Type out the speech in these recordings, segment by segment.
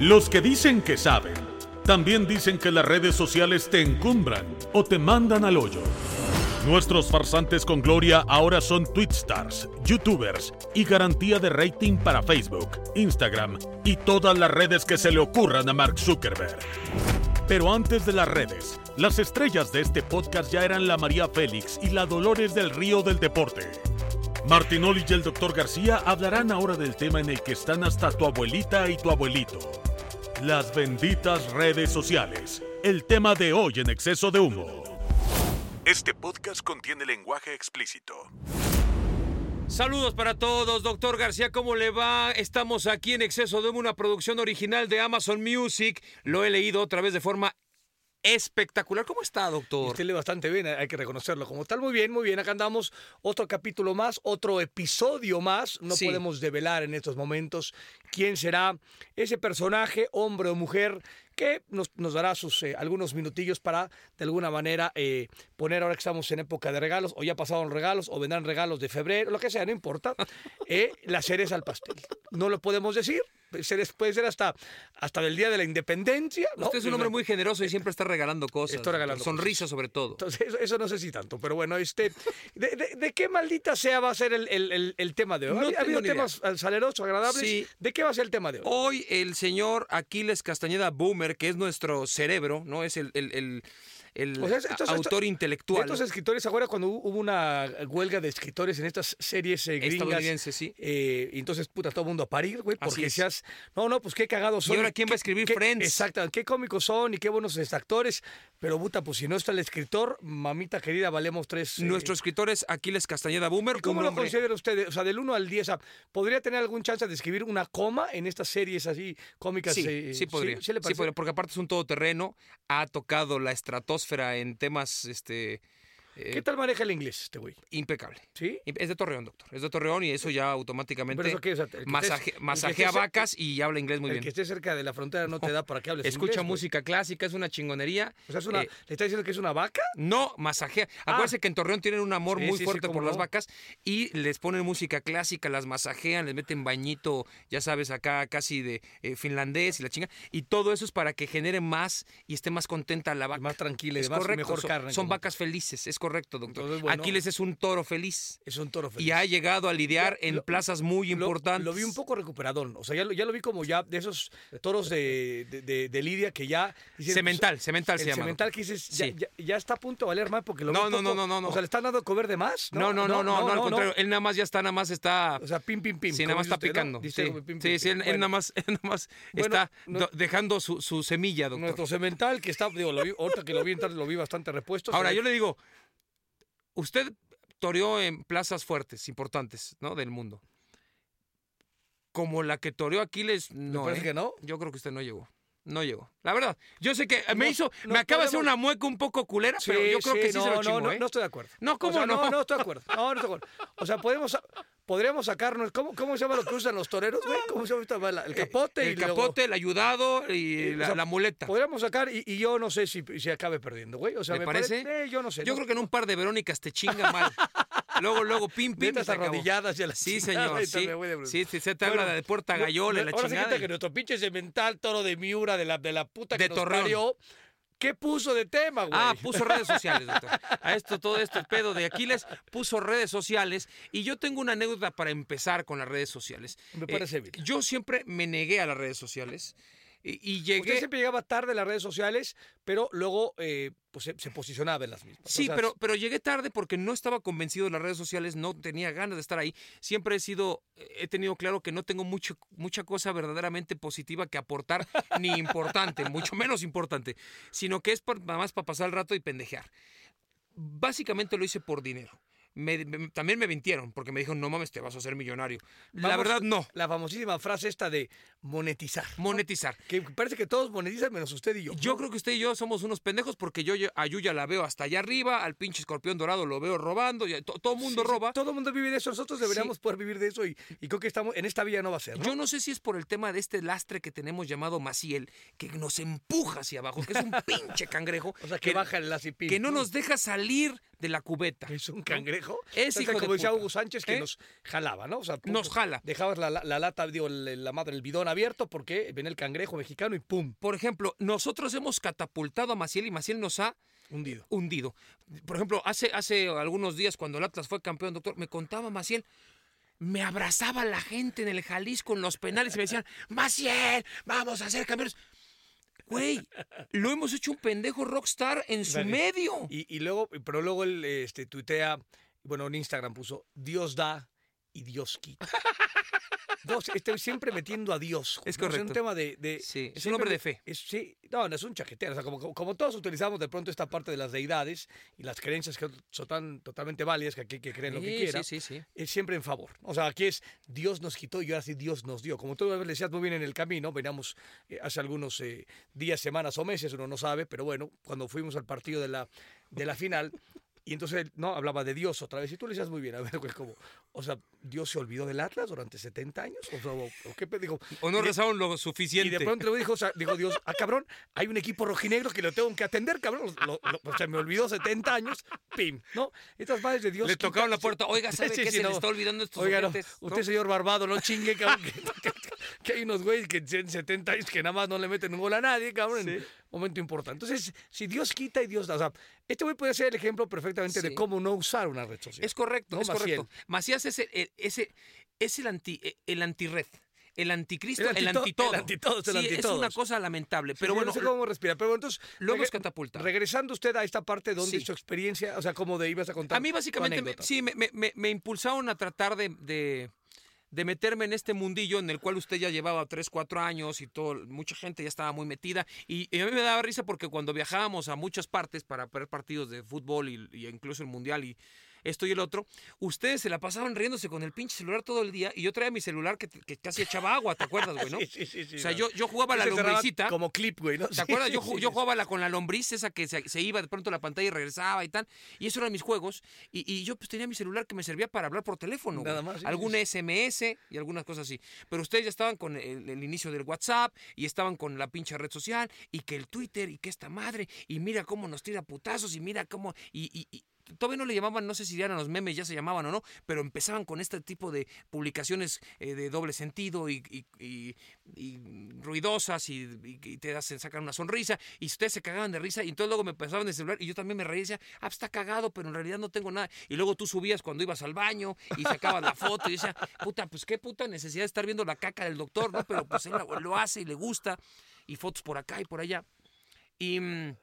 Los que dicen que saben, también dicen que las redes sociales te encumbran o te mandan al hoyo. Nuestros farsantes con gloria ahora son Twitstars, YouTubers y garantía de rating para Facebook, Instagram y todas las redes que se le ocurran a Mark Zuckerberg. Pero antes de las redes, las estrellas de este podcast ya eran la María Félix y la Dolores del Río del Deporte. Martinoli y el Dr. García hablarán ahora del tema en el que están hasta tu abuelita y tu abuelito. Las benditas redes sociales. El tema de hoy en exceso de humo. Este podcast contiene lenguaje explícito. Saludos para todos, doctor García, ¿cómo le va? Estamos aquí en Exceso de Humo, una producción original de Amazon Music. Lo he leído otra vez de forma espectacular. ¿Cómo está, doctor? Usted bastante bien, hay que reconocerlo como tal. Muy bien, muy bien. Acá andamos otro capítulo más, otro episodio más. No Sí. podemos develar en estos momentos quién será ese personaje, hombre o mujer, que nos, nos dará sus eh, algunos minutillos para, de alguna manera, eh, poner ahora que estamos en época de regalos, o ya pasaron regalos, o vendrán regalos de febrero, lo que sea, no importa, eh, la cereza al pastel. No lo podemos decir. Puede ser, puede ser hasta, hasta del Día de la Independencia. ¿no? Usted es un hombre muy generoso y siempre está regalando cosas. Estoy regalando. Sonrisas sobre todo. Entonces, eso, eso no sé si tanto, pero bueno, este, ¿de, de- de qué maldita sea va a ser el, el- el- el tema de hoy? No ¿Ha- ¿Ha tengo habido temas eh, salerosos, agradables? Sí. ¿De qué va a ser el tema de hoy? Hoy el señor Aquiles Castañeda Boomer, que es nuestro cerebro, ¿no? Es el, el- el- el O sea, estos- estos- autor intelectual estos escritores, ahora cuando hu- hubo una huelga de escritores en estas series eh, gringas, sí. eh, y entonces, puta, todo el mundo a parir, güey, porque seas, no, no, pues qué cagados son. ahora quién va a escribir qué- Friends? Exacto, qué cómicos son y qué buenos actores, pero puta, pues si no está el escritor, mamita querida, valemos tres. eh, Nuestro escritor es Aquiles Castañeda Boomer. ¿Y ¿Cómo lo hombre- considera usted? O sea, del 1 al 10, o sea, ¿podría tener algún chance de escribir una coma en estas series así cómicas? Sí, eh, sí podría. ¿Sí, le Sí podría, porque aparte es un todoterreno, ha tocado la estratosfera en temas este eh, ¿Qué tal maneja el inglés este güey? impecable. ¿Sí? Es de Torreón, doctor. Es de Torreón y eso ya automáticamente ¿Pero eso qué? Masaje- estés- que masajea vacas y habla inglés muy el bien. que esté cerca de la frontera no te da para que hables Escucha inglés, música clásica, es una chingonería. O sea, es una, Eh, ¿le está diciendo que es una vaca? No, masajea. Acuérdense que en Torreón tienen un amor Ah. Sí, muy sí, fuerte por las vacas y les ponen música clásica, las masajean, les meten bañito, ya sabes, acá casi de eh, finlandés y la chinga. Y todo eso es para que genere más y esté más contenta la vaca. más tranquila y es más correcto. mejor son, carne, Son como- vacas felices, es correcto, doctor. Entonces, bueno. Aquiles es un toro feliz. Es un toro feliz. Y ha llegado a lidiar Lo- en lo- plazas muy Lo- importantes. Lo, vi un poco recuperadón. O sea, ya lo, ya vi como ya de esos toros de, de, de- de Lidia que ya. dices, Cemental, cemental el se llama. cemental que dices, ya, Sí. ya- ya está a punto de valer más porque lo vi No, un no, poco- no, no, no, no. O sea, ¿le están dando comer de más? No, no, no, no, no, al contrario. Él nada más ya está, nada más está. O sea, pim, pim, pim. Sí, nada más está usted, ¿no? picando. Dice Sí, pim, sí, sí, él, nada más, él nada más Bueno, está no- do- dejando su, su semilla, doctor. Nuestro cemental que está, digo, lo vi, ahorita que lo vi entrar, lo vi bastante repuesto. Ahora, yo le digo, usted toreó en plazas fuertes, importantes, ¿no? Del mundo. Como la que toreó Aquiles, no. parece ¿eh? que no? Yo creo que usted no llegó. No llegó. La verdad, yo sé que me No- hizo, no me acaba de hacer una mueca un poco culera, pero yo creo que sí no, se lo no, chingó, no, ¿eh? no estoy de acuerdo. No, O ¿cómo sea, no? No, no estoy de acuerdo. No, no estoy de acuerdo. O sea, podemos, podríamos sacarnos. ¿Cómo, cómo se llama lo que usan los toreros, güey? ¿Cómo se llama la- el capote? El y luego- capote, el ayudado y Eh, o la, sea, la muleta. Podríamos sacar y, y yo no sé si, si acabe perdiendo, güey. O sea, ¿Le me parece? eh, yo no sé. Yo no- creo que en un par de Verónicas te chinga mal. luego, luego, pim, pim, y Metas se arrodilladas y a la Sí, señor, y sí. Sí, sí, se te Bueno, habla de Puerta Gallola y no- la ahora chingada. que nuestro pinche cemental, toro de Miura, de la, de la puta que De nos Torreón. parió, ¿qué puso de tema, güey? Ah, puso redes sociales, doctor. A esto, todo este pedo de Aquiles puso redes sociales. Y yo tengo una anécdota para empezar con las redes sociales. Me Eh, parece bien. yo siempre me negué a las redes sociales. Y, y Usted siempre llegaba tarde a las redes sociales, pero luego eh, pues, se, se posicionaba en las mismas. Sí, O sea, pero, pero llegué tarde porque no estaba convencido de las redes sociales, no tenía ganas de estar ahí. Siempre he sido, he tenido claro que no tengo mucho, mucha cosa verdaderamente positiva que aportar, ni importante, mucho menos importante, sino que es nada más para pasar el rato y pendejear. Básicamente lo hice por dinero. Me- me- también me mintieron porque me dijeron, no mames, te vas a hacer millonario. La verdad, no. La famosísima frase esta de monetizar. ¿no? Monetizar. Que parece que todos monetizan menos usted y yo. Yo ¿no? creo que usted y yo somos unos pendejos porque yo a Yuya la veo hasta allá arriba, al pinche escorpión dorado lo veo robando, to- todo el mundo Sí, sí, roba. todo el mundo vive de eso. Nosotros deberíamos poder vivir de eso y, y creo que estamos en esta vía no va a ser. ¿no? Yo no sé si es por el tema de este lastre que tenemos llamado Maciel, que nos empuja hacia abajo, que es un pinche cangrejo, O sea, que, baja el lacipín. que no nos deja salir de la cubeta. Es un cangrejo. Es hijo de como decía puta. Hugo Sánchez que ¿Eh? nos jalaba, ¿no? O sea, pum, Nos jala. Dejabas la, la- la lata, digo, la, madre, el bidón abierto porque viene el cangrejo mexicano y pum, Por ejemplo, nosotros hemos catapultado a Maciel y Maciel nos ha hundido. hundido. Por ejemplo, hace, hace algunos días cuando el Atlas fue campeón, doctor, me contaba Maciel, me abrazaba la gente en el Jalisco en los penales y me decían, Maciel, vamos a ser campeones. Güey, lo hemos hecho un pendejo rockstar en su medio. Y, y luego, pero luego él este, tuitea, bueno, en Instagram puso, Dios da y Dios quita. Dos, estoy siempre metiendo a Dios. Es ¿no? correcto. un tema de... de- Sí, es un hombre de fe. es- sí, no, no es un chaquetero. O sea, como, todos utilizamos de pronto esta parte de las deidades y las creencias que son tan, totalmente válidas, que aquí que creen lo que Sí, quiera, sí, sí, sí. es siempre en favor. O sea, aquí es Dios nos quitó y ahora sí Dios nos dio. Como tú le decías muy bien en el camino, veníamos eh, hace algunos eh, días, semanas o meses, uno no sabe, pero bueno, cuando fuimos al partido de la, de la final, y entonces él no hablaba de Dios otra vez, y tú le decías muy bien, a ver, güey, como, o sea, Dios se olvidó del Atlas durante 70 años, o, sea, o- qué O no y rezaron lo y suficiente. de pronto dijo, o sea, dijo Dios, ah, cabrón, hay un equipo rojinegro que lo tengo que atender, cabrón. Lo- lo- o sea, me olvidó 70 años, pim, ¿no? Estas madres de Dios. Le tocaron la puerta. Oiga, ¿sabe Sí, qué sí, se no. le está olvidando estos Oiga, no? usted, señor Barbado, no chingue, cabrón. Que, que- que hay unos güeyes que tienen 70 años que nada más no le meten un gol a nadie, cabrón, en momento importante. Entonces, si Dios quita y Dios da. O sea, este güey puede ser el ejemplo perfectamente de cómo no usar una red social. Es correcto, No, es Maciel. correcto. Macías es el, ese, es el anti, el antirred. El anticristo, El el, antito- antitodo. el antitodos, el Sí, es una cosa lamentable. Pero bueno, no sé cómo respirar. Pero bueno, entonces, lo hemos reg- catapultado. Regresando usted a esta parte donde Sí. su experiencia, o sea, como de ibas a contar. A mí básicamente, me- sí, me, me- me- me impulsaron a tratar de, de, de meterme en este mundillo en el cual usted ya llevaba 3, 4 años y todo, mucha gente ya estaba muy metida. Y, a mí me daba risa porque cuando viajábamos a muchas partes para ver partidos de fútbol y, y incluso el mundial y esto y el otro, ustedes se la pasaban riéndose con el pinche celular todo el día y yo traía mi celular que, que casi echaba agua, ¿te acuerdas, güey? ¿no? Sí, sí, sí, o sea, no. yo, yo jugaba la lombricita. Como clip, güey, ¿no? ¿Te acuerdas? Yo, yo jugaba la, con la lombriz, esa que se, se iba de pronto a la pantalla y regresaba y tal. Y eso eran mis juegos. Y, y yo pues tenía mi celular que me servía para hablar por teléfono. Nada más, Algún SMS y algunas cosas así. Pero ustedes ya estaban con el, el inicio del WhatsApp y estaban con la pinche red social y que el Twitter y que esta madre. Y mira cómo nos tira putazos y mira cómo... Y, y- y todavía no le llamaban, no sé si eran los memes, ya se llamaban o no, pero empezaban con este tipo de publicaciones eh, de doble sentido y, y- y- y ruidosas y, te hacen sacar una sonrisa y ustedes se cagaban de risa y entonces luego me pasaban el celular y yo también me reía y decía, ah, pues está cagado, pero en realidad no tengo nada. Y luego tú subías cuando ibas al baño y sacabas la foto y decía, puta, pues qué puta necesidad de estar viendo la caca del doctor, ¿no? Pero pues él lo, lo hace y le gusta y fotos por acá y por allá. Y... mm,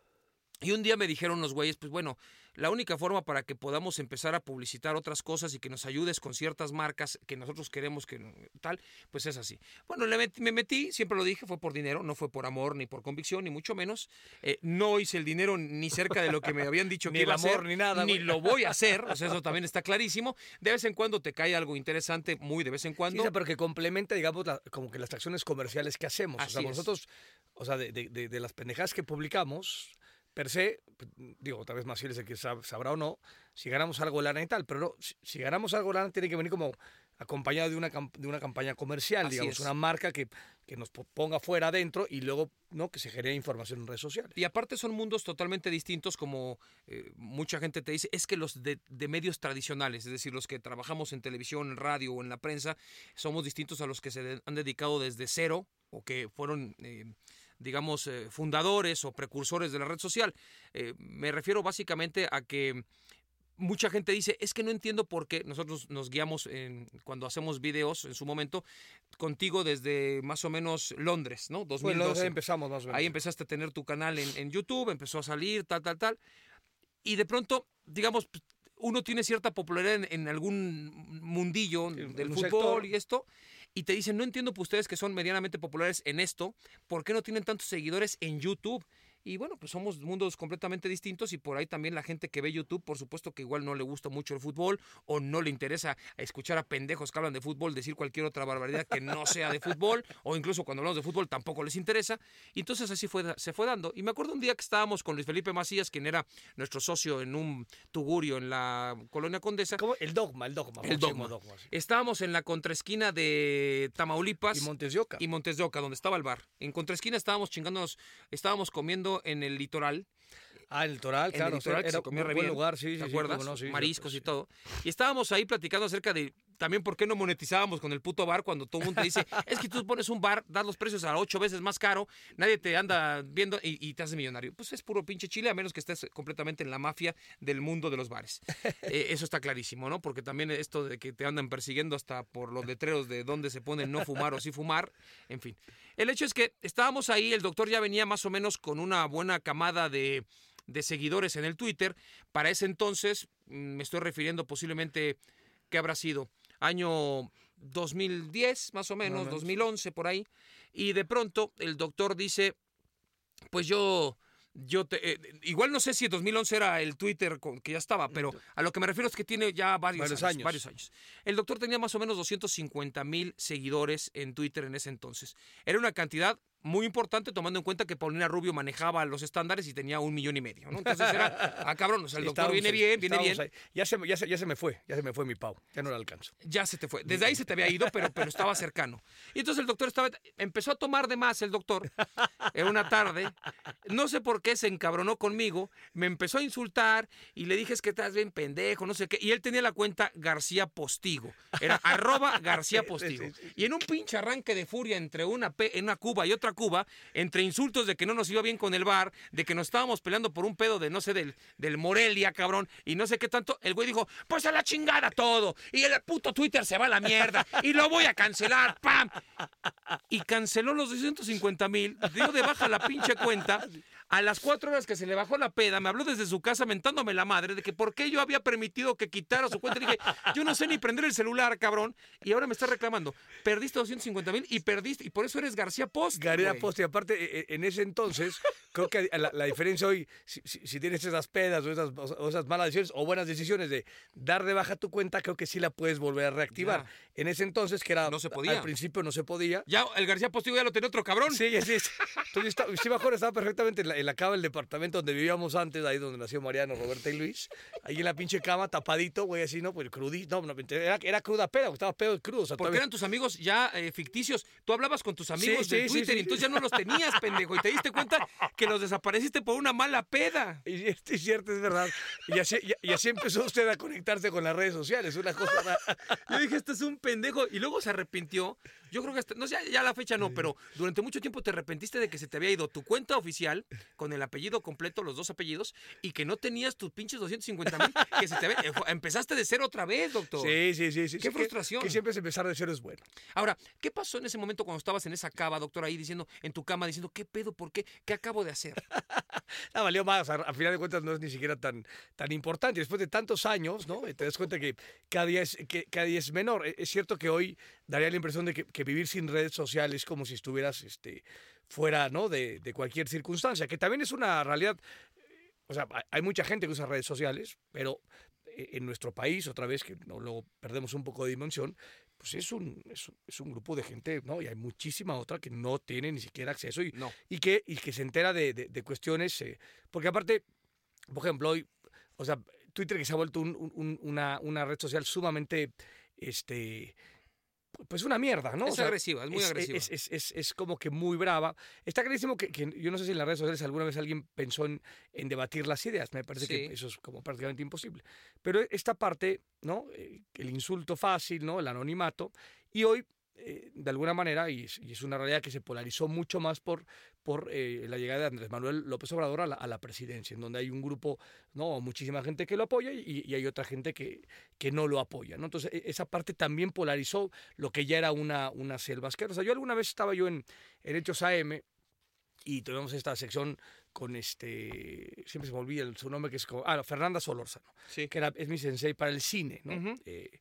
y un día me dijeron los güeyes, pues bueno, la única forma para que podamos empezar a publicitar otras cosas y que nos ayudes con ciertas marcas que nosotros queremos que tal, pues es así. Bueno, le met- me metí, siempre lo dije, fue por dinero, no fue por amor, ni por convicción, ni mucho menos. Eh, no hice el dinero ni cerca de lo que me habían dicho Ni que el iba a amor, hacer, ni nada, Ni güey. lo voy a hacer, o sea, eso también está clarísimo. De vez en cuando te cae algo interesante, muy de vez en Sí, cuando. sea, pero que complementa, digamos, la- como que las acciones comerciales que hacemos. o sea, es. nosotros, o sea, de, de- de- de las pendejadas que publicamos, per se, pues, digo, tal vez Maciel es el que sab- sabrá o no, si ganamos algo de lana y tal, pero no, si, si ganamos algo de lana tiene que venir como acompañado de una, de una campaña comercial, Así digamos, es. una marca que, que nos po- ponga fuera adentro y luego, ¿no? Que se genere información en redes sociales. Y aparte son mundos totalmente distintos, como eh, mucha gente te dice, es que los de, de medios tradicionales, es decir, los que trabajamos en televisión, en radio o en la prensa, somos distintos a los que se de- han dedicado desde cero o que fueron, eh, digamos, eh, fundadores o precursores de la red social. Eh, me refiero básicamente a que mucha gente dice, es que no entiendo por qué nosotros nos guiamos en, cuando hacemos videos en su momento contigo desde más o menos Londres, ¿no? 2012. Bueno, ahí empezamos más o menos. Ahí empezaste a tener tu canal en, en YouTube, empezó a salir, tal, tal, tal. Y de pronto, digamos, uno tiene cierta popularidad en, en algún mundillo Sí, del fútbol sector. y esto, y te dicen, no entiendo por ustedes que son medianamente populares en esto, ¿por qué no tienen tantos seguidores en YouTube? Y bueno, pues somos mundos completamente distintos y por ahí también la gente que ve YouTube, por supuesto que igual no le gusta mucho el fútbol o no le interesa escuchar a pendejos que hablan de fútbol decir cualquier otra barbaridad que no sea de fútbol o incluso cuando hablamos de fútbol tampoco les interesa. Y entonces así fue, se fue dando. Y me acuerdo un día que estábamos con Luis Felipe Macías, quien era nuestro socio en un tugurio en la colonia Condesa. ¿Cómo? El dogma, el dogma. El dogma. sí. Estábamos en la contraesquina de Tamaulipas Y Montes de Oca. y Montes de Oca, donde estaba el bar. En contraesquina estábamos chingándonos, estábamos comiendo en el litoral. Ah, el Toral, en claro. el litoral que era se comía un buen bien, lugar, sí, sí, ¿Te sí, acuerdas? cómo no, sí, Mariscos sí. y todo. Y estábamos ahí platicando acerca de también por qué no monetizábamos con el puto bar cuando todo el mundo te dice, es que tú pones un bar, das los precios a ocho veces más caro, nadie te anda viendo y, y te haces millonario. Pues es puro pinche chile, a menos que estés completamente en la mafia del mundo de los bares. Eh, eso está clarísimo, ¿no? Porque también esto de que te andan persiguiendo hasta por los letreros de dónde se pone no fumar o sí fumar, en fin. El hecho es que estábamos ahí, el doctor ya venía más o menos con una buena camada de, de seguidores en el Twitter. Para ese entonces, mm, me estoy refiriendo posiblemente, ¿qué habrá sido? Año 2010, más o menos, menos. 2011, por ahí. Y de pronto el doctor dice, pues yo... Yo te, eh, igual no sé si 2011 era el Twitter con- que ya estaba, pero a lo que me refiero es que tiene ya varios, Varios años, años. varios años. El doctor tenía más o menos 250 mil seguidores en Twitter en ese entonces. Era una cantidad muy importante tomando en cuenta que Paulina Rubio manejaba los estándares y tenía un millón y medio. ¿no? Entonces era, ah, cabrón, o sea, el doctor Estábamos viene bien, viene bien. ahí. Ya se, ya, se, ya se me fue, ya se me fue mi pau. Ya no la alcanzo. Ya se te fue. Desde ahí se te había ido, pero, pero estaba cercano. Y entonces el doctor estaba, empezó a tomar de más el doctor en una tarde. No sé por qué se encabronó conmigo. Me empezó a insultar y le dije es que estás bien pendejo, no sé qué. Y él tenía la cuenta García Postigo. Era arroba García Postigo. Y en un pinche arranque de furia entre una, pe- en una Cuba y otra Cuba, entre insultos de que no nos iba bien con el bar, de que nos estábamos peleando por un pedo de, no sé, del, del Morelia, cabrón, y no sé qué tanto, el güey dijo, pues a la chingada todo, y el puto Twitter se va a la mierda, y lo voy a cancelar, ¡pam! Y canceló los 250 mil, dio de baja la pinche cuenta. A las cuatro horas que se le bajó la peda, me habló desde su casa mentándome la madre de que por qué yo había permitido que quitara su cuenta. Le dije, yo no sé ni prender el celular, cabrón. Y ahora me está reclamando. Perdiste 250 mil y perdiste. Y por eso eres García Post. Garera güey. Aparte, e- e- en ese entonces, creo que la, la diferencia hoy, si, si- si tienes esas pedas o esas, o esas malas decisiones o buenas decisiones de dar de baja tu cuenta, creo que sí la puedes volver a reactivar. Ya. En ese entonces, que era No se podía. al principio no se podía. Ya el García Postigo ya lo tenía otro cabrón. Sí, así es. Entonces, sí me acuerdo, estaba perfectamente en la, en la cama del departamento donde vivíamos antes, ahí donde nació Mariano, Roberta y Luis. Ahí en la pinche cama, tapadito, güey, así, ¿no? Pues crudito. No, no, era, era cruda peda, estaba pedo crudo. O sea, Porque todavía- eran tus amigos ya eh, ficticios. Tú hablabas con tus amigos Sí, de sí, sí, Twitter sí, y entonces ya no los tenías, pendejo. Y te diste cuenta que los desapareciste por una mala peda. Y es cierto, es verdad. Y así, y, y así empezó usted a conectarse con las redes sociales, una cosa. Yo dije, este es un pendejo. Y luego se arrepintió. Yo creo que hasta, no sé, ya, ya la fecha no, pero durante mucho tiempo te arrepentiste de que se te había ido tu cuenta oficial con el apellido completo, los dos apellidos, y que no tenías tus pinches 250 mil, que se te había- eh, Empezaste de cero otra vez, doctor. Sí, sí, sí. sí Qué sí, que- frustración. Que, siempre es empezar de cero es bueno. Ahora, ¿qué pasó en ese momento cuando estabas en esa cava, doctor, ahí diciendo, en tu cama, diciendo, ¿qué pedo? ¿Por qué? ¿Qué acabo de hacer? Ah, valió más. A final de cuentas no es ni siquiera tan, tan importante. Después de tantos años, ¿no? Te das cuenta que cada día es, que cada día es menor. E- Es cierto que hoy daría la impresión de que, que vivir sin redes sociales es como si estuvieras este, fuera, ¿no? De, de cualquier circunstancia, que también es una realidad. O sea, hay- hay mucha gente que usa redes sociales, pero eh, en nuestro país, otra vez, que no, luego perdemos un poco de dimensión, pues es un, es, un- es un grupo de gente, ¿no? Y hay muchísima otra que no tiene ni siquiera acceso y, No. y, que, y que se entera de, de- de cuestiones, eh, porque aparte, por ejemplo, hoy, o sea, Twitter que se ha vuelto un- un- un- una, una red social sumamente, este, pues una mierda, ¿no? Es agresiva, es muy agresiva. Es, es- es- es como que muy brava. Está clarísimo que, que yo no sé si en las redes sociales alguna vez alguien pensó en, en debatir las ideas. Me parece Sí. que eso es como prácticamente imposible. Pero esta parte, ¿no? Eh, El insulto fácil, ¿no? El anonimato. Y hoy eh, de alguna manera, y es, y es, una realidad que se polarizó mucho más por, por eh, la llegada de Andrés Manuel López Obrador a la, a la, presidencia, en donde hay un grupo, no, muchísima gente que lo apoya y, y hay otra gente que, que, no lo apoya. ¿no? Entonces, e, esa parte también polarizó lo que ya era una, una selva asquerosa. Yo alguna vez estaba yo en, en Hechos AM y tuvimos esta sección con este, siempre se me olvida su nombre, que es como, ah, Fernanda Solórzano, sí. que era, es mi sensei para el cine, ¿no? Uh -huh. eh,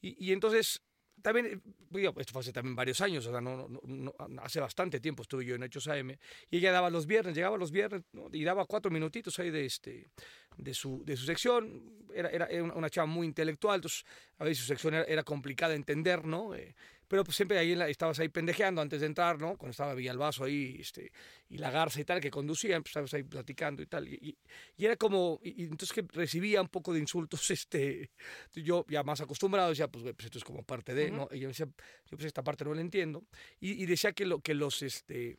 y, y, entonces, también, esto fue hace también varios años, o sea, no, no, no, hace bastante tiempo estuve yo en Hechos AM, y ella daba los viernes, llegaba los viernes y daba cuatro minutitos ahí de, este, de, su, de su sección, era, era una chava muy intelectual, entonces a veces su sección era, era complicada de entender, ¿no? Eh, pero pues siempre ahí estabas ahí pendejeando antes de entrar, ¿no? Cuando estaba Villalbazo ahí este, y la Garza y tal, que conducían, pues estabas ahí platicando y tal. Y, y era como, y, y, entonces que recibía un poco de insultos, este, yo ya más acostumbrado decía, pues, pues esto es como parte de, uh -huh. ¿no? Y yo decía, yo pues esta parte no la entiendo. Y, y decía que, lo, que los, este,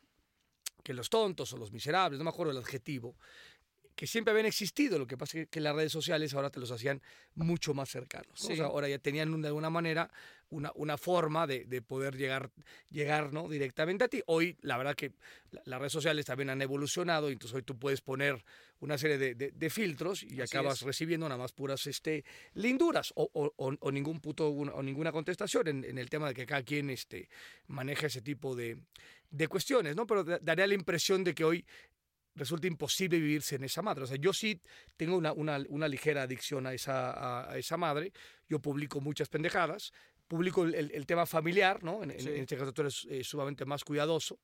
que los tontos o los miserables, no me acuerdo el adjetivo, que siempre habían existido, lo que pasa es que las redes sociales ahora te los hacían mucho más cercanos. ¿no? Sí. O sea, ahora ya tenían de alguna manera una, una forma de, de, poder llegar, llegar ¿no? directamente a ti. Hoy, la verdad que las redes sociales también han evolucionado, entonces hoy tú puedes poner una serie de, de, de filtros y Así acabas es. recibiendo nada más puras este, linduras o, o, o, o ningún puto o ninguna contestación en, en, el tema de que cada quien este, maneja ese tipo de, de cuestiones, ¿no? Pero daría la impresión de que hoy resulta imposible vivirse en esa madre. O sea, yo sí tengo una, una, una ligera adicción a esa, a, a, esa madre. Yo publico muchas pendejadas. Publico el, el, el tema familiar, ¿no? En, sí. en, este caso tú eres eh, sumamente más cuidadoso,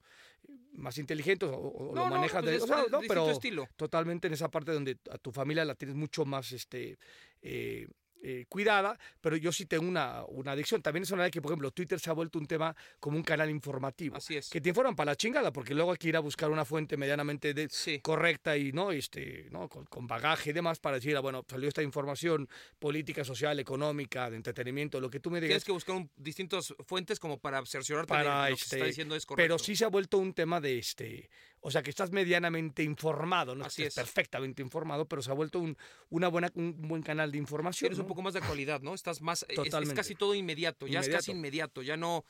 más inteligente, o, o no, lo manejas no, pues de... O sea, no, pero estilo. totalmente en esa parte donde a tu familia la tienes mucho más, este... Eh, eh, cuidada, pero yo sí tengo una, una adicción. También es una verdad que, por ejemplo, Twitter se ha vuelto un tema como un canal informativo. Así es. Que te informan para la chingada, porque luego hay que ir a buscar una fuente medianamente de, sí. correcta y no este no con, con, bagaje y demás para decir, ah, bueno, salió esta información política, social, económica, de entretenimiento, lo que tú me digas. Tienes que buscar un, distintas fuentes como para cerciorarte para de lo este, que se está diciendo es correcto. Pero sí se ha vuelto un tema de este, o sea, que estás medianamente informado, no Así estás es. perfectamente informado, pero se ha vuelto un, una buena, un buen canal de información. Tienes ¿no? un poco más de actualidad, ¿no? Estás más. Totalmente. Es, es, casi todo inmediato, ya inmediato. es casi inmediato, ya no.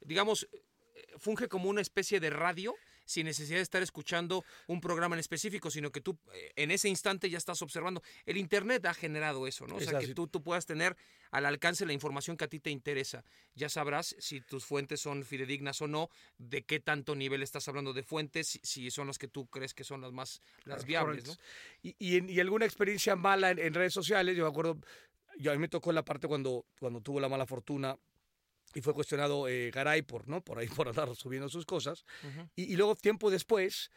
Digamos, funge como una especie de radio sin necesidad de estar escuchando un programa en específico, sino que tú eh, en ese instante ya estás observando. El Internet ha generado eso, ¿no? O sea, que tú, tú puedas tener al alcance la información que a ti te interesa. Ya sabrás si tus fuentes son fidedignas o no, de qué tanto nivel estás hablando de fuentes, si son las que tú crees que son las más las viables, ¿no? Y, y, y alguna experiencia mala en, en, redes sociales, yo me acuerdo, yo a mí me tocó la parte cuando, cuando tuvo la mala fortuna y fue cuestionado eh, Garay por, ¿no? por ahí por andar subiendo sus cosas. Uh -huh. y, y, luego, tiempo después,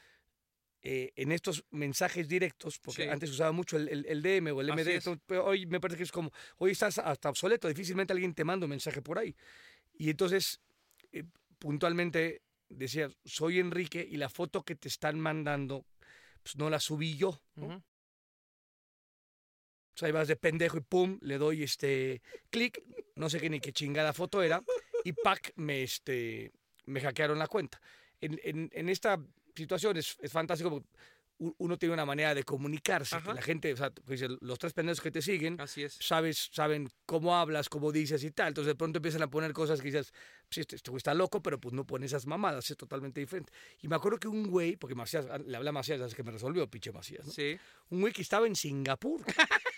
eh, en estos mensajes directos, porque sí. antes usaba mucho el, el, el, DM o el MD, pero hoy me parece que es como, hoy estás hasta obsoleto, difícilmente alguien te manda un mensaje por ahí. Y entonces, eh, puntualmente decía, soy Enrique y la foto que te están mandando, pues no la subí yo. ¿no? Uh -huh. O sea, ahí vas de pendejo y pum, le doy este clic, no sé qué ni qué chingada foto era, y pack, me, este, me hackearon la cuenta. En, en, en esta situación es, es, fantástico uno tiene una manera de comunicarse, que la gente, o sea, pues, los tres pendejos que te siguen, Así es. sabes, saben cómo hablas, cómo dices y tal, entonces de pronto empiezan a poner cosas que dices, pues este, este está loco, pero pues no pone esas mamadas, es totalmente diferente. Y me acuerdo que un güey, porque Macías, le hablé a Macías, que me resolvió, pinche Macías, ¿no? Sí. Un güey que estaba en Singapur.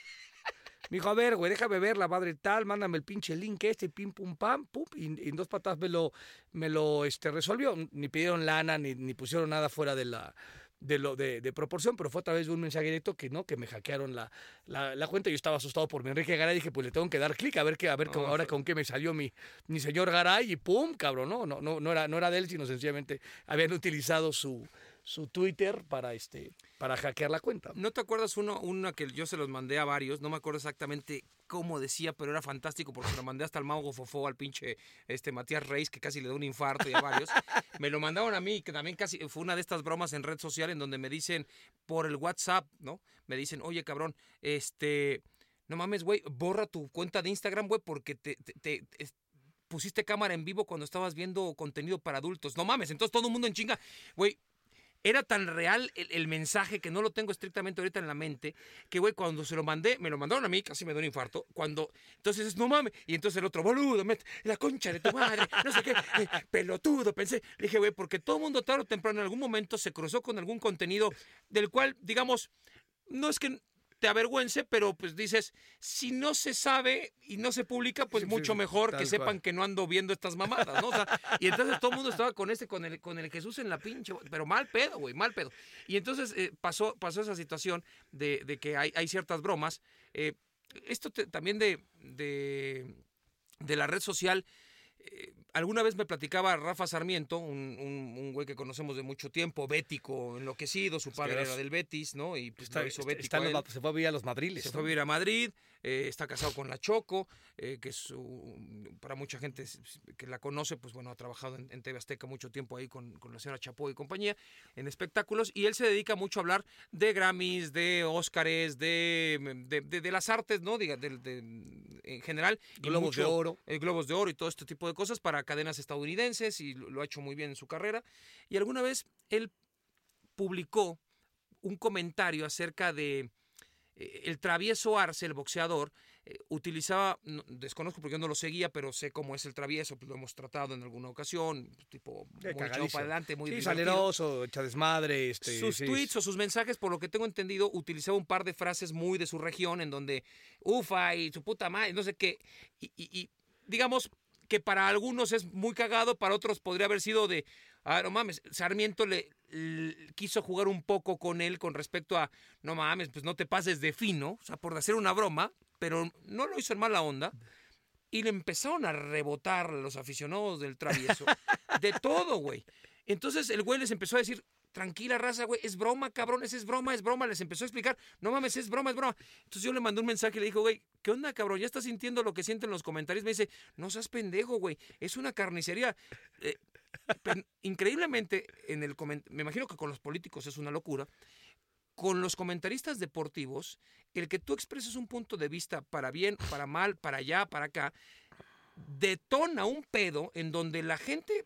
Me dijo, a ver, güey, déjame ver la madre tal, mándame el pinche link este, pim, pum, pam, pum, y, en dos patas me lo, me lo este, resolvió. Ni pidieron lana, ni, ni pusieron nada fuera de la, de, lo, de, de, proporción, pero fue a través de un mensaje directo que no, que me hackearon la, la, la cuenta. Yo estaba asustado por mi Enrique Garay dije, pues le tengo que dar clic a ver qué, a ver no, ahora con qué me salió mi, mi señor Garay y pum, cabrón, no, no, no, no, era, no era de él, sino sencillamente habían utilizado su, su Twitter para este para hackear la cuenta. ¿No te acuerdas uno una que yo se los mandé a varios? No me acuerdo exactamente cómo decía, pero era fantástico porque se lo mandé hasta al Mago Fofó, al pinche este Matías Reis, que casi le da un infarto y a varios. me lo mandaron a mí, que también casi fue una de estas bromas en red social en donde me dicen por el WhatsApp, ¿no? Me dicen, oye cabrón, este, no mames, güey, borra tu cuenta de Instagram, güey, porque te, te pusiste cámara en vivo cuando estabas viendo contenido para adultos. No mames, entonces todo el mundo en chinga, güey, era tan real el, mensaje que no lo tengo estrictamente ahorita en la mente, que güey, cuando se lo mandé, me lo mandaron a mí, casi me dio un infarto. Cuando, entonces es, no mames, y entonces el otro, boludo, met- la concha de tu madre, no sé qué, eh, pelotudo, pensé. Dije, güey, porque todo el mundo tarde o temprano en algún momento se cruzó con algún contenido del cual, digamos, no es que te avergüence, pero pues dices, si no se sabe y no se publica, pues Sí, mucho sí, mejor que sepan cual. que no ando viendo estas mamadas, ¿no? O sea, y entonces todo el mundo estaba con este, con el, con el Jesús en la pinche, pero mal pedo, güey, mal pedo. Y entonces eh, pasó, pasó esa situación de, de que hay, hay ciertas bromas. Eh, esto te- también de, de, de la red social. eh, alguna vez me platicaba Rafa Sarmiento, un, un- un güey que conocemos de mucho tiempo, bético, enloquecido, su padre era del Betis, ¿no? Y pues Está, lo hizo está- bético está los se fue a vivir a los madriles. Se ¿no? fue a vivir a Madrid, eh, está casado con la Choco, eh, que es para mucha gente que la conoce, pues bueno, ha trabajado en, en TV Azteca mucho tiempo ahí con, con la señora Chapo y compañía en espectáculos, y él se dedica mucho a hablar de Grammys, de Óscares, de, de, de- de las artes, ¿no? Diga, del- de- en general. Globos de oro. eh, globos de oro y todo este tipo de cosas para cadenas estadounidenses y lo, ha hecho muy bien en su carrera. Y alguna vez él publicó un comentario acerca de eh, el travieso Arce, el boxeador, eh, utilizaba, no- desconozco porque yo no lo seguía, pero sé cómo es el travieso, pues lo hemos tratado en alguna ocasión, tipo Sí, muy echado para adelante, muy Sí, saleroso, echa desmadre. Este, sus sí, tweets o sus mensajes, por lo que tengo entendido, utilizaba un par de frases muy de su región, en donde, ufa, y su puta madre, no sé qué, y, y- y, digamos que para algunos es muy cagado, para otros podría haber sido de, ah, no mames, Sarmiento le, l- quiso jugar un poco con él con respecto a, no mames, pues no te pases de fino, o sea, por hacer una broma, pero no lo hizo en mala onda. Y le empezaron a rebotar los aficionados del travieso. de todo, güey. Entonces el güey les empezó a decir, tranquila raza, güey, es broma, cabrones, es broma, es broma. Les empezó a explicar, no mames, es broma, es broma. Entonces yo le mandé un mensaje y le dije, güey, ¿qué onda, cabrón? ¿Ya estás sintiendo lo que sienten los comentarios? Me dice, no seas pendejo, güey, es una carnicería. Eh, increíblemente, en el me imagino que con los políticos es una locura. Con los comentaristas deportivos, el que tú expreses un punto de vista para bien, para mal, para allá, para acá, detona un pedo en donde la gente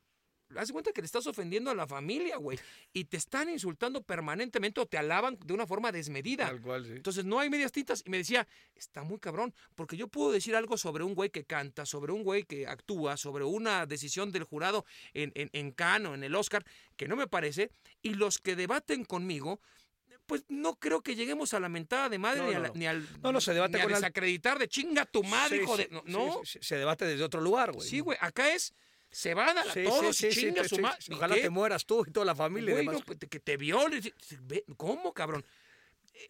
Haz cuenta que le estás ofendiendo a la familia, güey. Y te están insultando permanentemente o te alaban de una forma desmedida. Tal cual, sí. Entonces no hay medias tintas. Y me decía, está muy cabrón, porque yo puedo decir algo sobre un güey que canta, sobre un güey que actúa, sobre una decisión del jurado en, en, en Cannes o en el Oscar, que no me parece. Y los que debaten conmigo, pues no creo que lleguemos a la mentada de madre No, ni, a no, la- no. ni al No, no, se debate ni a con al- desacreditar de chinga tu madre, Sí, hijo de. No, sí, no. sí, se debate desde otro lugar, güey. Sí, güey, acá es, se van a la Sí, todos sí, y sí, chinga sí, su madre. Ojalá ¿Qué? te mueras tú y toda la familia. Güey, demás. pues, que te violen. Ve, ¿Cómo, cabrón?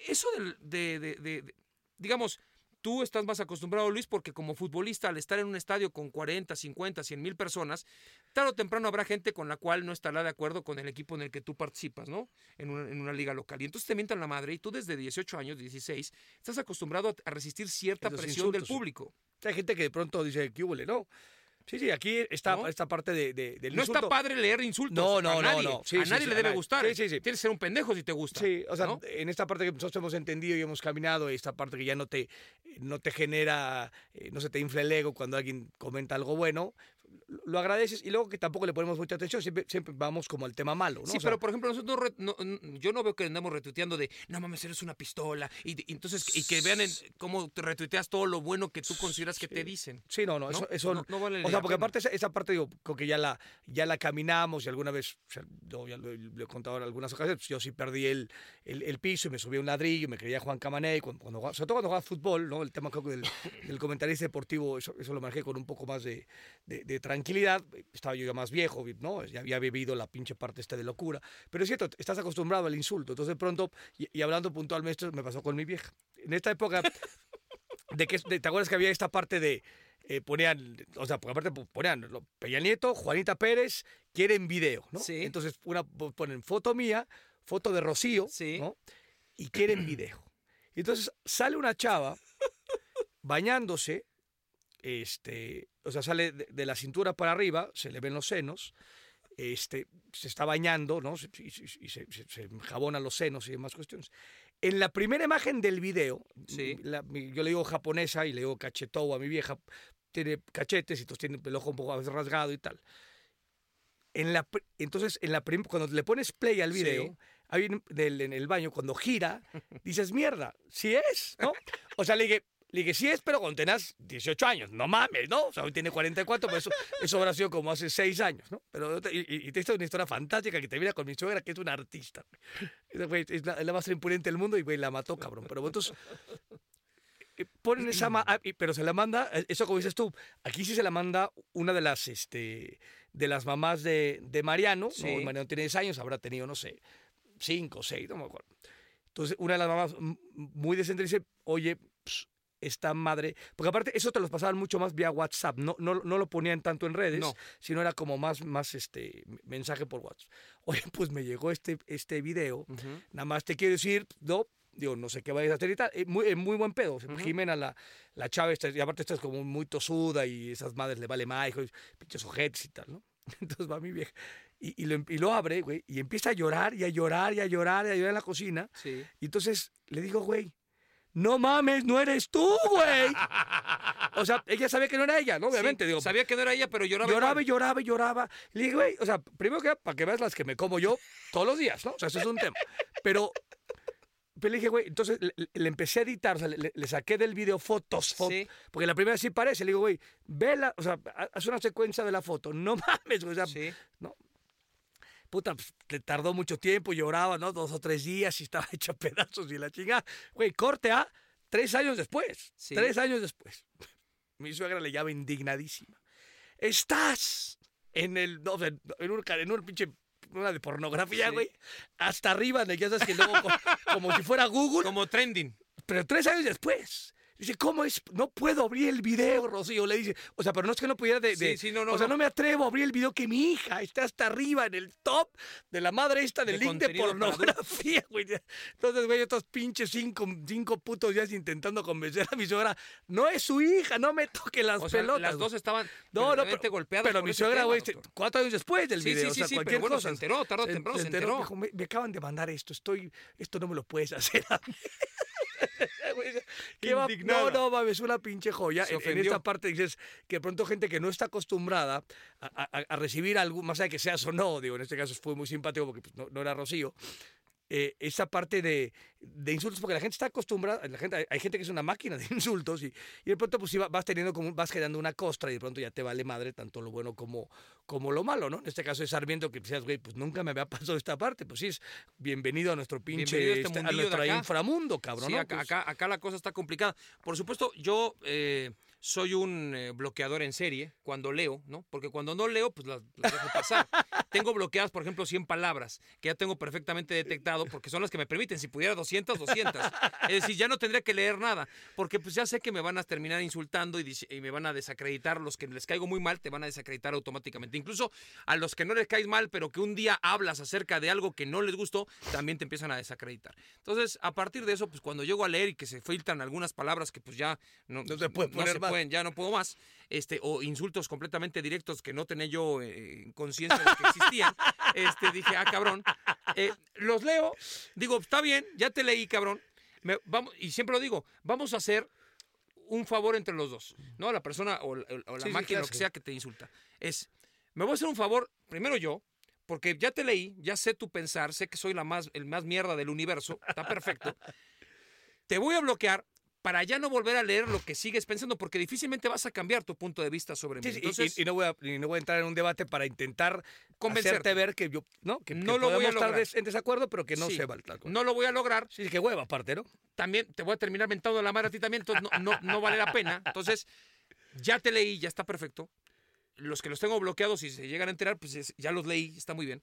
Eso de, de- de- de- digamos, tú estás más acostumbrado, Luis, porque como futbolista, al estar en un estadio con 40, 50, 100 mil personas, tarde o temprano habrá gente con la cual no estará de acuerdo con el equipo en el que tú participas, ¿no? En una, en una liga local. Y entonces te mientan la madre y tú desde 18 años, 16, estás acostumbrado a, resistir cierta Los presión del público. Hay gente que de pronto dice, ¿qué huele? No. Sí, sí, aquí está ¿No? esta parte de, de- del No insulto. está padre leer insultos. No, no, a no, nadie. no. Sí, a sí, nadie sí, le debe nadie. gustar. Sí, sí, sí. Tienes que ser un pendejo si te gusta. Sí, o sea, ¿no? en esta parte que nosotros hemos entendido y hemos caminado, esta parte que ya no te, no te genera, eh, no se te infla el ego cuando alguien comenta algo bueno, lo- agradeces y luego que tampoco le ponemos mucha atención, siempre, siempre vamos como al tema malo, ¿no? Sí, O sea, pero por ejemplo, nosotros no re- no- yo no veo que andamos retuiteando de, no mames, eres una pistola. Y, y entonces, y que vean en- cómo te retuiteas todo lo bueno que tú consideras que te dicen. Sí, no, no, eso, eso vale o sea, porque aparte esa, esa parte digo, creo que ya la, ya la caminamos y alguna vez, o sea, yo ya lo, lo he contado en algunas ocasiones, pues yo sí perdí el, el, el piso y me subí a un ladrillo y me creía Juan Camané, cuando, cuando sobre todo cuando jugaba fútbol, ¿no? El tema creo que del, del comentarista deportivo, eso, eso lo manejé con un poco más de, de- de tranquilidad, estaba yo ya más viejo, ¿no? Ya había vivido la pinche parte esta de locura, pero es cierto, estás acostumbrado al insulto, entonces de pronto, y, y hablando puntualmente, me pasó con mi vieja. En esta época de que de- te acuerdas que había esta parte de eh, ponían, o sea, porque aparte ponían Peña Nieto, Juanita Pérez, quieren video, ¿no? Sí. Entonces una, ponen foto mía, foto de Rocío, Sí. ¿no? Y quieren video. Entonces sale una chava bañándose, este, o sea, sale de, de la cintura para arriba, se le ven los senos, este, se está bañando, ¿no? Se- Y, y- se, se, se enjabona los senos y demás cuestiones. En la primera imagen del video, Sí. la- yo le digo japonesa y le digo cachetou a mi vieja, tiene cachetes y entonces tiene el ojo un poco rasgado y tal. En la, entonces, en la prim- cuando le pones play al video, Sí. ahí en, del- en el baño, cuando gira, dices, mierda, sí es, ¿no? O sea, le dije, le dije, sí es, pero cuando tenás 18 años, no mames, ¿no? O sea, hoy tiene 44, pero eso, eso habrá sido como hace 6 años, ¿no? Pero, y, y- y te hizo una historia fantástica que termina con mi suegra, que es una artista. Güey es la, la más impurente del mundo y, güey, la mató, cabrón. Pero entonces, eh, ponen esa, ah, pero se la manda, eh, eso como dices tú, aquí sí se la manda una de las, este, de las mamás de, de Mariano, Sí. ¿no? Mariano tiene 10 años, habrá tenido, no sé, 5, 6, no me acuerdo. Entonces, una de las mamás muy decente dice, oye, esta madre, porque aparte eso te los pasaban mucho más vía WhatsApp, no, no, no lo ponían tanto en redes, No. sino era como más, más este mensaje por WhatsApp. Oye, pues me llegó este, este video, Ujú. nada más te quiero decir, no, digo, no sé qué vayas a hacer y tal, eh, muy, eh, muy buen pedo. Jimena, la, la chava, esta, y aparte esta es como muy tosuda y esas madres le vale más, hijo, pinches ojetes y tal, ¿no? Entonces va mi vieja. Y, y, lo, y lo abre, güey, y empieza a llorar y a llorar y a llorar y a llorar en la cocina. Sí. Y entonces le digo, güey, no mames, no eres tú, güey. O sea, ella sabía que no era ella, ¿no? Obviamente, Sí, digo, Sabía que no era ella, pero lloraba. lloraba y lloraba lloraba. Le dije, güey, o sea, primero que para que veas las que me como yo todos los días, ¿no? O sea, eso es un tema. Pero, pero le dije, güey, entonces le, empecé a editar, o sea, le, le saqué del video fotos, fotos, Sí. porque la primera sí parece. Le digo, güey, vela, o sea, ha- haz una secuencia de la foto. No mames, güey, o sea, Sí. no. Puta, pues, le tardó mucho tiempo, lloraba, ¿no? Dos o tres días y estaba hecho pedazos y la chingada. Güey, corte a tres años después. Sí. Tres años después. Mi suegra le llama indignadísima. Estás en el, no, en en un, en un pinche, una de pornografía, Sí. güey. Hasta arriba, ya sabes que luego, co- como, si fuera Google, Como trending. pero tres años después. Dice, ¿cómo es? No puedo abrir el video, Rocío. Le dice, o sea, pero no es que no pudiera de. de- Sí, sí, no, no, o sea, no. no me atrevo a abrir el video que mi hija está hasta arriba en el top de la madre esta del De link de pornografía, güey. Entonces, güey, estos pinches cinco, cinco putos días intentando convencer a mi suegra. No es su hija, no me toque las O sea, pelotas. las güey". dos estaban No, no, pero, golpeadas pero mi suegra, güey, cuatro años después del Sí, video. sí, o sea, sí, sí, cualquier pero bueno, cosa. se enteró, tarde o temprano se enteró. Dijo, me, me acaban de mandar esto, estoy, esto no me lo puedes hacer a mí. Güey, ¿qué va-. No, no, mames, una pinche joya. En, esta parte dices que de pronto gente que no está acostumbrada a, a- a recibir algo, más allá de que seas o no, digo, en este caso fue muy simpático porque pues, no, no era Rocío, eh, esa parte de, de insultos, porque la gente está acostumbrada, la gente, hay, gente que es una máquina de insultos y, y de pronto pues sí, vas teniendo como, vas generando una costra y de pronto ya te vale madre tanto lo bueno como, como lo malo, ¿no? En este caso es Sarmiento que decías, güey, pues nunca me había pasado esta parte, pues sí, es bienvenido a nuestro pinche, a este a nuestro inframundo, cabrón, Sí, ¿no? acá, Pues, acá, acá la cosa está complicada. Por supuesto, yo eh, soy un eh, bloqueador en serie cuando leo, ¿no? Porque cuando no leo, pues las, las dejo pasar. tengo bloqueadas, por ejemplo, 100 palabras, que ya tengo perfectamente detectado, porque son las que me permiten. Si pudiera 200, 200. Es decir, ya no tendría que leer nada, porque pues ya sé que me van a terminar insultando y, me van a desacreditar. Los que les caigo muy mal, te van a desacreditar automáticamente. Incluso a los que no les caes mal, pero que un día hablas acerca de algo que no les gustó, también te empiezan a desacreditar. Entonces, a partir de eso, pues cuando llego a leer y que se filtran algunas palabras que pues ya no, No se puede poner se más. Ya no puedo más, este, o insultos completamente directos que no tenía yo eh, en conciencia de que existían, este, dije, ah, cabrón, eh, los leo, digo, está bien, ya te leí, cabrón, me- vamos, y siempre lo digo, vamos a hacer un favor entre los dos, ¿no? La persona o, la- o la Sí, sí, máquina, claro, lo que sí. sea que te insulta. Es, me voy a hacer un favor, primero yo, porque ya te leí, ya sé tu pensar, sé que soy la más, el más mierda del universo, está perfecto. te voy a bloquear para ya no volver a leer lo que sigues pensando, porque difícilmente vas a cambiar tu punto de vista sobre mí. sí, Entonces, y, y no voy a, y no voy a entrar en un debate para intentar Convencerte. hacerte ver que yo no que, que No lo voy a estar en desacuerdo pero que no sí, se va a tal no lo voy a lograr. Sí, que hueva aparte, ¿no? También te voy a terminar mentando la madre a ti también, entonces no, no, no vale la pena. Entonces, ya te leí, ya está perfecto. Los que los tengo bloqueados y se llegan a enterar, pues es- ya los leí, está muy bien.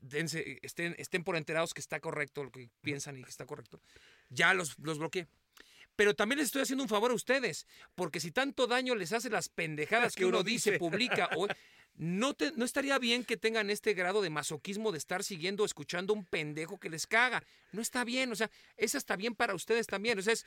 Dense- estén, estén por enterados que está correcto lo que piensan y que está correcto. Ya los, los bloqueé. Pero también les estoy haciendo un favor a ustedes, porque si tanto daño les hace las pendejadas que, Que uno dice, dice. publica, o, no, te- no estaría bien que tengan este grado de masoquismo de estar siguiendo, escuchando un pendejo que les caga. No está bien, o sea, eso está bien para ustedes también. O sea, es,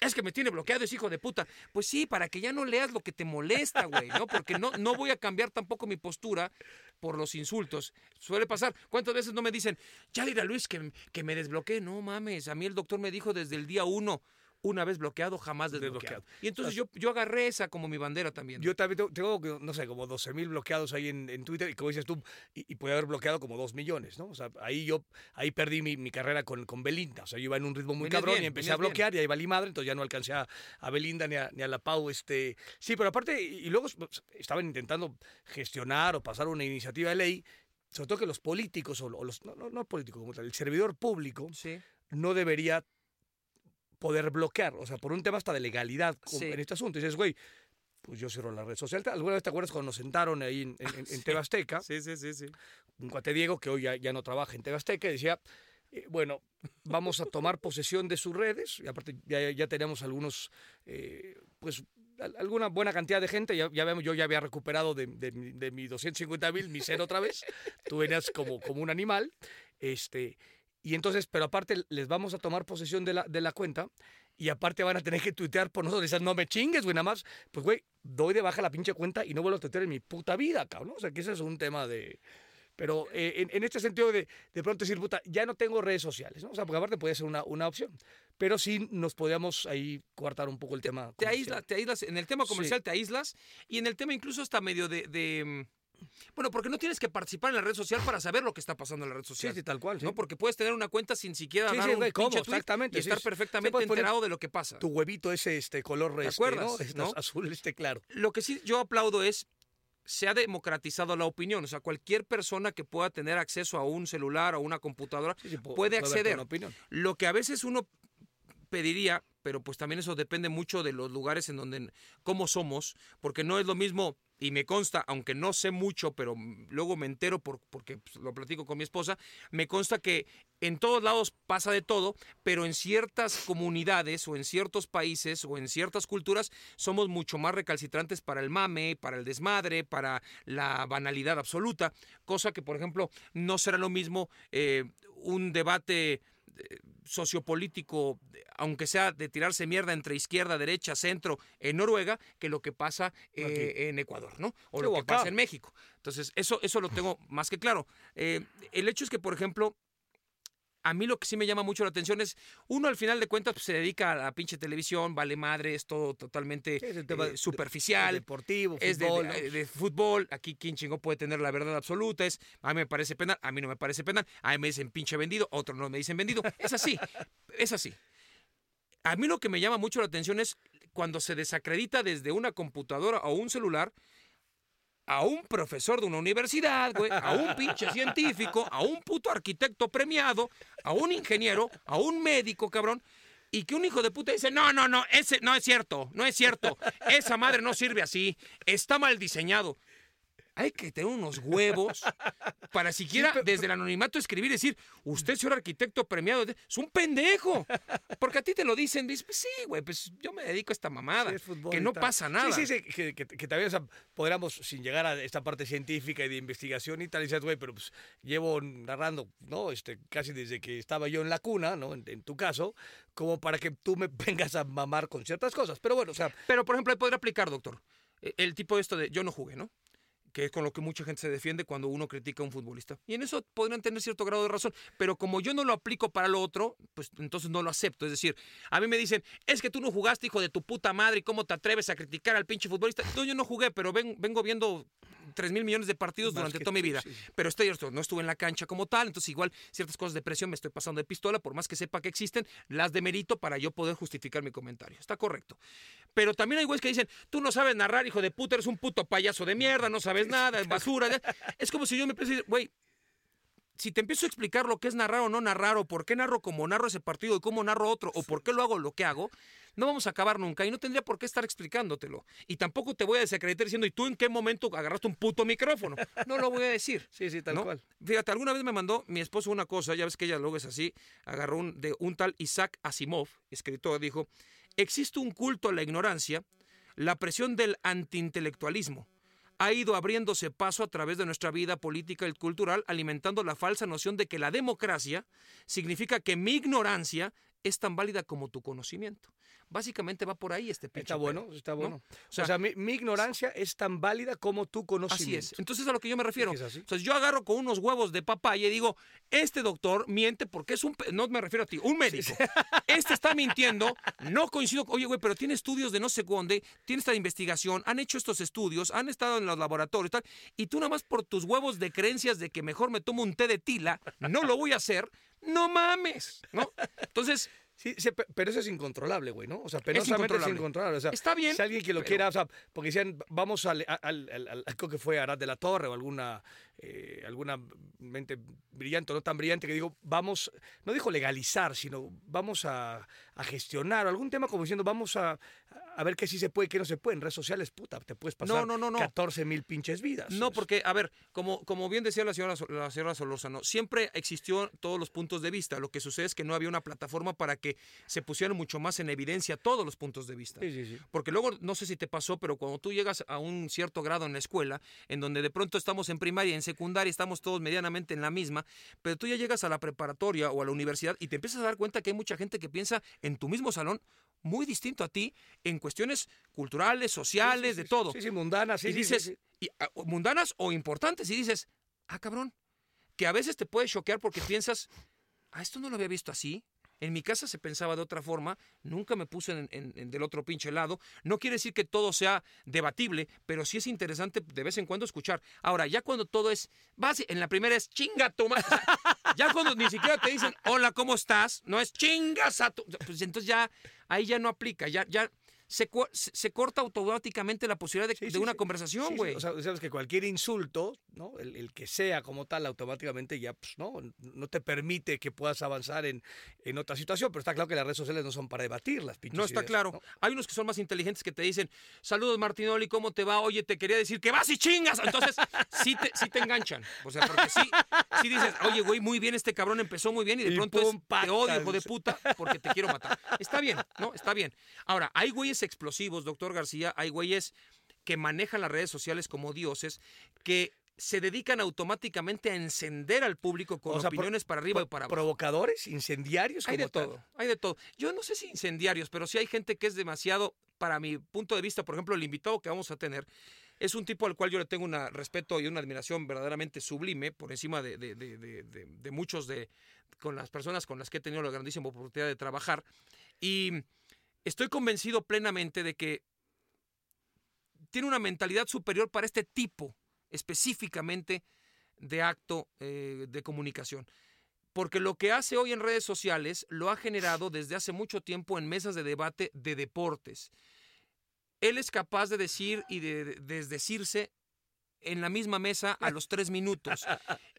es que me tiene bloqueado, es hijo de puta. Pues sí, para que ya no leas lo que te molesta, güey, ¿no? Porque no, no voy a cambiar tampoco mi postura por los insultos. Suele pasar. ¿Cuántas veces no me dicen, ya dirá Luis que, que me desbloqueé? No mames, a mí el doctor me dijo desde el día uno. Una vez bloqueado, jamás desbloqueado. Y entonces yo, yo agarré esa como mi bandera también. Yo también tengo, tengo, no sé, como 12 mil bloqueados ahí en, en, Twitter y como dices tú, y, y puede haber bloqueado como 2 millones, ¿no? O sea, ahí yo, ahí perdí mi, mi carrera con, con Belinda. O sea, yo iba en un ritmo muy Venías cabrón bien, y empecé a bloquear y ahí valí madre, entonces ya no alcancé a, a Belinda ni a, ni a la Pau. Este... Sí, pero aparte, y, y luego pues, estaban intentando gestionar o pasar una iniciativa de ley, sobre todo que los políticos, o, o los, no, no, no políticos como tal, el servidor público Sí. no debería poder bloquear, o sea, por un tema hasta de legalidad Sí. en este asunto. Y dices, güey, pues yo cierro la red social. ¿Alguna vez te acuerdas cuando nos sentaron ahí en, en, en Sí. TV Azteca? Sí, sí, sí, sí. Un cuate Diego, que hoy ya, ya no trabaja en TV Azteca, y decía, eh, bueno, vamos a tomar posesión de sus redes, y aparte ya, ya teníamos algunos, eh, pues al- alguna buena cantidad de gente, ya, ya yo ya había recuperado de, de, mi- de mi 250 mil mi cero otra vez, tú venías como, como un animal, este, y entonces, pero aparte les vamos a tomar posesión de la, de la cuenta, y aparte van a tener que tuitear por nosotros, dices, no me chingues, güey, nada más, pues güey, doy de baja la pinche cuenta y no vuelvo a tuitear en mi puta vida, cabrón, o sea, que ese es un tema de... Pero eh, en, en este sentido de de pronto decir, puta, ya no tengo redes sociales, ¿no? O sea, porque aparte puede ser una, una opción. Pero sí nos podríamos ahí coartar un poco el tema. Te aíslas, te aíslas, en el tema comercial te aíslas y en el tema incluso hasta medio de, de, mm, Bueno, porque no tienes que participar en la red social para saber lo que está pasando en la red Sí, social. sí, tal cual. sí. ¿no? Porque puedes tener una cuenta sin siquiera Sí, dar sí, un ¿cómo? pinche tweet Exactamente, y sí, estar sí. perfectamente Sí, enterado de lo que pasa. Tu huevito ese este color ¿Te este, acuerdas, ¿no? Este no? azul, este claro. Lo que sí yo aplaudo es se ha democratizado la opinión, o sea, cualquier persona que pueda tener acceso a un celular o una computadora Sí, sí, pu- puede acceder. una opinión. Lo que a veces uno pediría, pero pues también eso depende mucho de los lugares en donde, cómo somos, porque no es lo mismo, y me consta, aunque no sé mucho, pero mm, luego me entero por, porque pues, lo platico con mi esposa, me consta que en todos lados pasa de todo, pero en ciertas comunidades o en ciertos países o en ciertas culturas somos mucho más recalcitrantes para el mame, para el desmadre, para la banalidad absoluta, cosa que por ejemplo no será lo mismo eh, un debate eh, sociopolítico, aunque sea de tirarse mierda entre izquierda, derecha, centro, en Noruega, que lo que pasa eh, en Ecuador, ¿no? O lo que acá. pasa en México. Entonces, eso, eso lo tengo más que claro. Eh, el hecho es que, por ejemplo, a mí lo que sí me llama mucho la atención es, uno al final de cuentas pues, se dedica a la pinche televisión, vale madre, es todo totalmente Sí, es el tema eh, de- superficial. Deportivo, Es de, fútbol. de- ¿no? de fútbol, aquí quien chingó puede tener la verdad absoluta, es a mí me parece penal, a mí no me parece penal, a mí me dicen pinche vendido, otros no me dicen vendido, es así, es así. A mí lo que me llama mucho la atención es cuando se desacredita desde una computadora o un celular a un profesor de una universidad, a un pinche científico, a un puto arquitecto premiado, a un ingeniero, a un médico, cabrón, y que un hijo de puta dice, no, no, no, ese no es cierto, no es cierto, esa madre no sirve así, está mal diseñado. Hay que tener unos huevos para siquiera desde el anonimato escribir y decir, usted, señor arquitecto premiado, es un pendejo. Porque a ti te lo dicen, dices, pues sí, güey, pues yo me dedico a esta mamada. Sí, es fútbol que y no pasa nada. Sí, sí, sí, que, que- que también o sea, podríamos, sin llegar a esta parte científica y de investigación y tal, dices, güey, pero pues llevo narrando, ¿no? Este, casi desde que estaba yo en la cuna, ¿no? En, en tu caso, como para que tú me vengas a mamar con ciertas cosas. Pero bueno, o sea, Pero, por ejemplo, ahí podría aplicar, doctor, eh, el tipo de esto de yo no jugué, ¿no? Que es con lo que mucha gente se defiende cuando uno critica a un futbolista. Y en eso podrían tener cierto grado de razón. Pero como yo no lo aplico para lo otro, pues entonces no lo acepto. Es decir, a mí me dicen, es que tú no jugaste, hijo de tu puta madre, ¿y cómo te atreves a criticar al pinche futbolista? No, yo no jugué, pero ven- vengo viendo 3 mil millones de partidos Más durante toda mi vida. sí. Pero estoy, no estuve en la cancha como tal, entonces igual ciertas cosas de presión me estoy pasando de pistola, por más que sepa que existen, las demerito para yo poder justificar mi comentario. Está correcto. Pero también hay güeyes que dicen, tú no sabes narrar, hijo de puta, eres un puto payaso de mierda, no sabes nada, es basura. Es como si yo me decir, güey, si te empiezo a explicar lo que es narrar o no narrar, o por qué narro como narro ese partido y cómo narro otro, o por qué lo hago lo que hago, no vamos a acabar nunca y no tendría por qué estar explicándotelo. Y tampoco te voy a desacreditar diciendo, ¿y tú en qué momento agarraste un puto micrófono? No lo voy a decir. sí, sí, tal ¿no? cual. Fíjate, alguna vez me mandó mi esposo una cosa, ya ves que ella luego es así, agarró un, de un tal Isaac Asimov, escritor, dijo, existe un culto a la ignorancia, la presión del antiintelectualismo ha ido abriéndose paso a través de nuestra vida política y cultural, alimentando la falsa noción de que la democracia significa que mi ignorancia es tan válida como tu conocimiento. Básicamente va por ahí este pinche. Está bueno, está ¿no? bueno. O sea, O sea, mi, mi ignorancia es tan válida como tu Así conocimiento. es. Entonces a lo que yo me refiero. Es así. Entonces yo agarro con unos huevos de papaya y digo, este doctor miente porque es un... No me refiero a ti, un médico. Este está mintiendo, no coincido. Oye, güey, pero tiene estudios de no sé dónde, tiene esta investigación, han hecho estos estudios, han estado en los laboratorios y tal, y tú nada más por tus huevos de creencias de que mejor me tomo un té de tila, no lo voy a hacer, no mames, ¿no? Entonces... Sí, sí, pe- pero eso es incontrolable, güey, ¿no? O sea, penosamente es incontrolable. incontrolable. O sea, Está bien, Si alguien que lo pero- quiera, o sea, porque decían, vamos al, al, al, al- creo que fue Arad de la Torre o alguna, eh, alguna mente brillante o no tan brillante que digo, vamos, no dijo legalizar, sino vamos a, a gestionar, o algún tema como diciendo, vamos a, a ver qué sí se puede, qué no se puede. En redes sociales, puta, te puedes pasar No, no, no, no. 14 mil pinches vidas. No, porque, a ver, como, como bien decía la señora, la señora Solórzano, siempre existió todos los puntos de vista. Lo que sucede es que no había una plataforma para que se pusieran mucho más en evidencia todos los puntos de vista. Sí, sí, sí. Porque luego, no sé si te pasó, pero cuando tú llegas a un cierto grado en la escuela, en donde de pronto estamos en primaria, en secundaria, estamos todos medianamente en la misma, pero tú ya llegas a la preparatoria o a la universidad y te empiezas a dar cuenta que hay mucha gente que piensa en tu mismo salón muy distinto a ti en cuestiones culturales, sociales, de todo Sí, sí, mundana, sí, y dices, y, ah, mundanas o importantes, y dices, ah, cabrón, que a veces te puede choquear porque piensas, ah, esto no lo había visto así. En mi casa se pensaba de otra forma, nunca me puse en, del otro pinche lado. No quiere decir que todo sea debatible, pero sí es interesante de vez en cuando escuchar. Ahora, ya cuando todo es, en la primera es chinga tu ma-". O sea, ya cuando ni siquiera te dicen, hola, ¿cómo estás? No es chingas a tu. Pues entonces ya, ahí ya no aplica, ya, ya se, se, corta automáticamente la posibilidad de, Sí, de sí, una sí. conversación, güey. O sea, sabes que cualquier insulto, ¿no? El, el que sea como tal, automáticamente ya, pues, ¿no? No te permite que puedas avanzar en, en otra situación, pero está claro que las redes sociales no son para debatir las pinches No está ideas, claro. ¿no? Hay unos que son más inteligentes que te dicen, saludos Martinoli, ¿cómo te va? Oye, te quería decir que vas y chingas. Entonces, sí te, sí te enganchan. O sea, porque sí, sí dices, oye, güey, muy bien, este cabrón empezó muy bien y de Y pronto es, pum, te odio, hijo de puta, porque te quiero matar. Está bien, ¿no? Está bien. Ahora, hay güeyes explosivos, doctor García, hay güeyes que manejan las redes sociales como dioses, que se dedican automáticamente a encender al público con O sea, opiniones para arriba y para abajo. Provocadores, incendiarios, Hay de tal. todo, hay de todo. Yo no sé si incendiarios, pero sí hay gente que es demasiado, para mi punto de vista, por ejemplo, el invitado que vamos a tener, es un tipo al cual yo le tengo un respeto y una admiración verdaderamente sublime, por encima de- de muchos de, con las personas con las que he tenido la grandísima oportunidad de trabajar. Y estoy convencido plenamente de que tiene una mentalidad superior para este tipo específicamente de acto eh, de comunicación. Porque lo que hace hoy en redes sociales lo ha generado desde hace mucho tiempo en mesas de debate de deportes. Él es capaz de decir y de, de desdecirse en la misma mesa a los tres minutos.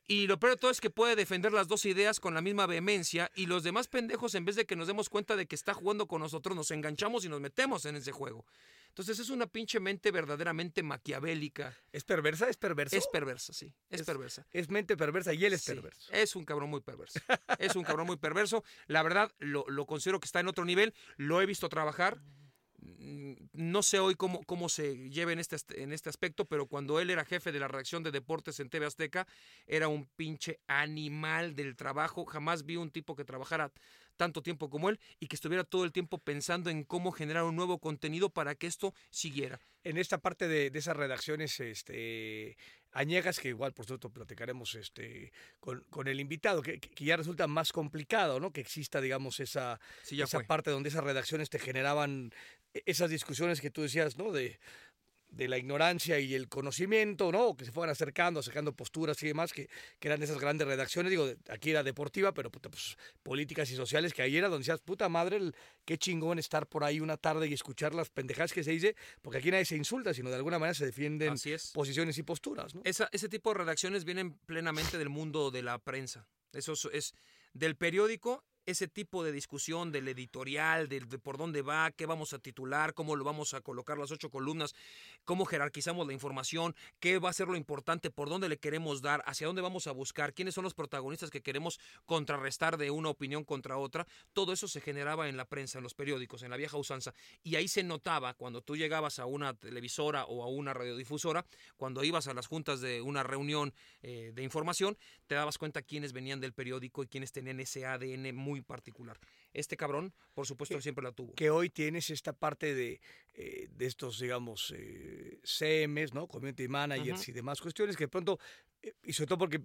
Y lo peor de todo es que puede defender las dos ideas con la misma vehemencia y los demás pendejos, en vez de que nos demos cuenta de que está jugando con nosotros, nos enganchamos y nos metemos en ese juego. Entonces es una pinche mente verdaderamente maquiavélica. ¿Es perversa? ¿Es perverso? Es perversa, sí, es, Es- perversa. Es mente perversa y él es Sí, perverso. Es un cabrón muy perverso. Es un cabrón muy perverso. La verdad, lo, lo considero que está en otro nivel. Lo he visto trabajar. Mm, No sé hoy cómo, cómo se lleva en este, en este aspecto, pero cuando él era jefe de la redacción de deportes en TV Azteca, era un pinche animal del trabajo. Jamás vi un tipo que trabajara tanto tiempo como él y que estuviera todo el tiempo pensando en cómo generar un nuevo contenido para que esto siguiera. En esta parte de, de esas redacciones este, añegas, que igual por supuesto platicaremos este, con, con el invitado, que, que ya resulta más complicado, ¿no? Que exista, digamos, esa, Sí, esa fue. parte donde esas redacciones te generaban esas discusiones que tú decías, ¿no? De, de la ignorancia y el conocimiento, ¿no? Que se fueran acercando, acercando posturas y demás, que, que eran esas grandes redacciones. Digo, aquí era deportiva, pero puta, pues, políticas y sociales, que ahí era donde decías, puta madre, el- qué chingón estar por ahí una tarde y escuchar las pendejadas que se dice, porque aquí nadie se insulta, sino de alguna manera se defienden Así es. posiciones y posturas, ¿no? Esa- ese tipo de redacciones vienen plenamente del mundo de la prensa. Eso es, es del periódico, ese tipo de discusión del editorial, del- de, por dónde va, qué vamos a titular, cómo lo vamos a colocar las ocho columnas, cómo jerarquizamos la información, qué va a ser lo importante, por dónde le queremos dar, hacia dónde vamos a buscar, quiénes son los protagonistas que queremos contrarrestar de una opinión contra otra. Todo eso se generaba en la prensa, en los periódicos, en la vieja usanza. Y ahí se notaba cuando tú llegabas a una televisora o a una radiodifusora, cuando ibas a las juntas de una reunión eh, de información, te dabas cuenta quiénes venían del periódico y quiénes tenían ese ADN muy muy particular. Este cabrón, por supuesto, siempre la tuvo. Que hoy tienes esta parte de, eh, de estos, digamos, eh, CMs, ¿no? Community managers y demás cuestiones que de pronto, eh, y sobre todo porque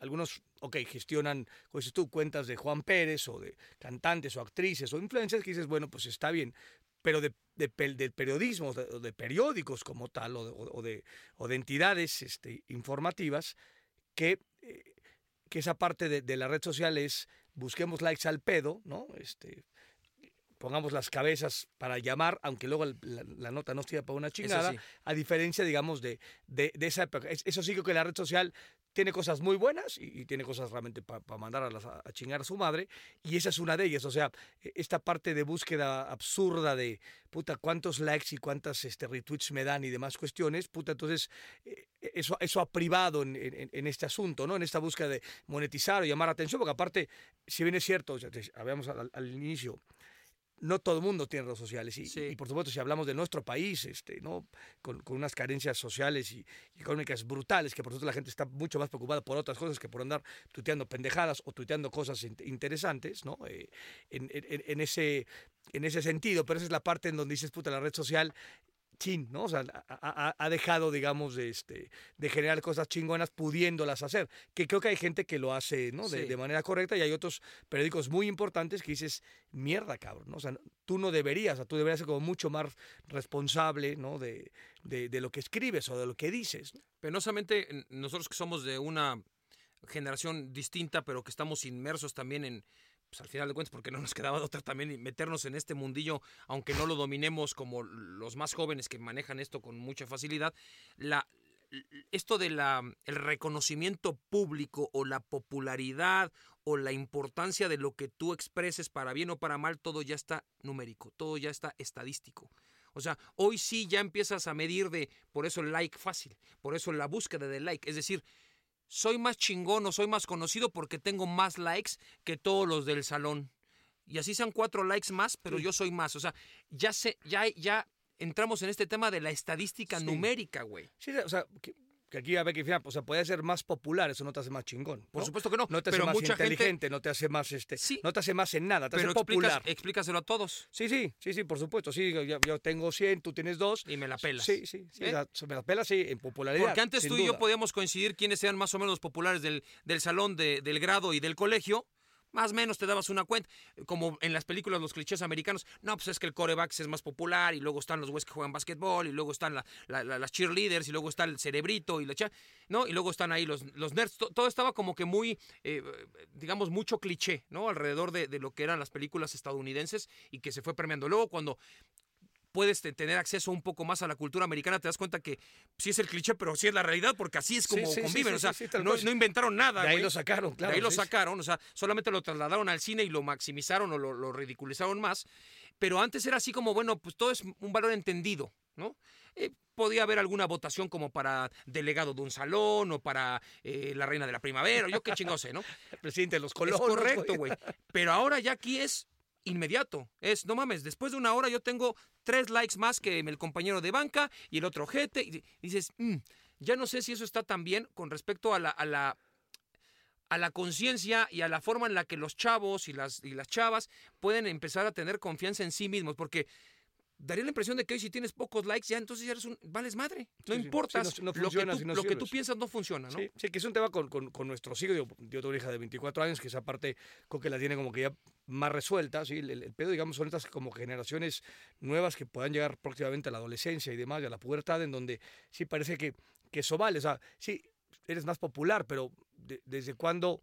algunos, ok, gestionan, como dices tú, cuentas de Juan Pérez o de cantantes o actrices o influencers que dices, bueno, pues está bien, pero de, de, del periodismo, o de, periódicos como tal, o de, o de, o de entidades este, informativas, que, eh, que esa parte de, de, la red social es busquemos likes al pedo, ¿no? Este, pongamos las cabezas para llamar, aunque luego la, la nota no esté para una chingada, sí. a diferencia, digamos, de, de, de, esa época. Eso sí que la red social tiene cosas muy buenas y, tiene cosas realmente para pa mandar a, las, a, chingar a su madre, y esa es una de ellas. O sea, e, esta parte de búsqueda absurda de, puta, cuántos likes y cuántas este, retweets me dan y demás cuestiones, puta, entonces eh, eso, eso ha privado en, en, este asunto, ¿no? En esta búsqueda de monetizar o llamar atención, porque aparte, si bien es cierto, habíamos al, al inicio, no todo el mundo tiene redes sociales y, sí. y, por supuesto si hablamos de nuestro país este no con, con unas carencias sociales y, y, económicas brutales que por supuesto la gente está mucho más preocupada por otras cosas que por andar tuiteando pendejadas o tuiteando cosas interesantes no eh, en, en, en, ese en ese sentido pero esa es la parte en donde dices puta la red social chin, ¿no? O sea, ha, ha, dejado, digamos, de, este, de generar cosas chingonas pudiéndolas hacer. Que creo que hay gente que lo hace, ¿no? De, sí. de, manera correcta y hay otros periódicos muy importantes que dices, mierda, cabrón, ¿no? O sea, tú no deberías, o sea, tú deberías ser como mucho más responsable, ¿no? De, de, de lo que escribes o de lo que dices. ¿no? Penosamente, nosotros que somos de una generación distinta, pero que estamos inmersos también en pues al final de cuentas, porque no nos quedaba de otra también meternos en este mundillo, aunque no lo dominemos como los más jóvenes que manejan esto con mucha facilidad, esto de el reconocimiento público o la popularidad o la importancia de lo que tú expreses para bien o para mal, todo ya está numérico, todo ya está estadístico. O sea, hoy sí ya empiezas a medir de, por eso el like fácil, por eso la búsqueda del like, es decir, soy más chingón o soy más conocido porque tengo más likes que todos los del salón. Y así sean cuatro likes más, pero sí. yo soy más. O sea, ya sé, ya, ya entramos en este tema de la estadística sí. numérica, güey. Sí, o sea, que, que aquí a ver que o sea, puede ser más popular, eso no te hace más chingón. ¿no? Por supuesto que no. No te hace pero más mucha inteligente, gente... no te hace más este, sí. no te hace más en nada, te pero hace popular. Explicas, explícaselo a todos. Sí, sí, sí, sí, por supuesto. Sí, yo, yo tengo 100, tú tienes 2. Y me la pelas. Sí, sí, sí. ¿Eh? Me la pelas, sí, en popularidad. Porque antes tú y yo podíamos coincidir quiénes eran más o menos populares del, del salón, de, del grado y del colegio más o menos te dabas una cuenta, como en las películas los clichés americanos, no, pues es que el coreback es más popular y luego están los güeyes que juegan básquetbol y luego están la, la, la, las cheerleaders y luego está el cerebrito y la cha, ¿no? Y luego están ahí los, los nerds, todo estaba como que muy, eh, digamos, mucho cliché, ¿no? Alrededor de, de, lo que eran las películas estadounidenses y que se fue premiando. Luego cuando puedes tener acceso un poco más a la cultura americana, te das cuenta que sí es el cliché, pero sí es la realidad, porque así es como sí, sí, conviven. Sí, o sea, no, no, inventaron nada. De ahí güey. lo sacaron, claro. De ahí lo sacaron, o sea, solamente lo trasladaron al cine y lo maximizaron o lo, lo ridiculizaron más. Pero antes era así como, bueno, pues todo es un valor entendido, ¿no? Eh, podía haber alguna votación como para delegado de un salón o para eh, la reina de la primavera, yo qué chingo sé, ¿no? El presidente de los colonos. Es correcto, güey. Pero ahora ya aquí es inmediato. Es, no mames, después de una hora yo tengo tres likes más que el compañero de banca y el otro jete. Y dices, mmm, ya no sé si eso está tan bien con respecto a la, a la, a la conciencia y a la forma en la que los chavos y las, y las chavas pueden empezar a tener confianza en sí mismos. Porque daría la impresión de que hoy si tienes pocos likes ya entonces ya eres un vales madre. No sí, importa sí, no, no lo, que tú, lo que tú, piensas no funciona no sí, sí que es un tema con, con, con nuestros hijos yo, yo tengo una hija de 24 años que esa parte creo que la tiene como que ya más resuelta sí el, el, pedo digamos son estas como generaciones nuevas que puedan llegar próximamente a la adolescencia y demás y a la pubertad en donde sí parece que que eso vale. O sea sí eres más popular pero de, desde cuándo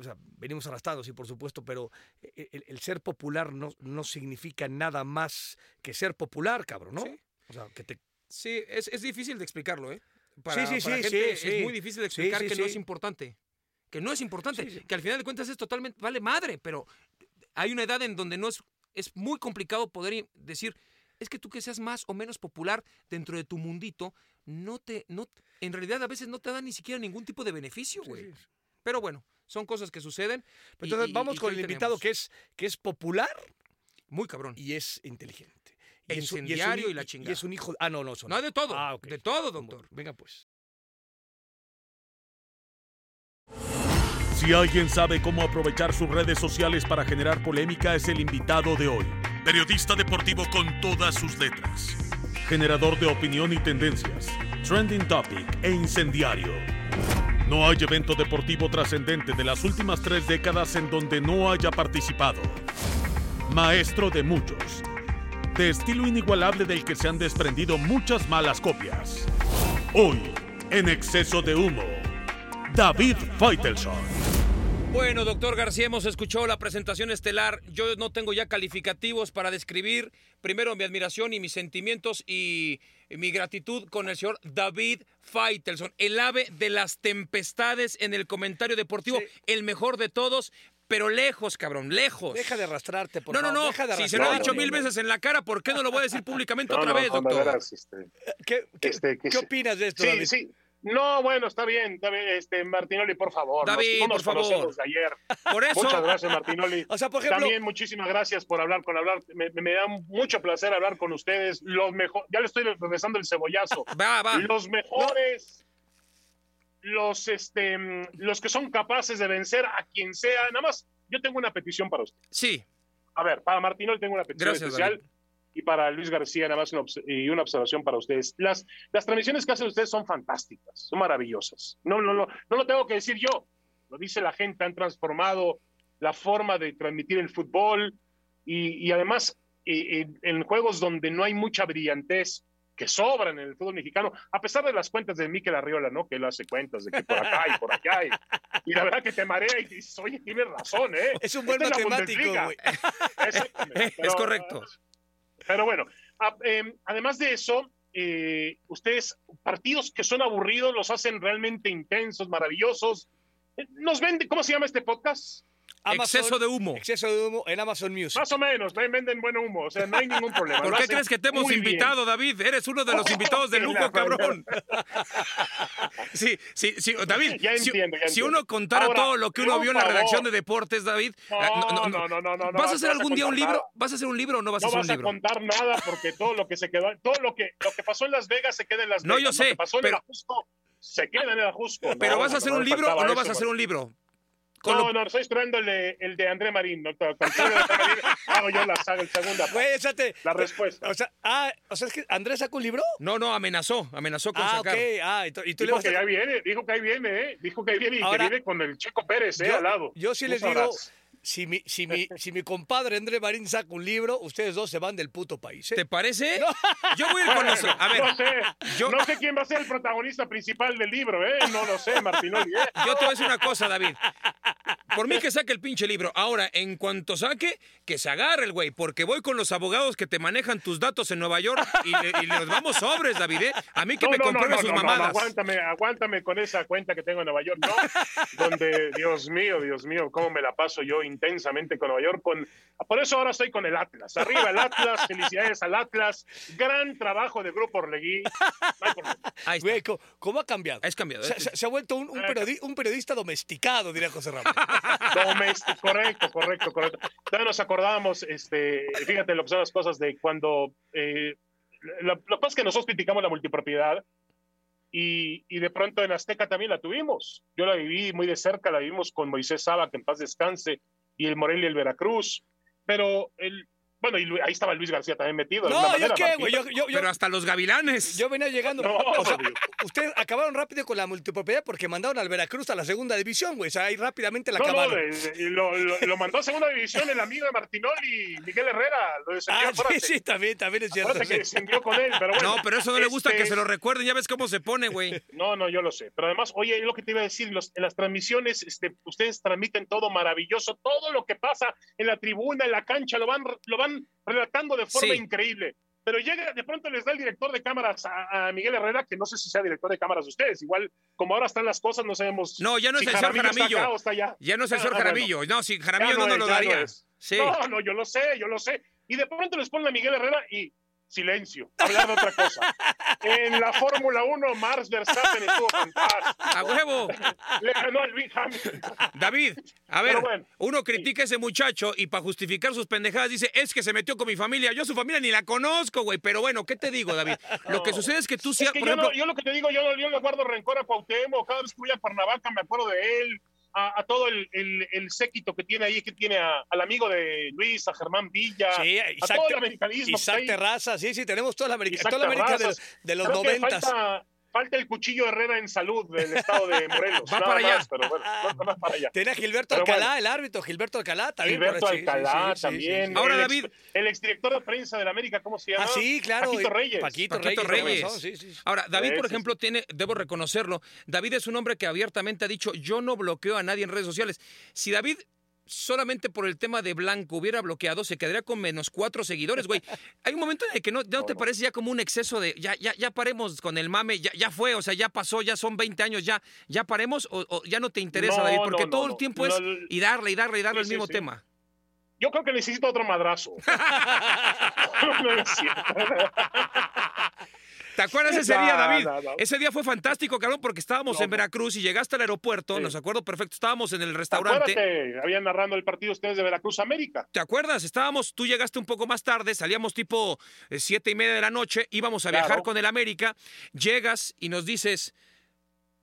o sea, venimos arrastrados, sí, por supuesto, pero el, el, ser popular no, no significa nada más que ser popular, cabrón, ¿no? Sí. O sea, que te... Sí, es, es difícil de explicarlo, ¿eh? Para, sí, sí, para sí, gente sí, Es muy difícil de explicar que no es importante. Que no es importante. Que al final de cuentas es totalmente. Vale madre, pero hay una edad en donde no es. Es muy complicado poder decir. Es que tú que seas más o menos popular dentro de tu mundito, no te. No, en realidad a veces no te da ni siquiera ningún tipo de beneficio, güey. Pero bueno, son cosas que suceden. Entonces y, vamos y, con el invitado que es, que es popular. Muy cabrón. Y es inteligente. Y Incendiario es un, y la chingada. Y es un hijo. Ah, no, no. Son... No, de todo. Ah, okay. De todo, doctor. Venga, pues. Si alguien sabe cómo aprovechar sus redes sociales para generar polémica es el invitado de hoy. Periodista deportivo con todas sus letras. Generador de opinión y tendencias. Trending topic e incendiario. No hay evento deportivo trascendente de las últimas tres décadas en donde no haya participado. Maestro de muchos. De estilo inigualable del que se han desprendido muchas malas copias. Hoy, en exceso de humo, David Feitelson. Bueno, doctor García, hemos escuchado la presentación estelar. Yo no tengo ya calificativos para describir primero mi admiración y mis sentimientos y mi gratitud con el señor David Feitelson, el ave de las tempestades en el comentario deportivo, el mejor de todos, pero lejos, cabrón, lejos. Deja de arrastrarte, por no, favor. No, no, Deja de Si se lo he dicho mil veces en la cara, ¿por qué no lo voy a decir públicamente No, otra no, vez, doctor? veras, este, ¿Qué, qué- Este, que qué opinas de esto, sí, David? sí. No, bueno, está bien, está bien, este, Martinoli, por favor. nos- David, no nos por favor. de ayer. Por eso, Muchas gracias, Martinoli. O sea, por ejemplo, También muchísimas gracias por hablar con hablar. Me, me da mucho placer hablar con ustedes. Los mejor, ya le estoy regresando el cebollazo. va, va. Los mejores, los este, los que son capaces de vencer a quien sea. Nada más, yo tengo una petición para usted. Sí, A ver, para Martinoli tengo una petición Gracias, especial. David. Y para Luis García, nada más una, y una observación para ustedes. Las, las transmisiones que hacen ustedes son fantásticas, son maravillosas. No, no, no, no lo tengo que decir yo, lo dice la gente, han transformado la forma de transmitir el fútbol y, y además eh, en, en juegos donde no hay mucha brillantez que sobran en el fútbol mexicano, a pesar de las cuentas de Miquel Arriola, ¿no? Que él hace cuentas de que por acá y por allá. Y, y la verdad que te marea y dices, oye, tienes razón, ¿eh? es un buen Esta es matemático, Bundesliga. güey. Exactamente. es Pero, correcto. Pero bueno, eh, además de eso, eh, ustedes, partidos que son aburridos, los hacen realmente intensos, maravillosos. Eh, Nos venden, ¿cómo se llama este podcast? Amazon- Exceso de humo. Exceso de humo en Amazon Music. Más o menos, ven- venden buen humo, o sea, no hay ningún problema. ¿Por Lo qué crees que te hemos bien. invitado, David? Eres uno de los Oh, invitados de lujo, cabrón. Sí, sí, sí, David. Ya si- entiendo, ya si, entiendo. uno contara Ahora, todo lo que uno vio en la redacción de deportes, David. No, eh, no, no, no, no, no, ¿Vas a no hacer vas a algún día un libro? nada. ¿Vas a hacer un libro o no vas a No hacer un vas a libro? contar nada porque todo lo que se quedó, todo lo que, lo que pasó en Las Vegas se queda en Las No, Vegas. yo Lo sé, que pasó en pero- el Ajusco se queda en el Ajusco. ¿Pero No, vas a no, hacer no un libro o no vas a hacer man. un libro? Con No, lo- no, estoy esperando el de, el de André Marín. No, con de André Marín hago yo la, saga, el segunda. Güey, échate. La respuesta. O sea, ah, o sea, es que Andrés sacó un libro. No, no, amenazó, amenazó con Ah, sacar. ok. Ah, y tú, y tú le Dijo vas que a... ya viene, dijo que ahí viene, ¿eh? Dijo que ahí viene y Ahora, que viene con el Checo Pérez, ¿eh? yo, al lado. yo sí Tú les digo, sabrás. Si mi, si, mi, si mi compadre André Marín saca un libro, ustedes dos se van del puto país. ¿eh? ¿Te parece? Yo voy a ir con los... A ver, no sé, yo- no sé quién va a ser el protagonista principal del libro, ¿eh? No lo sé, Martinoli, ¿eh? Yo te voy a decir una cosa, David. Por mí que saque el pinche libro. Ahora, en cuanto saque, que se agarre el güey, porque voy con los abogados que te manejan tus datos en Nueva York y, le- y les vamos sobres, David. ¿eh? A mí que No, me no, no, comprueben no, sus no, no, mamadas. aguántame, aguántame con esa cuenta que tengo en Nueva York, ¿no? Donde, Dios mío, Dios mío, cómo me la paso yo intensamente con Nueva York. Con... Por eso ahora estoy con el Atlas. Arriba el Atlas, felicidades al Atlas. Gran trabajo de Grupo Orlegui. No. Güey, ¿cómo ha cambiado? Es cambiado. Se, se ha vuelto un, un periodi- un periodista domesticado, diría José Ramón. Doméstico, correcto, correcto, correcto. Todavía nos acordábamos, este, fíjate lo que son las cosas de cuando, eh, lo, lo que pasa es que nosotros criticamos la multipropiedad y, y de pronto en Azteca también la tuvimos. Yo la viví muy de cerca, la vivimos con Moisés Saba, que en paz descanse, y el Morelia y el Veracruz, pero el, bueno, y ahí estaba Luis García también metido. de No, alguna ¿yo qué, güey? Yo, yo, yo, Pero hasta los gavilanes. yo venía llegando. No, o sea, ustedes acabaron rápido con la multipropiedad porque mandaron al Veracruz a la segunda división, güey. O sea, ahí rápidamente la No, no, acabaron. de- de- lo, lo- lo mandó a segunda división el amigo de Martinoli, Miguel Herrera, lo descendió, ah, sí, sí, también, también es cierto. Acuérdate que sí. descendió con él, pero bueno. No, pero eso no le gusta este, que se lo recuerden. Ya ves cómo se pone, güey. No, no, yo lo sé. Pero además, oye, lo que te iba a decir, los- en las transmisiones, este, ustedes transmiten todo maravilloso, todo lo que pasa en la tribuna, en la cancha, lo van, lo van relatando de forma Sí. increíble. Pero llega, de pronto les da el director de cámaras a, a Miguel Herrera, que no sé si sea director de cámaras de ustedes. Igual, como ahora están las cosas, no sabemos. No, ya no si es el señor Jaramillo está Jaramillo. acá o está allá. Ya no es el Ah, señor bueno. Jaramillo. No, si Ya Jaramillo no, no nos lo no daría. Sí. No, no, yo lo sé, yo lo sé. Y de pronto les ponen a Miguel Herrera y silencio, hablar de otra cosa. En la Fórmula 1, Max Verstappen estuvo fantástico. A huevo. Le ganó al Lewis Hamilton. David, a ver, bueno, uno critica a ese muchacho y para justificar sus pendejadas dice, es que se metió con mi familia. Yo a su familia ni la conozco, güey. Pero bueno, ¿qué te digo, David? Lo que sucede es que tú sí, Es que por yo, ejemplo... no- yo lo que te digo, yo, no- yo le guardo rencor a Cuauhtémoc. Cada vez que voy a Cuernavaca me acuerdo de él. A, todo el, el, séquito que tiene ahí, que tiene al amigo de Luis, a Germán Villa, a todo el americanismo. Isaac Terraza, sí, sí, tenemos toda la, América, toda la América de, de los noventas falta el cuchillo Herrera en salud del estado de Morelos. va para allá. pero bueno, no, para allá. Tiene a Gilberto Alcalá, el árbitro, Gilberto Alcalá también. Gilberto Alcalá también. Ahora, el David. el exdirector de prensa de la América, ¿cómo se llama? Ah, sí, claro. Paquito Reyes. Paquito, Reyes. Ahora, David, por ejemplo, tiene, debo reconocerlo, David es un hombre que abiertamente ha dicho, yo no bloqueo a nadie en redes sociales. Si David solamente por el tema de Blanco hubiera bloqueado, se quedaría con menos cuatro seguidores, güey. Hay un momento en el que no, te parece ya como un exceso de, ya, ya, ya paremos con el mame, ya, ya fue, o sea, ya pasó, ya son 20 años, ya, ya paremos o, ya no te interesa, David, porque todo el tiempo es y darle y darle y darle el mismo tema. Yo creo que necesito otro madrazo. ¿Te acuerdas ese día, David? Ese día fue fantástico, cabrón, porque estábamos en Veracruz y llegaste al aeropuerto, nos acuerdo perfecto, estábamos en el restaurante. ¿Te habían narrando el partido ustedes de Veracruz América. ¿Te acuerdas? Estábamos, tú llegaste un poco más tarde, salíamos tipo eh, siete y media de la noche, íbamos a viajar con el América, llegas y nos dices,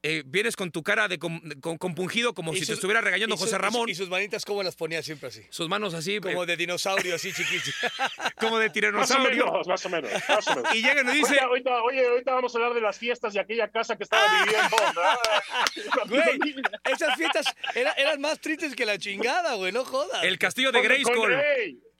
eh, vienes con tu cara de compungido como si te estuviera regañando José Ramón. Y sus manitas, ¿cómo las ponía siempre así? Sus manos así. Como de dinosaurio, así chiquitos. como de tiranosaurio. Más o menos, más o menos. y llega y nos dice... Ahorita, oye, ahorita vamos a hablar de las fiestas de aquella casa que estaba viviendo. güey, esas fiestas eran, más tristes que la chingada, güey, no jodas. El castillo de Grayskull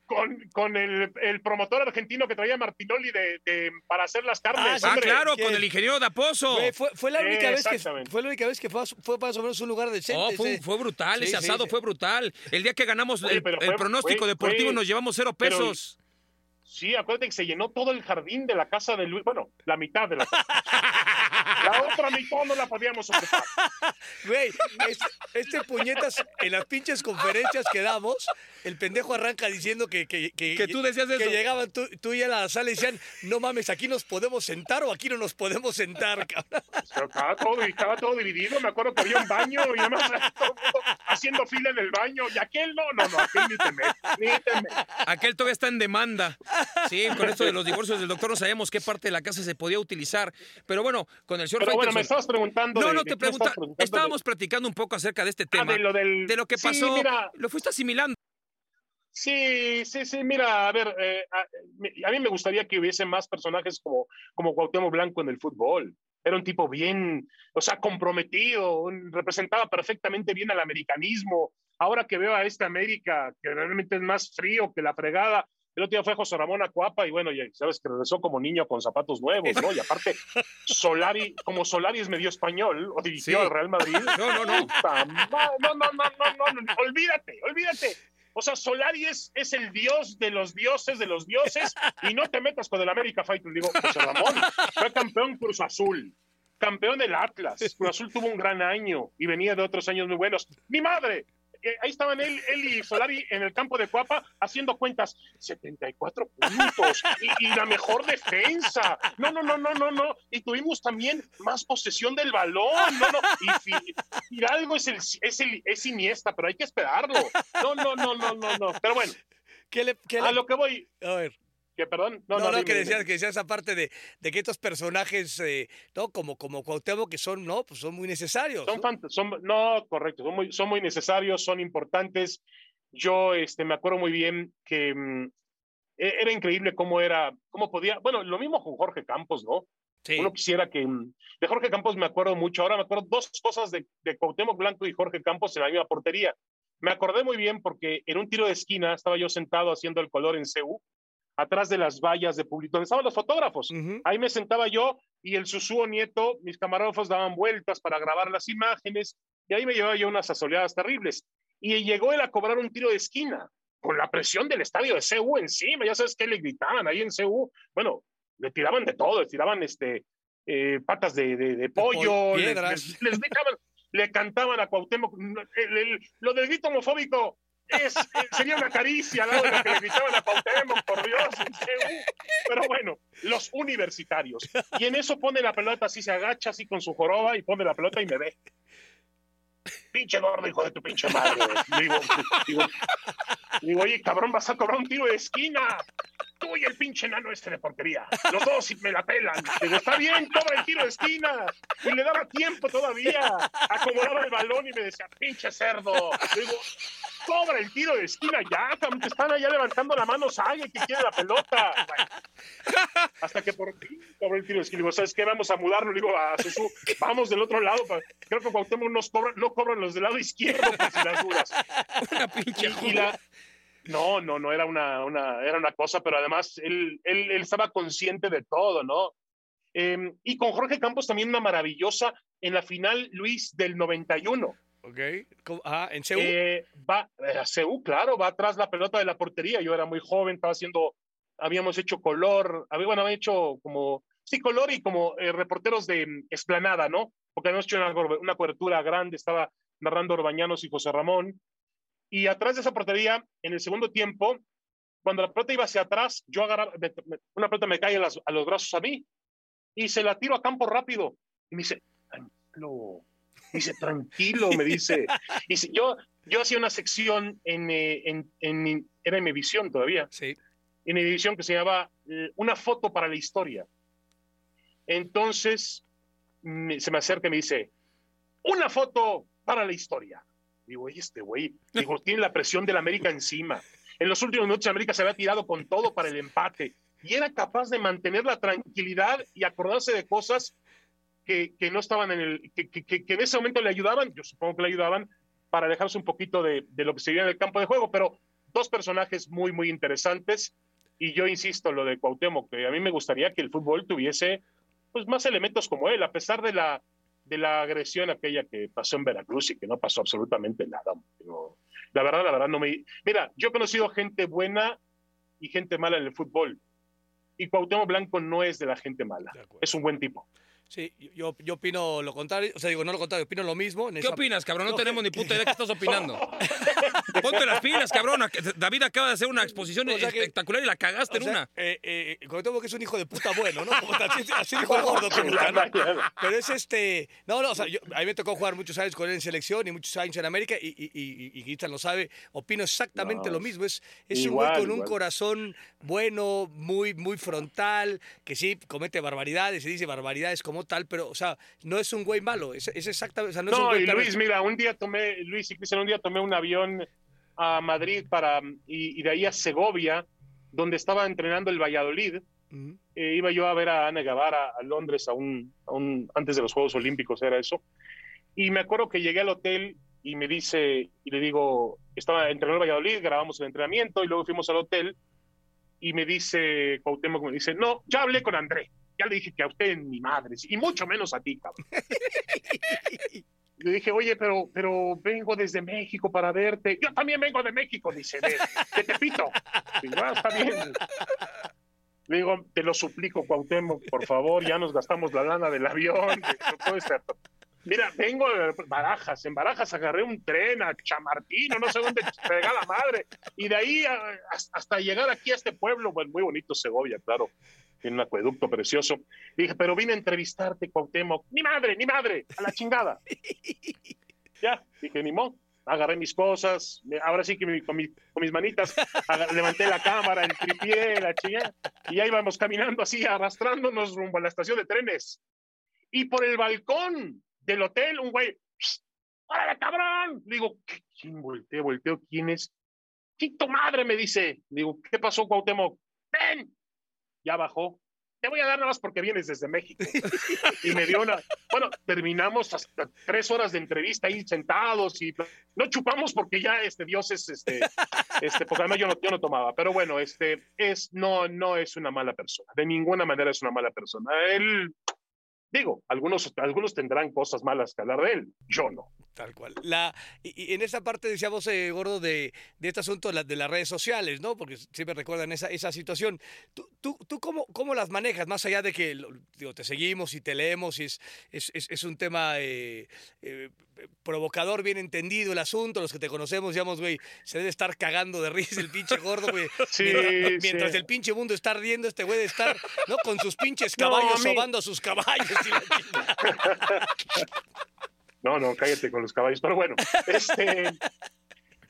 con, con el, el, promotor argentino que traía Martinoli de, de, para hacer las carnes. Ah, ah claro, con el ingeniero Daposo. Fue, fue, la única vez que fue la única vez que fue, fue más o menos un lugar decente. Oh, fue, fue brutal, ese asado fue brutal. El día que ganamos el, el, pronóstico deportivo nos llevamos cero pesos. Sí, acuérdate que se llenó todo el jardín de la casa de Luis. Bueno, la mitad de la casa. La otra mitad no la podíamos ocupar. Güey, este, este, puñetas en las pinches conferencias que damos, el pendejo arranca diciendo que, que, que, tú decías eso. Que llegaban tú, tú, y a la sala y decían, no mames, aquí nos podemos sentar o aquí no nos podemos sentar, cabrón. Estaba todo, estaba todo dividido, me acuerdo que había un baño y además haciendo fila en el baño y aquel no, no, no, aquel ni te ni te Aquel todavía está en demanda. Sí, con esto de los divorcios del doctor no sabemos qué parte de la casa se podía utilizar. Pero bueno, con el señor Pero bueno, me estabas preguntando. No, no, te pregunta. Estábamos platicando un poco acerca de este ah, tema. de, lo del... de lo que pasó. Lo fuiste asimilando. Sí, sí, sí, mira, a ver, eh, a, mí me gustaría que hubiese más personajes como, como Cuauhtémoc Blanco en el fútbol. Era un tipo bien, o sea, comprometido, representaba perfectamente bien al americanismo. Ahora que veo a esta América, que realmente es más frío que la fregada, el otro día fue José Ramón Acuapa y bueno, ya sabes que regresó como niño con zapatos nuevos, ¿no? Y aparte, Solari, como Solari es medio español, o dirigió al Real Madrid. No, no, no. No, no, no, no, no, no, olvídate, olvídate. O sea, Solari es, es, el dios de los dioses de los dioses y no te metas con el América Fighter. Digo, José Ramón fue campeón Cruz Azul, campeón del Atlas. Cruz Azul tuvo un gran año y venía de otros años muy buenos. ¡Mi madre! Ahí estaban él, él y Solari en el campo de Cuapa haciendo cuentas. 74 puntos y, la mejor defensa. No, no, no, no, no, no. Y tuvimos también más posesión del balón. No, no. Y algo es, el, es, el, es Iniesta, pero hay que esperarlo. No, no, no, no, no, no. Pero bueno. a lo que voy. A ver que perdón no no, no, que decías que decías aparte de, de que estos personajes eh, no como como Cuauhtémoc que son no pues son muy necesarios son no, son, no correcto son muy son muy necesarios son importantes. Yo este me acuerdo muy bien que mm, e, era increíble cómo era cómo podía bueno lo mismo con Jorge Campos no sí. uno quisiera que mm, de Jorge Campos me acuerdo mucho. Ahora me acuerdo dos cosas de, de Cuauhtémoc Blanco y Jorge Campos en la misma portería. Me acordé muy bien porque en un tiro de esquina estaba yo sentado haciendo el color en CEU atrás de las vallas de público, donde estaban los fotógrafos. Ahí me sentaba yo y el Susuo Nieto, mis camarógrafos daban vueltas para grabar las imágenes y ahí me llevaba yo unas asoleadas terribles. Y llegó él a cobrar un tiro de esquina con la presión del estadio de CU encima. Ya sabes qué le gritaban ahí en CU. Bueno, le tiraban de todo, le tiraban este, eh, patas de, pollo, les, le cantaban a Cuauhtémoc. lo del grito homofóbico es, sería una caricia lado de que le gritaban a Cuauhtémoc, por Dios. Pero bueno, los universitarios. Y en eso pone la pelota así, se agacha así con su joroba y pone la pelota y me ve. Pinche gordo, hijo de tu pinche madre. Digo, digo, digo, oye, cabrón, vas a cobrar un tiro de esquina. Tú y el pinche nano este de portería. Los dos me la pelan. Digo, está bien, cobra el tiro de esquina. Y le daba tiempo todavía. Acomodaba el balón y me decía, pinche cerdo. Digo, cobra el tiro de esquina ya, cabrón, te están allá levantando la mano, sabe que quiere la pelota. Bueno, hasta que por fin cobra el tiro de esquina. Digo, ¿sabes qué? Vamos a mudarlo. Digo, a Susu, vamos del otro lado. Creo que Cuauhtémoc nos cobra, no cobran los del lado izquierdo, por si las dudas. Una pinche Y la- no, no, no era una, una, era una cosa, pero además él, él, él estaba consciente de todo, ¿no? Eh, y con Jorge Campos también una maravillosa en la final, Luis, del 91. Ok. Ajá, en Seúl. Eh, va, eh, a CU, claro, va atrás la pelota de la portería. Yo era muy joven, estaba haciendo, habíamos hecho color, había, bueno, había hecho como, sí, color y como eh, reporteros de mm, esplanada, ¿no? Porque habíamos hecho una, una cobertura grande, estaba narrando Orbañanos y José Ramón. Y atrás de esa portería, en el segundo tiempo, cuando la pelota iba hacia atrás, yo agarraba, me- me- una pelota me cae a, las- a los brazos a mí y se la tiro a campo rápido. Y me dice, tranquilo. Me dice, tranquilo, me dice. Y dice, yo, yo hacía una sección en, eh, en, en, era en mi visión todavía, Sí. en mi edición que se llamaba eh, Una foto para la historia. Entonces se me acerca y me dice, una foto para la historia. Digo, oye, este güey, digo, tiene la presión del América encima. En los últimos minutos América se había tirado con todo para el empate y era capaz de mantener la tranquilidad y acordarse de cosas que, que no estaban en el, que, que- que- en ese momento le ayudaban, yo supongo que le ayudaban para alejarse un poquito de, de lo que se vivía en el campo de juego, pero dos personajes muy, muy interesantes. Y yo insisto, lo de Cuauhtémoc, que a mí me gustaría que el fútbol tuviese pues, más elementos como él, a pesar de la, de la agresión aquella que pasó en Veracruz y que no pasó absolutamente nada. Pero la verdad, la verdad, no me... Mira, yo he conocido gente buena y gente mala en el fútbol. Y Cuauhtémoc Blanco no es de la gente mala. Es un buen tipo. Sí, yo, yo opino lo contrario. O sea, digo, no lo contrario, opino lo mismo. En ¿Qué esa- opinas, cabrón? No, No, tenemos ni puta idea de qué estás opinando. Ponte las pilas, cabrón. David acaba de hacer una exposición O sea que- espectacular y la cagaste O sea, en una. eh, eh, Cuauhtémoc que es un hijo de puta bueno, ¿no? Como así, así dijo el gordo que gusta, ¿no? Pero es este. No, no, o sea, yo- a mí me tocó jugar muchos años con él en selección y muchos años en América y, y, y, y Guita lo sabe. Opino exactamente No, lo mismo. Es, es igual, un güey con un corazón bueno, muy, muy frontal, que sí comete barbaridades y dice barbaridades como tal, pero, o sea, no es un güey malo. Es, es exactamente. O sea, no, es un No, güey y tal Luis, mira, un día tomé, Luis y Cristian, un día tomé un avión a Madrid para, y, y de ahí a Segovia, donde estaba entrenando el Valladolid. Ujú. Eh, iba yo a ver a Ana Guevara a Londres a un, a un- antes de los Juegos Olímpicos, era eso. Y me acuerdo que llegué al hotel y me dice, y le digo, estaba entrenando el Valladolid, grabamos el entrenamiento y luego fuimos al hotel y me dice, Cuauhtémoc me dice, no, ya hablé con André, ya le dije que a usted ni madres, y mucho menos a ti, cabrón. Le dije, oye, pero, pero vengo desde México para verte. Yo también vengo de México, dice, de, de Tepito. Digo, "Ah, está bien. Le digo, te lo suplico, Cuauhtémoc, por favor, ya nos gastamos la lana del avión. No puede ser. Mira, vengo de Barajas, en Barajas agarré un tren a Chamartín, o no sé dónde pega la madre, y de ahí a- hasta llegar aquí a este pueblo, pues muy bonito Segovia, claro, tiene un acueducto precioso. Y dije, pero vine a entrevistarte, Cuauhtémoc, ni madre, ni madre, a la chingada. Ya, dije, ni modo. Agarré mis cosas, ahora sí que mi- con, mi- con mis manitas levanté la cámara, el tripié, la chingada, y ya íbamos caminando así, arrastrándonos rumbo a la estación de trenes. Y por el balcón del hotel, un güey, "Psst, ¡órale, cabrón! Le digo, "¿Qué- ¿quién volteo? Volteo, ¿quién es? ¡Chito madre! Me dice. Le digo, ¿qué pasó, Cuauhtémoc? ¡Ven! Ya bajó. Te voy a dar nada más porque vienes desde México. Y me dio una. Bueno, terminamos hasta tres horas de entrevista ahí sentados y no chupamos porque ya este Dios es este, este, porque además yo no, yo no tomaba. Pero bueno, este es, no, no es una mala persona. De ninguna manera es una mala persona. Él, digo, algunos, algunos tendrán cosas malas que hablar de él. Yo no. Tal cual. La, y, y en esa parte decíamos, eh, Gordo, de, de este asunto de, la- de las redes sociales, ¿no? Porque siempre recuerdan esa, esa situación. ¿Tú, tú, tú cómo, cómo las manejas? Más allá de que digo, te seguimos y te leemos y es, es, es, es un tema eh, eh, provocador, bien entendido el asunto. Los que te conocemos, digamos, güey, se debe estar cagando de risa el pinche gordo, güey. Sí, mientras mientras sí. el pinche mundo está riendo, este güey de estar, ¿no? Con sus pinches No, caballos, a sobando a sus caballos. y la. No, no, cállate con los caballos. Pero bueno, este.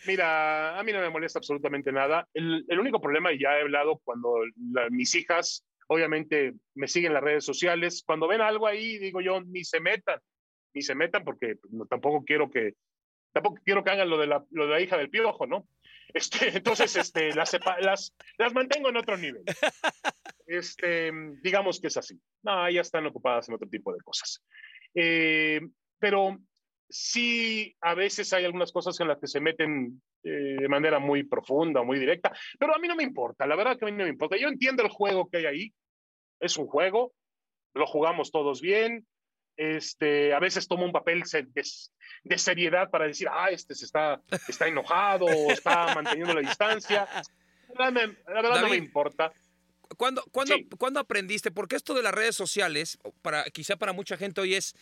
Mira, a mí no me molesta absolutamente nada. El, único problema, y ya he hablado cuando mis hijas, obviamente, me siguen en las redes sociales, cuando ven algo ahí, digo yo, ni se metan, ni se metan porque tampoco quiero que, tampoco quiero que hagan lo de la, lo de la hija del piojo, ¿no? Este, entonces, este, las, las, las mantengo en otro nivel. Este, digamos que es así. No, ya están ocupadas en otro tipo de cosas. Eh, pero sí, a veces hay algunas cosas en las que se meten eh, de manera muy profunda, muy directa, pero a mí no me importa, la verdad que a mí no me importa. Yo entiendo el juego que hay ahí, es un juego, lo jugamos todos bien, este, a veces tomo un papel de, seriedad para decir, ah, este se está, está enojado, está manteniendo la distancia. La verdad, no me importa. ¿Cuándo, cuándo, aprendiste? Porque esto de las redes sociales, para, quizá para mucha gente hoy es,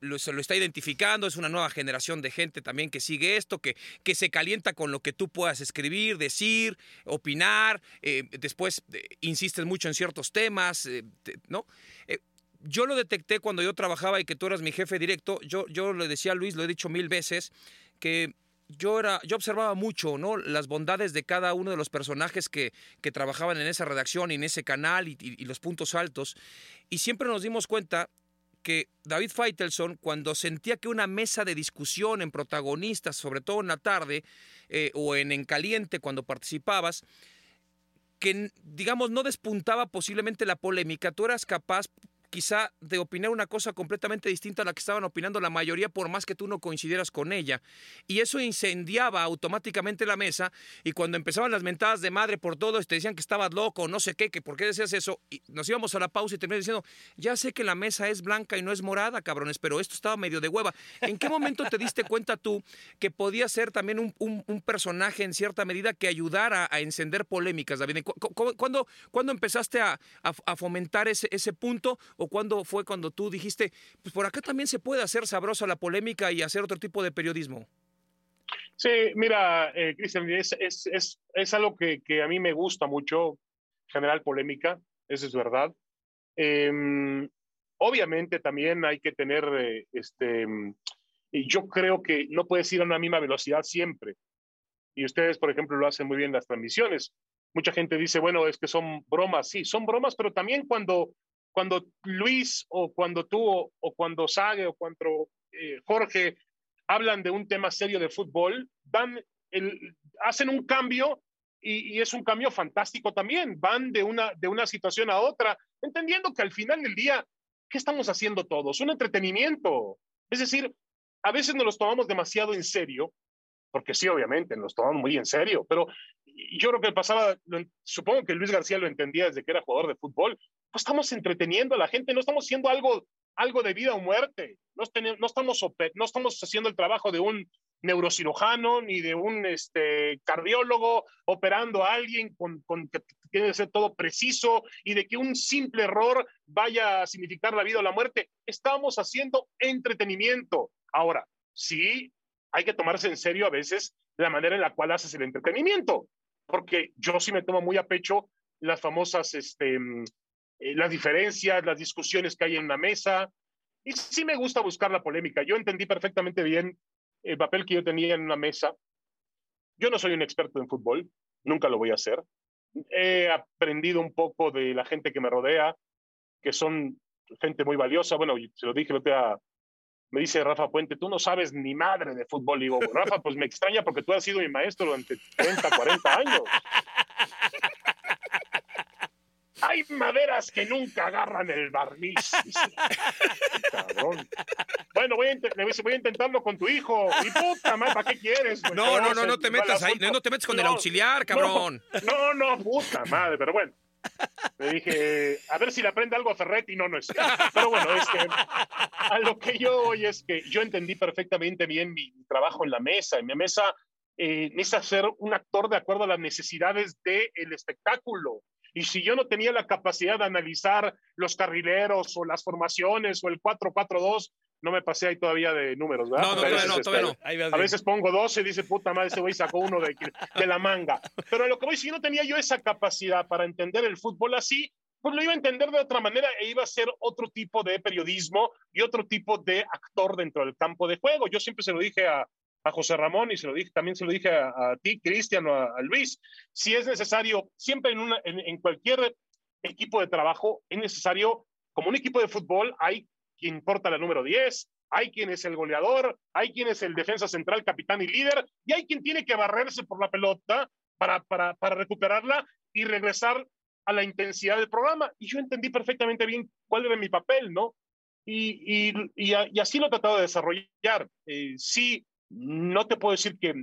lo, se lo está identificando, es una nueva generación de gente también que sigue esto, que, que se calienta con lo que tú puedas escribir, decir, opinar, eh, después eh, insistes mucho en ciertos temas, eh, ¿no? yo lo detecté cuando yo trabajaba y que tú eras mi jefe directo, yo, yo le decía a Luis, lo he dicho mil veces, que yo, era, yo observaba mucho ¿no? las bondades de cada uno de los personajes que, que trabajaban en esa redacción y en ese canal y, los puntos altos. Y siempre nos dimos cuenta que David Feitelson, cuando sentía que una mesa de discusión en protagonistas, sobre todo en la tarde eh, o en En Caliente, cuando participabas, que digamos no despuntaba posiblemente la polémica, tú eras capaz quizá de opinar una cosa completamente distinta a la que estaban opinando la mayoría, por más que tú no coincidieras con ella. Y eso incendiaba automáticamente la mesa, y cuando empezaban las mentadas de madre por todo, te decían que estabas loco, no sé qué, que por qué decías eso, y nos íbamos a la pausa y terminé diciendo, ya sé que la mesa es blanca y no es morada, cabrones, pero esto estaba medio de hueva. ¿En qué momento te diste cuenta tú que podía ser también un, personaje en cierta medida que ayudara a encender polémicas, David? ¿Cuándo, empezaste a, fomentar ese, ese punto? ¿O cuándo fue cuando tú dijiste, pues por acá también se puede hacer sabrosa la polémica y hacer otro tipo de periodismo? Sí, mira, eh, Cristian, es, es, es, algo que, que, a mí me gusta mucho, generar polémica, eso es verdad. Em, obviamente también hay que tener, eh, este, y yo creo que no puedes ir a una misma velocidad siempre. Y ustedes, por ejemplo, lo hacen muy bien en las transmisiones. Mucha gente dice, bueno, es que son bromas. Sí, son bromas, pero también cuando cuando Luis o cuando tú o, cuando Sage o cuando eh, Jorge hablan de un tema serio de fútbol, dan el, hacen un cambio y, es un cambio fantástico también. Van de una, de una situación a otra, entendiendo que al final del día, ¿qué estamos haciendo todos? Un entretenimiento. Es decir, a veces nos los tomamos demasiado en serio, porque sí, obviamente, nos tomamos muy en serio, pero yo creo que pasaba, supongo que Luis García lo entendía desde que era jugador de fútbol, no estamos entreteniendo a la gente, no estamos haciendo algo, algo de vida o muerte, no, no, estamos, no estamos haciendo el trabajo de un neurocirujano ni de un este, cardiólogo operando a alguien con, con que tiene que ser todo preciso y de que un simple error vaya a significar la vida o la muerte. Estamos haciendo entretenimiento. Ahora, sí, hay que tomarse en serio a veces la manera en la cual haces el entretenimiento, porque yo sí me tomo muy a pecho las famosas este, eh, las diferencias, las discusiones que hay en una mesa. Y sí me gusta buscar la polémica. Yo entendí perfectamente bien el papel que yo tenía en una mesa. Yo no soy un experto en fútbol, nunca lo voy a hacer. He aprendido un poco de la gente que me rodea, que son gente muy valiosa. Bueno, se lo dije, me dice Rafa Puente, tú no sabes ni madre de fútbol. Y digo, Rafa, pues me extraña porque tú has sido mi maestro durante 30, 40 años. Hay maderas que nunca agarran el barniz. Cabrón. Bueno, voy a, voy a intentarlo con tu hijo. Y puta madre, ¿para qué quieres? No, no, no, no te metas ahí. No, te metas con el auxiliar, cabrón. No, no, puta madre, pero bueno. Le dije, a ver si le aprende algo a Ferretti. No, no es. Pero bueno, es que a lo que yo voy es que yo entendí perfectamente bien mi trabajo en la mesa. En mi mesa eh, necesita ser un actor de acuerdo a las necesidades del espectáculo. Y si yo no tenía la capacidad de analizar los carrileros o las formaciones o el 4-4-2, no me pasé ahí todavía de números, ¿verdad? No, no, todavía no, todavía no. A veces pongo 12 y dice, puta madre, ese güey sacó uno de, de la manga. Pero a lo que voy, si no tenía yo esa capacidad para entender el fútbol así, pues lo iba a entender de otra manera e iba a ser otro tipo de periodismo y otro tipo de actor dentro del campo de juego. Yo siempre se lo dije a, a José Ramón y se lo dije, también se lo dije a, ti, Cristian, o a, Luis, si es necesario, siempre en, una, en, cualquier equipo de trabajo, es necesario, como un equipo de fútbol, hay quien porta la número 10, hay quien es el goleador, hay quien es el defensa central, capitán y líder, y hay quien tiene que barrerse por la pelota para, para, para recuperarla y regresar a la intensidad del programa. Y yo entendí perfectamente bien cuál era mi papel, ¿no? Y, y, y, así lo he tratado de desarrollar. Eh, sí, no te puedo decir que,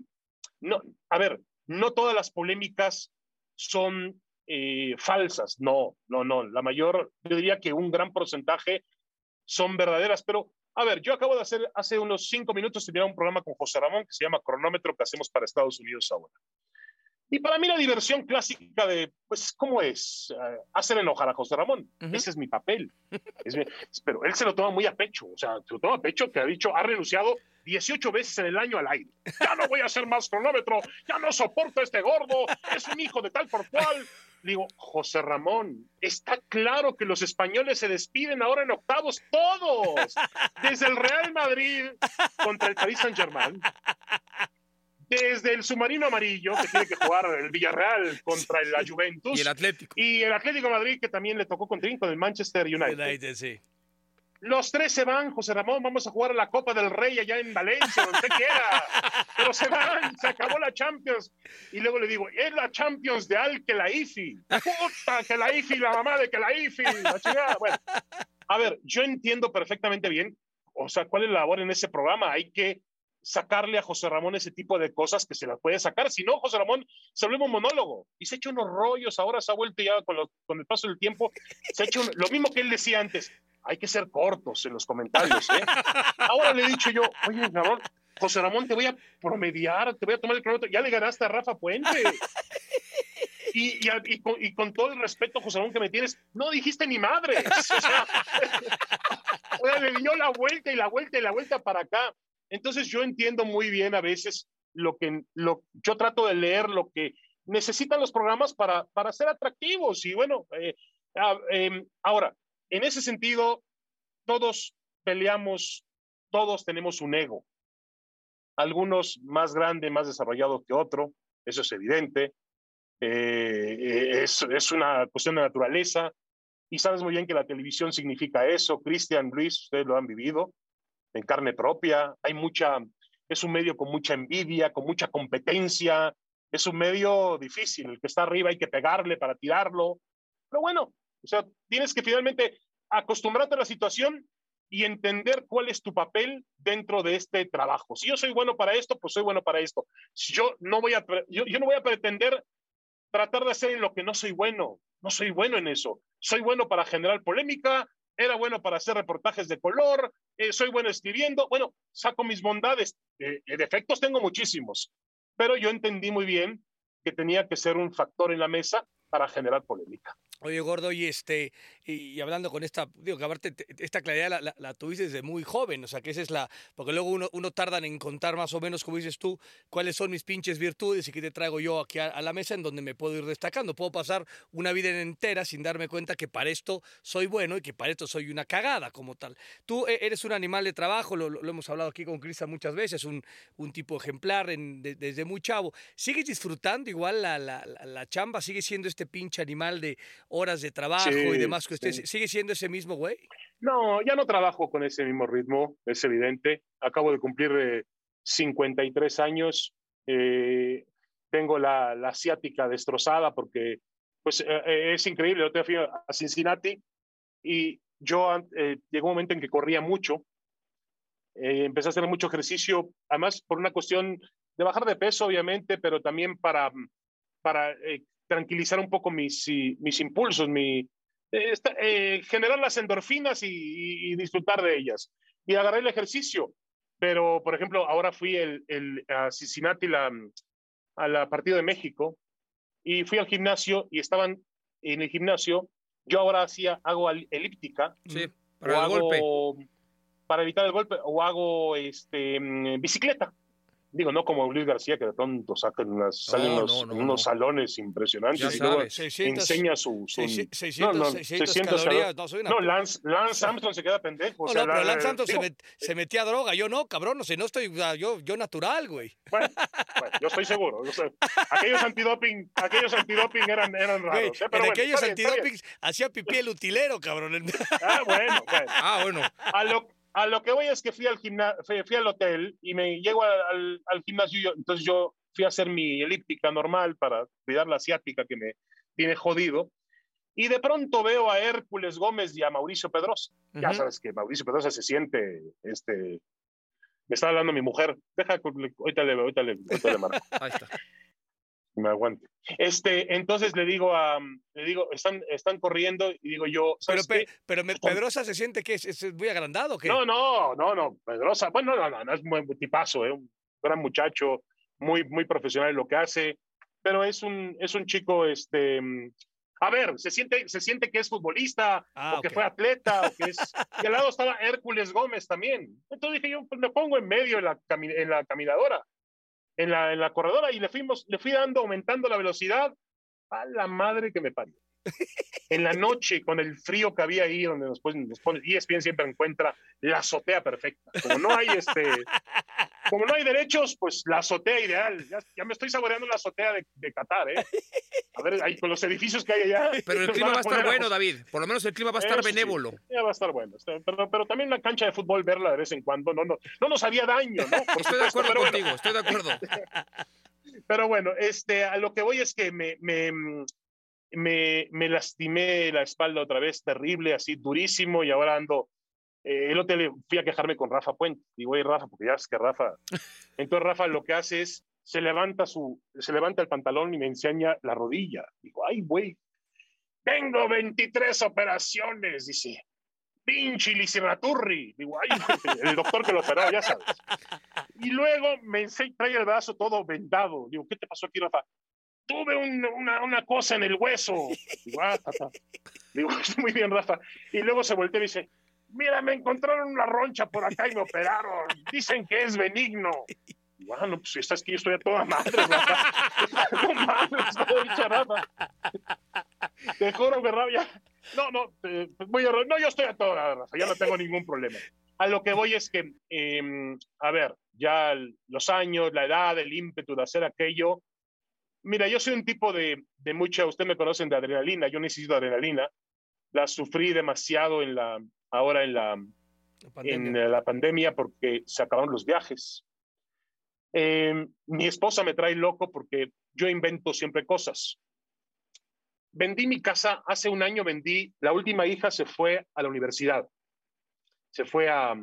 no, a ver, no todas las polémicas son eh, falsas, no, no, no, la mayor, yo diría que un gran porcentaje son verdaderas, pero a ver, yo acabo de hacer hace unos cinco minutos tenía un programa con José Ramón que se llama Cronómetro que hacemos para Estados Unidos ahora. Y para mí la diversión clásica de, pues, ¿cómo es? Eh, hacer enojar a José Ramón. Ese es mi papel. pero él se lo toma muy a pecho. O sea, se lo toma a pecho que ha dicho, ha renunciado 18 veces en el año al aire. Ya no voy a hacer más cronómetro. Ya no soporto a este gordo. Es un hijo de tal por cual. Digo, José Ramón, está claro que los españoles se despiden ahora en octavos, todos. Desde el Real Madrid contra el Paris Saint-Germain desde el submarino amarillo, que tiene que jugar el Villarreal contra la Juventus. Y el Atlético. Y el Atlético Madrid, que también le tocó con con el Manchester United. sí. Los tres se van, José Ramón, vamos a jugar a la Copa del Rey allá en Valencia, donde usted quiera. Pero se van, se acabó la Champions. Y luego le digo, es la Champions de Al que la IFI. Puta, que la IFI, la mamá de que la IFI, la chingada. Bueno, a ver, yo entiendo perfectamente bien, o sea, cuál es la labor en ese programa. Hay que sacarle a José Ramón ese tipo de cosas que se las puede sacar. Si no, José Ramón se vuelve un monólogo y se ha hecho unos rollos. Ahora se ha vuelto ya con, el paso del tiempo, se ha hecho lo mismo que él decía antes. Hay que ser cortos en los comentarios. ¿eh? Ahora le he dicho yo, oye, Ramón, José Ramón, te voy a promediar, te voy a tomar el cronómetro. Ya le ganaste a Rafa Puente. Y, con, y, con, todo el respeto, José Ramón, que me tienes, no dijiste ni madre. O sea, le dio la vuelta y la vuelta y la vuelta para acá. Entonces yo entiendo muy bien a veces lo que lo, yo trato de leer lo que necesitan los programas para, para ser atractivos. Y bueno, eh, em, ahora, en ese sentido, todos peleamos, todos tenemos un ego. Algunos más grande, más desarrollado que otro, eso es evidente. Eh, es, es una cuestión de naturaleza. Y sabes muy bien que la televisión significa eso. Cristian, Luis, ustedes lo han vivido en carne propia, hay mucha, es un medio con mucha envidia, con mucha competencia, es un medio difícil, el que está arriba hay que pegarle para tirarlo, pero bueno, o sea, tienes que finalmente acostumbrarte a la situación y entender cuál es tu papel dentro de este trabajo. Si yo soy bueno para esto, pues soy bueno para esto. Si yo no voy a, yo, no voy a pretender tratar de hacer lo que no soy bueno. No soy bueno en eso. Soy bueno para generar polémica, era bueno para hacer reportajes de color, eh, soy bueno escribiendo, bueno, saco mis bondades, eh, defectos tengo muchísimos, pero yo entendí muy bien que tenía que ser un factor en la mesa para generar polémica. Oye, Gordo, y este, y, hablando con esta, digo, que aparte esta claridad la, la, tuviste desde muy joven, o sea, que esa es la, porque luego uno, uno tarda en contar más o menos, como dices tú, cuáles son mis pinches virtudes y qué te traigo yo aquí a, la mesa en donde me puedo ir destacando. Puedo pasar una vida entera sin darme cuenta que para esto soy bueno y que para esto soy una cagada como tal. Tú e, eres un animal de trabajo, lo, lo hemos hablado aquí con Cristian muchas veces, un, un tipo ejemplar en, desde muy chavo. ¿Sigues disfrutando igual la, la, la chamba? ¿Sigue siendo este pinche animal de horas de trabajo y demás que usted sigue siendo ese mismo güey. No, ya no trabajo con ese mismo ritmo, es evidente. Acabo de cumplir 53 eh, años. Eh, tengo la, asiática destrozada porque pues eh, es increíble. Yo te fui a Cincinnati y yo llegó un momento en que corría mucho. empecé a hacer mucho ejercicio, además por una cuestión de bajar de peso, obviamente, pero también para, para tranquilizar un poco mis, mis impulsos, mi, eh, eh, generar las endorfinas y, disfrutar de ellas. Y agarré el ejercicio. Pero, por ejemplo, ahora fui el, el, a Cincinnati la, a la partido de México y fui al gimnasio y estaban en el gimnasio. Yo ahora hacía, hago elíptica. Sí, para el golpe. Para evitar el golpe, o hago este, mm, bicicleta. Digo, no como Luis García, que de pronto sacan unas, salen No, unos, no, no, unos no. salones impresionantes Ya y luego sabes. 600, enseña su... su- 600, no, no, 600 600 calorías. No, soy una... No, Lance, Lance Armstrong se queda pendejo. o No, sea, no, pero la- Lance Santos se, digo, met- se metía a droga, yo no, cabrón, no sé, no estoy, o yo, yo natural, güey. Bueno, bueno, yo estoy seguro. yo sé. aquellos antidoping, aquellos antidoping eran, eran Güey, raros. ¿eh? Pero en bueno, aquellos antidopings hacía pipí el utilero, cabrón. Ah, bueno, bueno. Ah, bueno. A lo, a lo que voy es que fui al, gimna- fui, al hotel y me llego al, al- al gimnasio. y yo- entonces yo fui a hacer mi elíptica normal para cuidar la asiática que me tiene jodido. Y de pronto veo a Hércules Gómez y a Mauricio Pedrosa. Ya sabes que Mauricio Pedrosa se siente, este, me está hablando mi mujer. Deja, ahorita le, ahorita le, ahorita le marco Ahí está. Me aguante. Este, entonces le digo a, le digo, están, están corriendo y digo yo, Pero, ¿sabes pe- qué? pero Pedrosa se siente que es, es muy agrandado, ¿o ¿qué? No, no, no, no, Pedrosa, bueno, no, no, no es muy muy tipazo, ¿eh? un gran muchacho, muy, muy profesional en lo que hace, pero es un, es un chico, este, a ver, se siente, se siente que es futbolista, Ah, o que ok. fue atleta, o que es, y al lado estaba Hércules Gómez también. Entonces dije yo, pues me pongo en medio en la, en la caminadora, en la, en la corredora, y le fuimos, le fui dando, aumentando la velocidad, a la madre que me parió. En la noche, con el frío que había ahí, donde nos, ponen, nos pone, ESPN siempre encuentra la azotea perfecta. Como no hay este, como no hay derechos, pues la azotea ideal. Ya, ya me estoy saboreando la azotea de, de Qatar, ¿eh? A ver, ahí con los edificios que hay allá. Pero el clima va a estar bueno, David. Por lo menos el clima va a estar Eso sí, benévolo. ya va a estar bueno. está- Pero, pero también la cancha de fútbol, verla de vez en cuando, no, no, no nos haría daño, ¿no? Por Estoy de acuerdo bueno. contigo, estoy de acuerdo. Pero bueno, este, a lo que voy es que me, me, me, me lastimé la espalda otra vez, terrible, así durísimo, y ahora ando. Eh, el día fui a quejarme con Rafa Puente. Digo, oye, Rafa, porque ya es que Rafa. Entonces Rafa lo que hace es se levanta su, se levanta el pantalón y me enseña la rodilla. Digo, ay, güey, tengo 23 operaciones, dice. Pinche Lisiraturri. Digo, ay, el doctor que lo operó, ya sabes. Y luego me enseña, trae el brazo todo vendado. Digo, ¿qué te pasó aquí, Rafa? Tuve un- una, una cosa en el hueso. Digo, ah, ta, ta. Digo, muy bien, Rafa. Y luego se voltea y dice, mira, me encontraron una roncha por acá y me operaron. Dicen que es benigno. Digo, ah, no, pues si estás aquí, yo estoy a toda madre, no mames, no, dicha Rafa. Te juro que Rafa, ya- No, no, eh, voy a... No, yo estoy a toda, Rafa, ya no tengo ningún problema. A lo que voy es que, eh, a ver, ya los años, la edad, el ímpetu de hacer aquello. Mira, yo soy un tipo de, de mucha, ustedes me conocen de adrenalina, yo necesito adrenalina. La sufrí demasiado en la, ahora en la, La pandemia. en la pandemia porque se acabaron los viajes. Eh, mi esposa me trae loco porque yo invento siempre cosas. Vendí mi casa, hace un año vendí, la última hija se fue a la universidad, se fue a,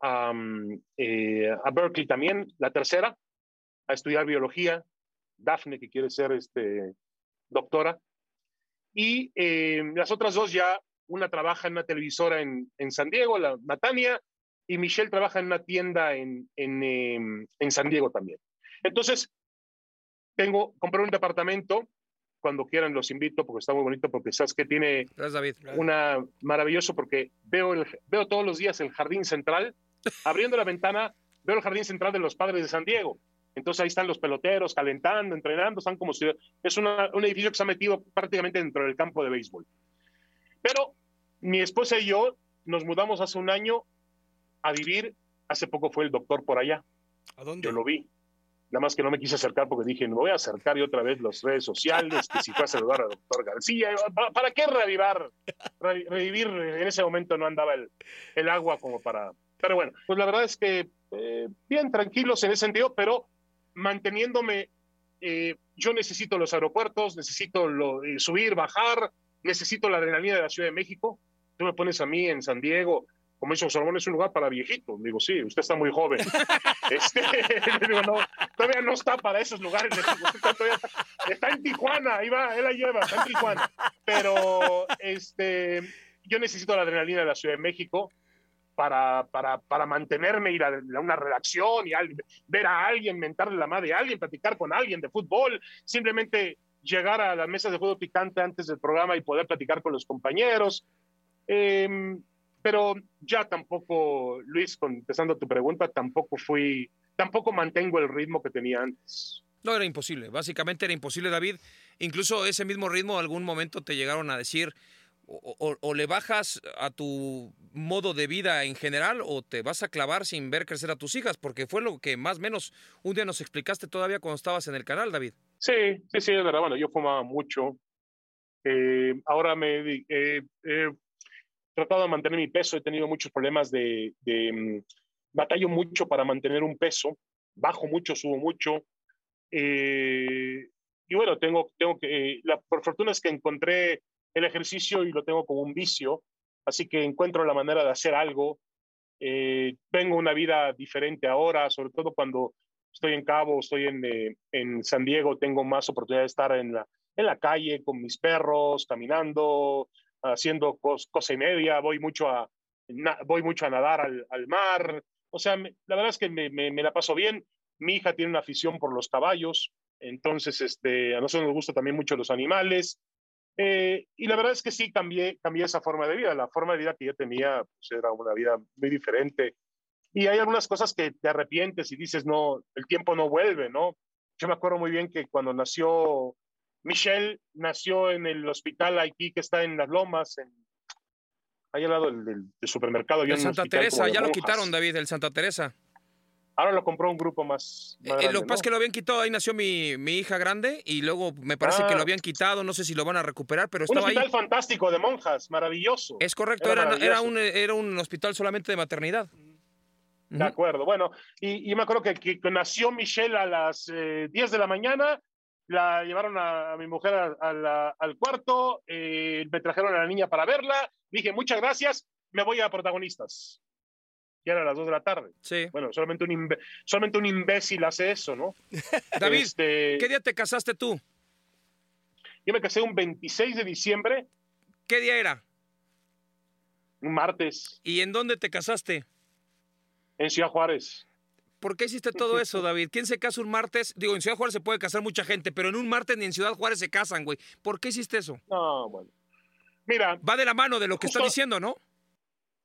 a, eh, a Berkeley también, la tercera, a estudiar biología, Daphne que quiere ser este, doctora, y eh, las otras dos ya una trabaja en una televisora en, en San Diego, la Natania, y Michelle trabaja en una tienda en, en, em, en San Diego también. Entonces, tengo, compré un departamento, cuando quieran los invito, porque está muy bonito, porque sabes que tiene Gracias, David. una maravilloso, porque veo, el, veo todos los días el jardín central, abriendo la ventana, veo el jardín central de los padres de San Diego. Entonces ahí están los peloteros calentando, entrenando, están como si es una- un edificio que se ha metido prácticamente dentro del campo de béisbol. Pero mi esposa y yo nos mudamos hace un año a vivir. Hace poco fue el doctor por allá. ¿A dónde? Yo lo vi. Nada más que no me quise acercar porque dije, me voy a acercar y otra vez las redes sociales, que si fue a saludar al doctor García. ¿Para, para qué revivar? Re- revivir, en ese momento no andaba el, el agua como para... Pero bueno, pues la verdad es que eh, bien tranquilos en ese sentido, pero manteniéndome, eh, yo necesito los aeropuertos, necesito lo- eh, subir, bajar, necesito la adrenalina de la Ciudad de México. Tú me pones a mí en San Diego, como dice Ramón, es un lugar para viejitos. Digo, sí, usted está muy joven. Este, digo, no, todavía no está para esos lugares. Todavía está, en Tijuana, ahí va, él la lleva, está en Tijuana. Pero este, yo necesito la adrenalina de la Ciudad de México para, para, para mantenerme, ir a una redacción y al- ver a alguien, mentarle la madre a alguien, platicar con alguien de fútbol, simplemente llegar a las mesas de fútbol picante antes del programa y poder platicar con los compañeros. Em, pero ya tampoco, Luis, contestando tu pregunta, tampoco fui tampoco mantengo el ritmo que tenía antes. No, era imposible. Básicamente era imposible, David. Incluso ese mismo ritmo, algún momento te llegaron a decir, o, le bajas a tu modo de vida en general o te vas a clavar sin ver crecer a tus hijas, porque fue lo que más o menos un día nos explicaste todavía cuando estabas en el canal, David. Sí, sí, sí, es verdad. Bueno, yo fumaba mucho. Eh, ahora me he tratado de mantener mi peso, he tenido muchos problemas de, de mm, batallo mucho para mantener un peso, bajo mucho, subo mucho. Eh, y bueno, tengo, tengo que, la, por fortuna es que encontré el ejercicio y lo tengo como un vicio, así que encuentro la manera de hacer algo. Eh, tengo una vida diferente ahora, sobre todo cuando estoy en Cabo, estoy en, eh, en San Diego, tengo más oportunidad de estar en la, en la calle con mis perros, caminando, haciendo cosa y media, voy mucho a, voy mucho a nadar al, mar. O sea, la verdad es que me, la paso bien. Mi hija tiene una afición por los caballos, entonces este, a nosotros nos gusta también mucho los animales. Eh, y la verdad es que sí, cambié, cambié esa forma de vida. La forma de vida que yo tenía pues, era una vida muy diferente. Y hay algunas cosas que te arrepientes y dices, no, el tiempo no vuelve, ¿no? Yo me acuerdo muy bien que cuando nació Michelle, nació en el hospital aquí que está en Las Lomas, en, ahí al lado del, del, supermercado. En Santa Teresa, ya lo quitaron, David, el Santa Teresa. Ahora lo compró un grupo más. más eh, grande, lo que pasa ¿no? es que lo habían quitado, ahí nació mi, mi hija grande y luego me parece Ah. que lo habían quitado, no sé si lo van a recuperar, pero Un estaba ahí. hospital fantástico de monjas, maravilloso. Es correcto, Era era, un, era un hospital solamente de maternidad. De acuerdo. Bueno, y, y me acuerdo que nació Michelle a las eh, 10 de la mañana, la llevaron a, a mi mujer a- a la- al cuarto, eh, me trajeron a la niña para verla, dije muchas gracias, me voy a protagonistas. Ya era las 2 de la tarde. Sí. Bueno, solamente un, imbe- solamente un imbécil hace eso, ¿no? David, Este, ¿qué día te casaste tú? yo me casé un 26 de diciembre, ¿Qué día era? un martes, ¿Y en dónde te casaste? en Ciudad Juárez. ¿Por qué hiciste todo eso, David? ¿Quién se casa un martes? Digo, en Ciudad Juárez se puede casar mucha gente, pero en un martes ni en Ciudad Juárez se casan, güey. ¿Por qué hiciste eso? No, bueno. Mira, Va de la mano de lo que estás diciendo, ¿no?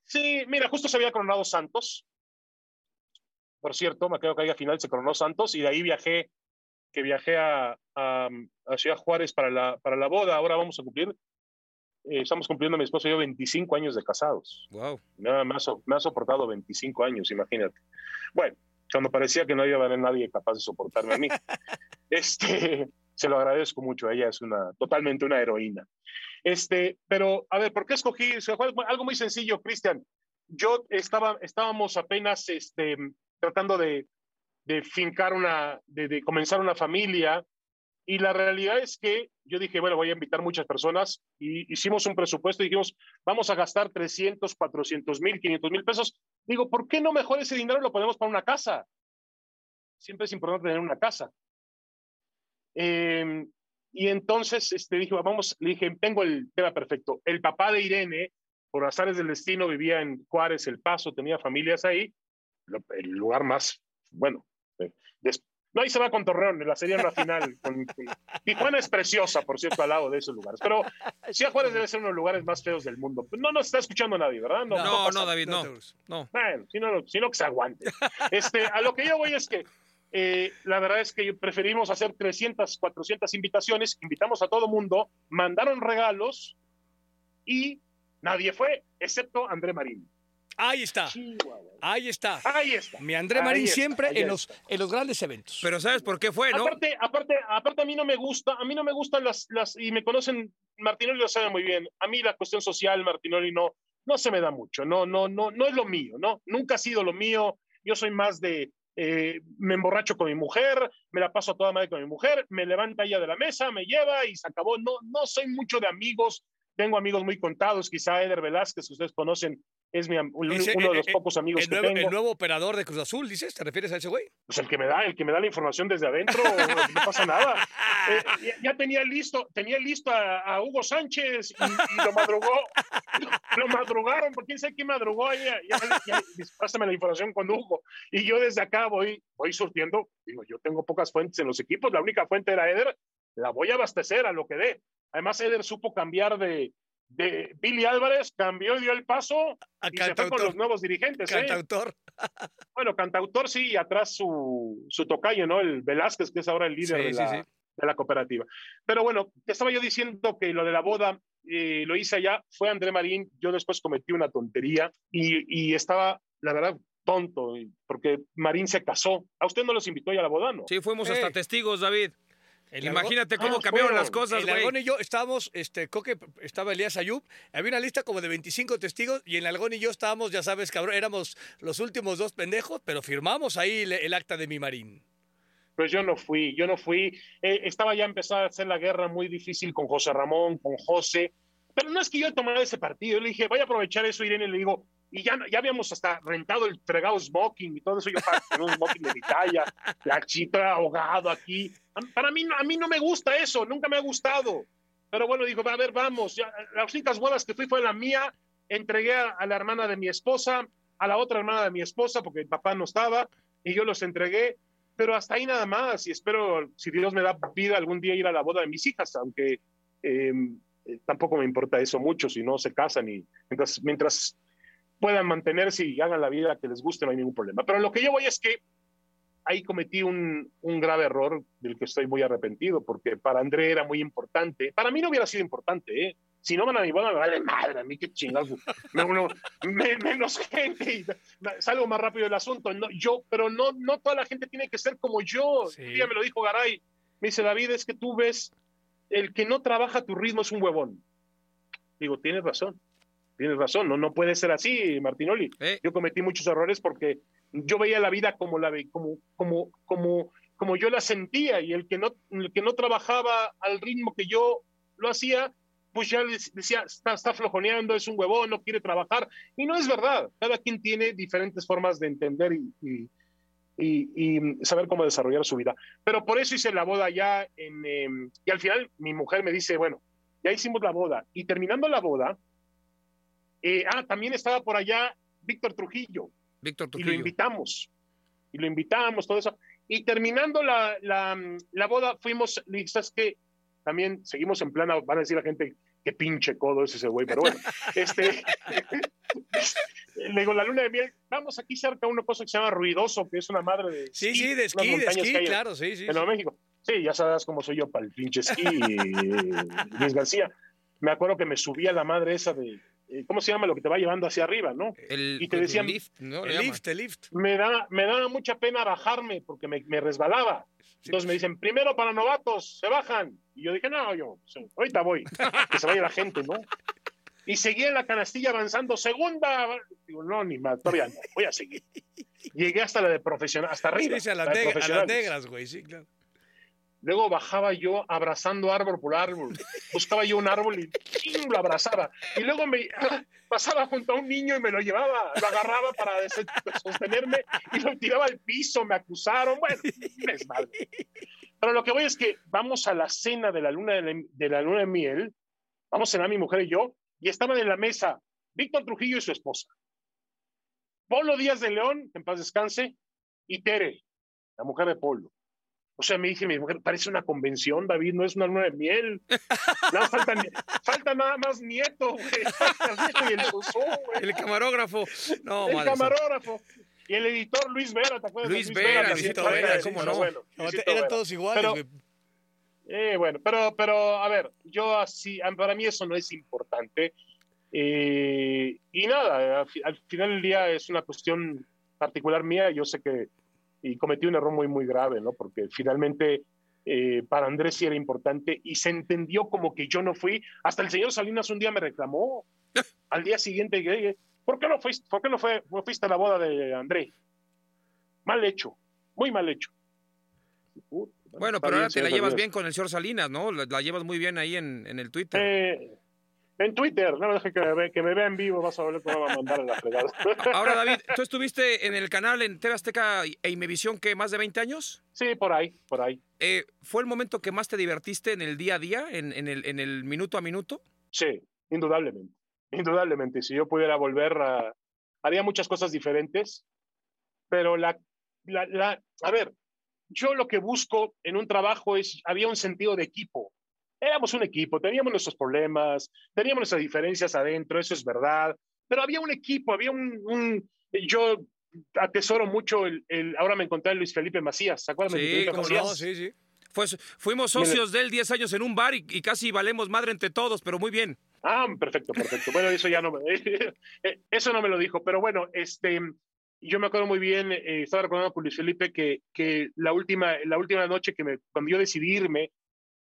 Sí, mira, justo se había coronado Santos. Por cierto, me quedo que ahí a final se coronó Santos y de ahí viajé, que viajé a, a, a Ciudad Juárez para la, para la boda. Ahora vamos a cumplir, eh, estamos cumpliendo mi esposo y yo 25 años de casados. Wow. Ha so- me ha soportado 25 años, imagínate. Bueno, cuando parecía que no iba a haber nadie capaz de soportarme a mí. este, se lo agradezco mucho, ella es una, totalmente una heroína. Este, pero, a ver, ¿por qué escogí Algo muy sencillo, Cristian. Yo estaba, estábamos apenas este, tratando de, de fincar una, de, de comenzar una familia, y la realidad es que yo dije, bueno, voy a invitar muchas personas, y hicimos un presupuesto y dijimos, vamos a gastar 300, 400 mil, 500 mil pesos. Digo, ¿por qué no mejor ese dinero lo ponemos para una casa? Siempre es importante tener una casa. Eh, y entonces este, dije, vamos, le dije, tengo el tema perfecto. El papá de Irene, por azares del destino, vivía en Juárez, El Paso, tenía familias ahí, el lugar más, bueno, eh, no, ahí se va con Torreón, en la serie en la final. con- con- Tijuana es preciosa, por cierto, al lado de esos lugares. Pero Ciudad Juárez debe ser uno de los lugares más feos del mundo. No nos está escuchando nadie, ¿verdad? No, no, pasa David, No no. No. bueno, si no, si no que se aguante. Este, a lo que yo voy es que eh, la verdad es que preferimos hacer 300, 400 invitaciones, invitamos a todo mundo, mandaron regalos y nadie fue, excepto André Marín. Ahí está. Chihuahua. Ahí está. Ahí está. Mi André Ahí Marín está, siempre en los, en los grandes eventos. Pero ¿sabes por qué fue, no? Aparte, aparte, aparte a mí no me gusta, a mí no me gustan las, las, y me conocen, Martinoli lo sabe muy bien, a mí la cuestión social, Martinoli no, no se me da mucho, no, no, no, no es lo mío, ¿no? Nunca ha sido lo mío, yo soy más de, eh, me emborracho con mi mujer, me la paso a toda madre con mi mujer, me levanta ella de la mesa, me lleva y se acabó, no, no soy mucho de amigos, tengo amigos muy contados, quizá Eder Velázquez, que ustedes conocen, es mi, Ese, uno de los eh, eh, pocos amigos el, que nuevo, tengo. el nuevo operador de Cruz Azul, dices, ¿te refieres a ese güey? pues el que me da, el que me da la información desde adentro, no pasa nada. Eh, ya, ya tenía listo, tenía listo a, a Hugo Sánchez y, y lo madrugó, lo madrugaron, por quién sabe quién madrugó ahí, ya, ya, ya, pásame la información con Hugo. Y yo desde acá voy, voy surtiendo, digo, yo tengo pocas fuentes en los equipos, la única fuente era Eder, la voy a abastecer a lo que dé. Además, Eder supo cambiar de, de Billy Álvarez cambió y dio el paso A y se fue con los nuevos dirigentes. ¿eh? Cantautor. Bueno, cantautor sí, y atrás su, su tocayo, ¿no? El Velázquez, que es ahora el líder Sí, de, sí, la, sí. de la cooperativa. Pero bueno, te estaba yo diciendo que lo de la boda eh, lo hice allá, fue André Marín, yo después cometí una tontería y, y estaba, la verdad, tonto, porque Marín se casó. ¿A usted no los invitó ya a la boda, no? Sí, fuimos hasta testigos, David. El Imagínate cómo Ah, cambiaron las cosas, El güey. Algón y yo estábamos, este, Coque, estaba Elías Ayub, había una lista como de 25 testigos y el Algón y yo estábamos, ya sabes, cabrón, éramos los últimos dos pendejos, pero firmamos ahí el, el acta de mi marín. Pues yo no fui, yo no fui. Eh, estaba ya empezando a hacer la guerra muy difícil con José Ramón, con José. Pero no es que yo tomara ese partido. Yo le dije, voy a aprovechar eso, Irene. Le digo, y ya, ya habíamos hasta rentado el fregado smoking y todo eso. Yo para un smoking de mi talla, la chica ahogado aquí. Para mí, a mí no me gusta eso, nunca me ha gustado. Pero bueno, dijo, a ver, vamos. Ya, las únicas bodas que fui fue la mía. Entregué a, la hermana de mi esposa, a la otra hermana de mi esposa, porque el papá no estaba, y yo los entregué pero hasta ahí nada más y espero, si Dios me da vida, algún día ir a la boda de mis hijas, aunque eh, eh, tampoco me importa eso mucho si no se casan y mientras, mientras puedan mantenerse y hagan la vida que les guste, no hay ningún problema. Pero lo que yo voy es que ahí cometí un, un grave error del que estoy muy arrepentido, porque para André era muy importante. Para mí no hubiera sido importante, ¿eh? Si no van a mi boda, me vale madre, a mí qué chingados. Me- uno- me- menos gente y salgo más rápido del asunto. No, yo, pero no, no toda la gente tiene que ser como yo. Sí. Un día me lo dijo Garay. Me dice, David, es que tú ves, el que no trabaja a tu ritmo es un huevón. Digo, tienes razón. Tienes razón, no, no puede ser así, Martinoli. Eh. Yo cometí muchos errores porque yo veía la vida como la ve- como, como, como, como yo la sentía y el que no, el que no trabajaba al ritmo que yo lo hacía, pues ya les decía, está, está flojoneando, es un huevón, no quiere trabajar. Y no es verdad. Cada quien tiene diferentes formas de entender y, y, y- y saber cómo desarrollar su vida. Pero por eso hice la boda ya en, eh, y al final mi mujer me dice, bueno, ya hicimos la boda. Y terminando la boda, eh, ah, también estaba por allá Víctor Trujillo Víctor y lo Trujillo. invitamos. Y lo invitamos, todo eso. Y terminando la, la, la boda, fuimos, ¿sabes qué? También seguimos en plana, van a decir la gente, qué pinche codo es ese güey, pero bueno, este, le digo, la luna de miel, vamos aquí cerca a una cosa que se llama Ruidoso, que es una madre de Sí, esquí, sí, de esquí, de esquí, claro, sí, sí. en Nuevo México. Sí, ya sabes cómo soy yo para el pinche esquí, Luis García. Me acuerdo que me subía la madre esa de, ¿cómo se llama? Lo que te va llevando hacia arriba, ¿no? El, Y te el decían- lift, ¿no? El lift, el lift. me da, me da mucha pena bajarme porque me, me resbalaba. Entonces me dicen, primero para novatos, se bajan. Y yo dije, no, yo, ahorita voy, que se vaya la gente, ¿no? Y seguí en la canastilla avanzando, segunda. Digo, no, ni más, todavía no, voy a seguir. Llegué hasta la de profesional, hasta arriba. Sí, sí, a las, la de neg- a las profesionales. negras, güey, sí, claro. Luego bajaba yo abrazando árbol por árbol. Buscaba yo un árbol y lo abrazaba. Y luego me pasaba junto a un niño y me lo llevaba, lo agarraba para sostenerme y lo tiraba al piso, me acusaron. Bueno, un desmadre. Pero lo que voy es que vamos a la cena de la luna de, de la luna de miel, vamos a cenar mi mujer y yo, y estaban en la mesa Víctor Trujillo y su esposa. Polo Díaz de León, en paz descanse, y Tere, la mujer de Polo. O sea, me dije mi mujer, parece una convención, David, no es una luna de miel. Nada, falta, falta nada más nieto, güey. Falta el nieto y el susú, güey. El camarógrafo. No, El madre camarógrafo. Y el editor Luis Vera, ¿te acuerdas? de Luis Vera, Luisito Vera, sí, cómo no. bueno, No, eran Vera. todos iguales, Pero- güey. Eh, bueno, pero, pero a ver, yo así, para mí eso no es importante. Eh, y nada, al, al final del día es una cuestión particular mía. Yo sé que y cometí un error muy, muy grave, ¿no? Porque finalmente eh, para Andrés sí era importante y se entendió como que yo no fui. Hasta el señor Salinas un día me reclamó. Al día siguiente, ¿por qué no fuiste, por qué no fue, no fuiste a la boda de André? Mal hecho, muy mal hecho. Puta, Bueno, pero ahora te la llevas bien con el señor Salinas, ¿no? La, la llevas muy bien ahí en, en el Twitter. Eh, en Twitter, no me deje que que me vea en vivo, vas a ver cómo va a mandar a la fregada. Ahora, David, ¿tú estuviste en el canal en TV Azteca e Imevisión que más de 20 años? sí, por ahí, por ahí. Eh, ¿Fue el momento que más te divertiste en el día a día, en, en el, en el minuto a minuto? Sí, indudablemente. Indudablemente. Si yo pudiera volver a. Haría muchas cosas diferentes, pero la, la, la- A ver, yo lo que busco en un trabajo es. Había un sentido de equipo. Éramos un equipo, teníamos nuestros problemas, teníamos nuestras diferencias adentro, eso es verdad, pero había un equipo, había un, yo atesoro mucho el, ahora me encontré a Luis Felipe Macías, ¿se acuerdan sí, Felipe Macías? No, sí, sí. Pues, fuimos socios de él 10 años en un bar y, casi valemos madre entre todos, pero muy bien. Ah, perfecto, perfecto. Bueno, eso ya no me, eso no me lo dijo, pero bueno, este, yo me acuerdo muy bien, eh, estaba recordando con Luis Felipe que, que la, última, la última noche que me, cuando yo decidí irme,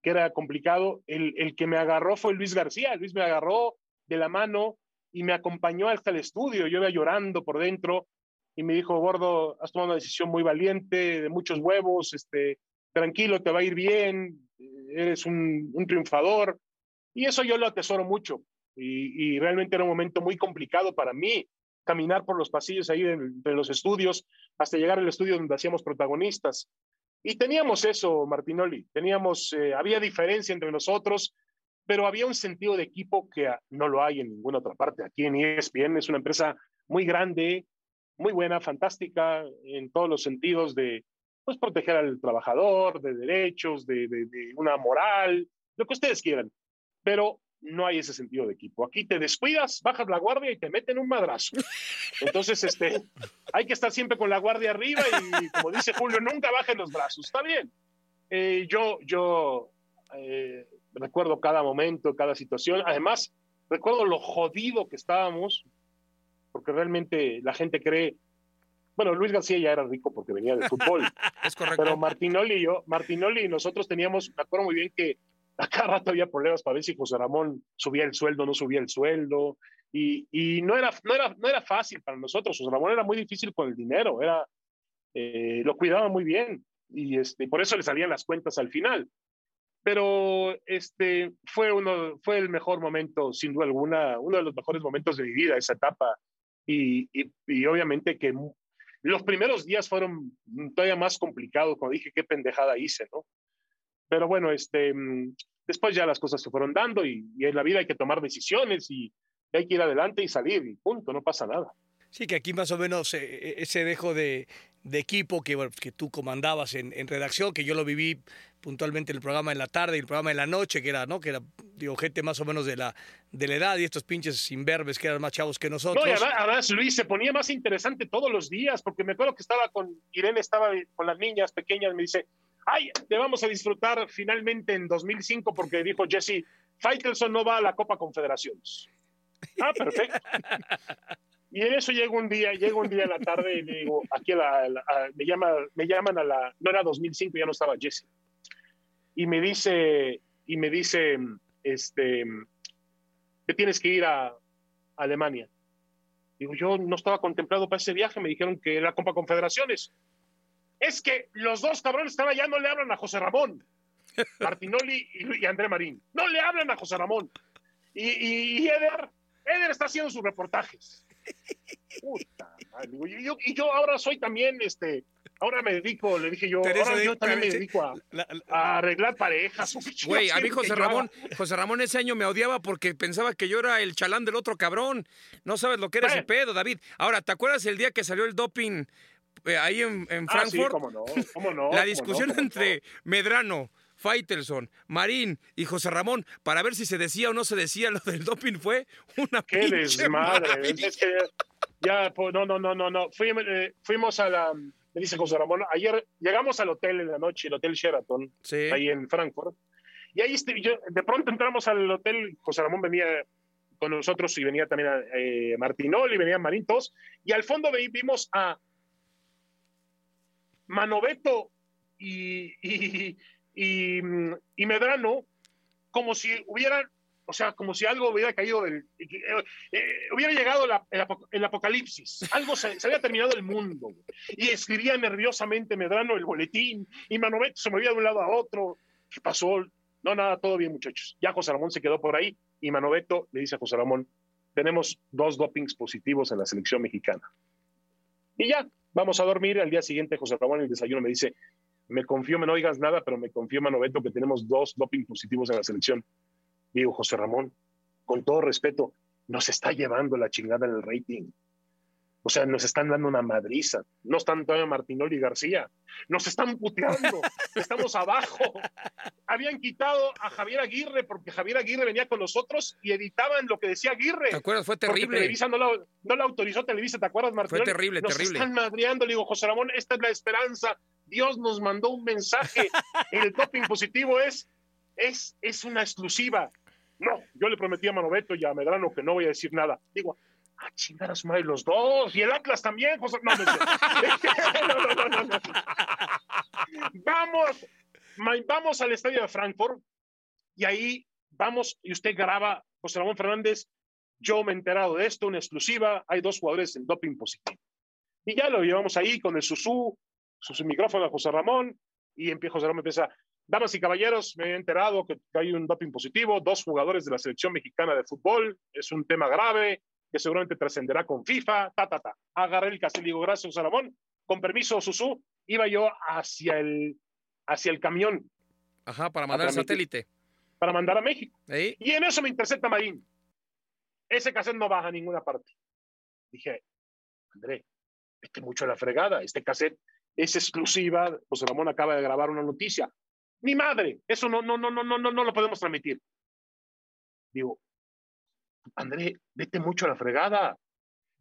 que era complicado, el, el que me agarró fue Luis García. Luis me agarró de la mano y me acompañó hasta el estudio. Yo iba llorando por dentro y me dijo, gordo, has tomado una decisión muy valiente, de muchos huevos, este, tranquilo, te va a ir bien, eres un, un triunfador. Y eso yo lo atesoro mucho. Y, realmente era un momento muy complicado para mí, caminar por los pasillos ahí de, los estudios hasta llegar al estudio donde hacíamos protagonistas. Y teníamos eso, Martinoli, teníamos, eh, había diferencia entre nosotros, pero había un sentido de equipo que no lo hay en ninguna otra parte. Aquí en ESPN es una empresa muy grande, muy buena, fantástica en todos los sentidos de pues, proteger al trabajador, de derechos, de, de, una moral, lo que ustedes quieran. Pero no hay ese sentido de equipo. Aquí te descuidas, bajas la guardia y te meten un madrazo. Entonces, este, hay que estar siempre con la guardia arriba y, como dice Julio, nunca bajen los brazos. Está bien. Eh, yo, yo eh, recuerdo cada momento, cada situación. Además, recuerdo lo jodido que estábamos, porque realmente la gente cree. Bueno, Luis García ya era rico porque venía de fútbol. es correcto. Pero Martinoli y yo, Martinoli y nosotros teníamos, me acuerdo muy bien que a cada rato había problemas para ver si José Ramón subía el sueldo o no subía el sueldo. Y, no, era, no, era, no era fácil para nosotros. José Ramón era muy difícil con el dinero, era, eh, lo cuidaba muy bien y este, por eso le salían las cuentas al final. Pero este fue uno fue el mejor momento sin duda alguna uno de los mejores momentos de mi vida esa etapa. Y, y, obviamente que los primeros días fueron todavía más complicados cuando dije qué pendejada hice no pero bueno este después ya las cosas se fueron dando y, y en la vida hay que tomar decisiones y hay que ir adelante y salir y punto no pasa nada Sí, que aquí más o menos eh, ese dejo de, de equipo que, que tú comandabas en, en, redacción, que yo lo viví puntualmente en el programa en la tarde y el programa en la noche, que era, ¿no? Que era, digo, gente más o menos de la, de la edad y estos pinches imberbes que eran más chavos que nosotros. No, y además, Luis, se ponía más interesante todos los días, porque me acuerdo que estaba con Irene, estaba con las niñas pequeñas, me dice, ay, te vamos a disfrutar finalmente en 2005, porque dijo Jesse, Faitelson no va a la Copa Confederaciones. Ah, perfecto. Y en eso llega un día, llega un día en la tarde y digo, aquí me, llama, me llaman a la, no era 2005, ya no estaba Jesse. Y me dice, y me dice, este, que tienes que ir a, Alemania. Digo, yo no estaba contemplado para ese viaje, me dijeron que era Copa Confederaciones. Es que los dos cabrones están allá, no le hablan a José Ramón, Martinoli y, André Marín. No le hablan a José Ramón. Y, y, y Eder, Eder está haciendo sus reportajes. Puta, y, yo, y yo ahora soy también, este, ahora me dedico, le dije yo, ahora yo también me dedico a, a arreglar parejas. Güey, a mí José Ramón, José Ramón ese año me odiaba porque pensaba que yo era el chalán del otro cabrón. No sabes lo que era ese pedo, David. Ahora, ¿te acuerdas el día que salió el doping eh, ahí en, en Frankfurt? Ah, sí, cómo no, cómo no. La discusión entre Medrano, Faitelson, Marín y José Ramón para ver si se decía o no se decía lo del doping fue una Qué desmadre. Es que ya, pues, no, no, no, no, no. Eh, fuimos a la, me dice José Ramón, ayer llegamos al hotel en la noche, el Hotel Sheraton, ahí en Frankfurt. Y ahí este, yo, de pronto entramos al hotel, José Ramón venía con nosotros y venía también a, eh, Martinol y venía Marín, todos. Y al fondo vimos a Manoveto y, y, y Medrano como si hubieran, o sea, como si algo hubiera caído eh, eh, hubiera llegado el, apocalipsis, algo se, había terminado el mundo, y escribía nerviosamente Medrano el boletín, y Manovet se movía de un lado a otro, ¿qué pasó? No, nada, todo bien, muchachos. Ya José Ramón se quedó por ahí, y Manoveto le dice a José Ramón, tenemos dos dopings positivos en la selección mexicana. Y ya, vamos a dormir, al día siguiente José Ramón en el desayuno me dice, me confío, me no oigas nada, pero me confío, Manoveto, que tenemos dos doping positivos en la selección. Digo, José Ramón, con todo respeto, nos está llevando la chingada en el rating. O sea, nos están dando una madriza. No están todavía Martinoli y García. Nos están puteando. Estamos abajo. Habían quitado a Javier Aguirre porque Javier Aguirre venía con nosotros y editaban lo que decía Aguirre. ¿Te acuerdas? Fue terrible. Televisa no la, no la autorizó Televisa, ¿te acuerdas, Martinoli? Fue terrible, nos terrible. están madreando. Le digo, José Ramón, esta es la esperanza. Dios nos mandó un mensaje. El doping positivo es, es, es una exclusiva. No, yo le prometí a Manoveto y a Medrano que no voy a decir nada. Digo, a chingar a su madre los dos. Y el Atlas también, José. No, no, no, no. Vamos, vamos al estadio de Frankfurt y ahí vamos y usted graba, José Ramón Fernández. Yo me he enterado de esto, una exclusiva. Hay dos jugadores en doping positivo. Y ya lo llevamos ahí con el Susú, su micrófono a José Ramón, y empieza José Ramón empieza, damas y caballeros, me he enterado que, hay un doping positivo, dos jugadores de la selección mexicana de fútbol, es un tema grave, que seguramente trascenderá con FIFA, ta, ta, ta. Agarré el cassette y digo, gracias, José Ramón, con permiso, Susú, iba yo hacia el, hacia el camión Ajá, para mandar el satélite. para mandar a México. Y en eso me intercepta Marín. Ese cassette no baja a ninguna parte. Dije, André, vete mucho a la fregada. Este cassette es exclusiva. José Ramón acaba de grabar una noticia. Ni madre, eso no, no, no, no, no, no, no lo podemos transmitir. Digo, André, vete mucho a la fregada.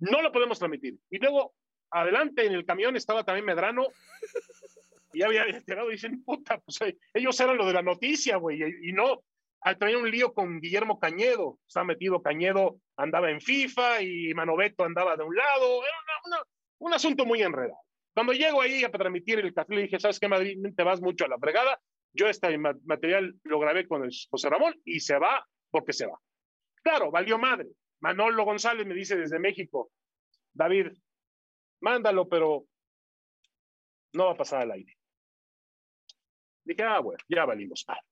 No lo podemos transmitir. Y luego, adelante en el camión estaba también Medrano. Y había enterado y dicen, puta, pues eh, ellos eran lo de la noticia, güey. Y, y no, Ah, traía un lío con Guillermo Cañedo. Estaba metido Cañedo, andaba en FIFA y Manoveto andaba de un lado. Era un asunto muy enredado. Cuando llego ahí a transmitir el café, le dije, ¿sabes qué, Madrid? Te vas mucho a la fregada. Yo este ma- material lo grabé con el José Ramón y se va porque se va. Claro, valió madre. Manolo González me dice desde México, David, mándalo, pero no va a pasar al aire. Dije, ah, bueno, ya valimos madre.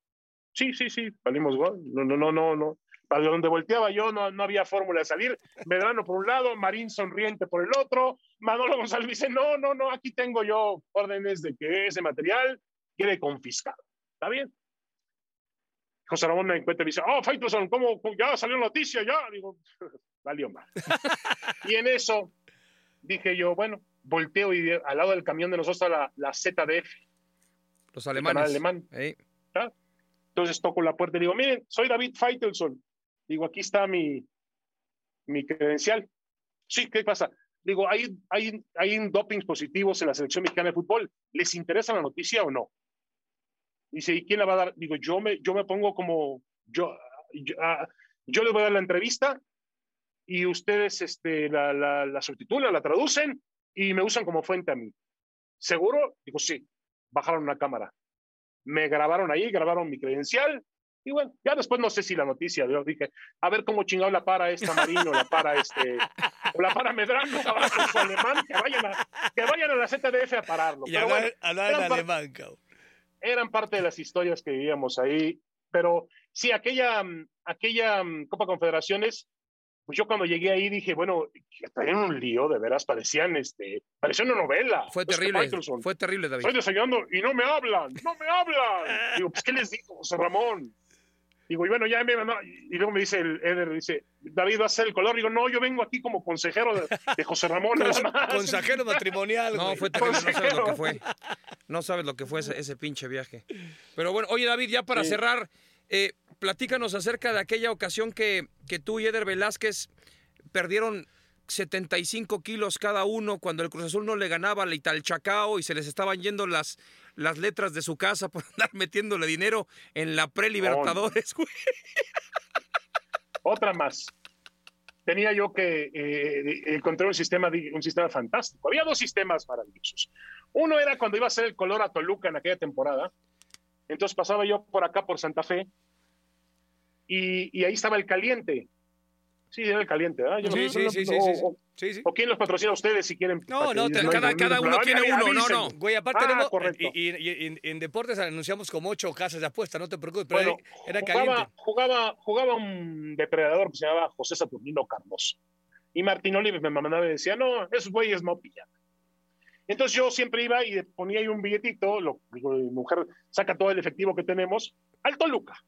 Sí, sí, sí, valimos. No, no, no, no, no. Para donde volteaba yo no, no había fórmula de salir. Medrano por un lado, Marín sonriente por el otro. Manolo González dice, no, no, no, aquí tengo yo órdenes de que ese material quede confiscado. ¿Está bien? José Ramón me encuentra y dice, oh, Faitelson, ¿cómo, ya salió noticia? Ya, digo, valió mal. y en eso dije yo, bueno, volteo y al lado del camión de nosotros está la, la ZDF, Los el alemanes. canal alemán. Entonces toco la puerta y digo, miren, soy David Feitelson. Digo, aquí está mi, mi credencial. Sí, ¿qué pasa? Digo, ¿hay, hay, hay dopings positivos en la selección mexicana de fútbol. ¿Les interesa la noticia o no? Dice, ¿y quién la va a dar? Digo, yo me, yo me pongo como, yo, yo, ah, yo les voy a dar la entrevista y ustedes este, la, la, la subtitulan, la traducen y me usan como fuente a mí. ¿Seguro? Digo, sí. Bajaron una cámara me grabaron ahí, grabaron mi credencial. Y bueno, ya después no sé si la noticia, yo dije, a ver cómo chingado la para esta Marino, la para este, o la para Medrano, abajo con su alemán, que vayan, a, que vayan a la ZDF a pararlo. Y Pero hablar, bueno, hablar en alemán, cabrón. eran parte de las historias que vivíamos ahí. Pero sí, aquella, mm, aquella mm, Copa Confederaciones, pues yo cuando llegué ahí dije, bueno, traían un lío, de veras, parecían, este, parecía una novela. Fue terrible. Fue terrible, David. Estoy desayunando y no me hablan, no me hablan. Digo, pues, ¿qué les digo, José Ramón? Digo, y bueno, ya me mandó, y luego me dice el Eder, dice, David, ¿va a ser el color? Digo, no, yo vengo aquí como consejero de, de José Ramón. Consejero matrimonial, No, fue terrible, no sabes lo que fue. No sabes lo que fue ese, ese pinche viaje. Pero bueno, oye David, ya para cerrar, eh, platícanos acerca de aquella ocasión que, que tú y Eder Velázquez perdieron 75 kilos cada uno cuando el Cruz Azul no le ganaba al Italchacao y se les estaban yendo las, las letras de su casa por andar metiéndole dinero en la pre-Libertadores. Otra más. Tenía yo que eh, encontrar un sistema, un sistema fantástico. Había dos sistemas maravillosos. Uno era cuando iba a ser el color a Toluca en aquella temporada. Entonces pasaba yo por acá, por Santa Fe, y, y ahí estaba el caliente. Sí, era el caliente, ¿verdad? Yo no- Sí, sí, sí, sí, o- Sí, sí. ¿O quién los patrocina a ustedes si quieren? No, no, te- cada- no, cada no, uno no, tiene avísenme. uno, no, no. Güey, aparte Ah, tenemos. correcto. Y, y- y en, en deportes anunciamos como ocho casas de apuesta, no te preocupes. Pero Bueno, era jugaba, caliente. jugaba, jugaba un depredador que se llamaba José Saturnino Cardoso. Y Martinoli me mandaba y decía, no, esos güeyes no pillan. Entonces yo siempre iba y ponía ahí un billetito, lo, digo, mi mujer saca todo el efectivo que tenemos, al Toluca.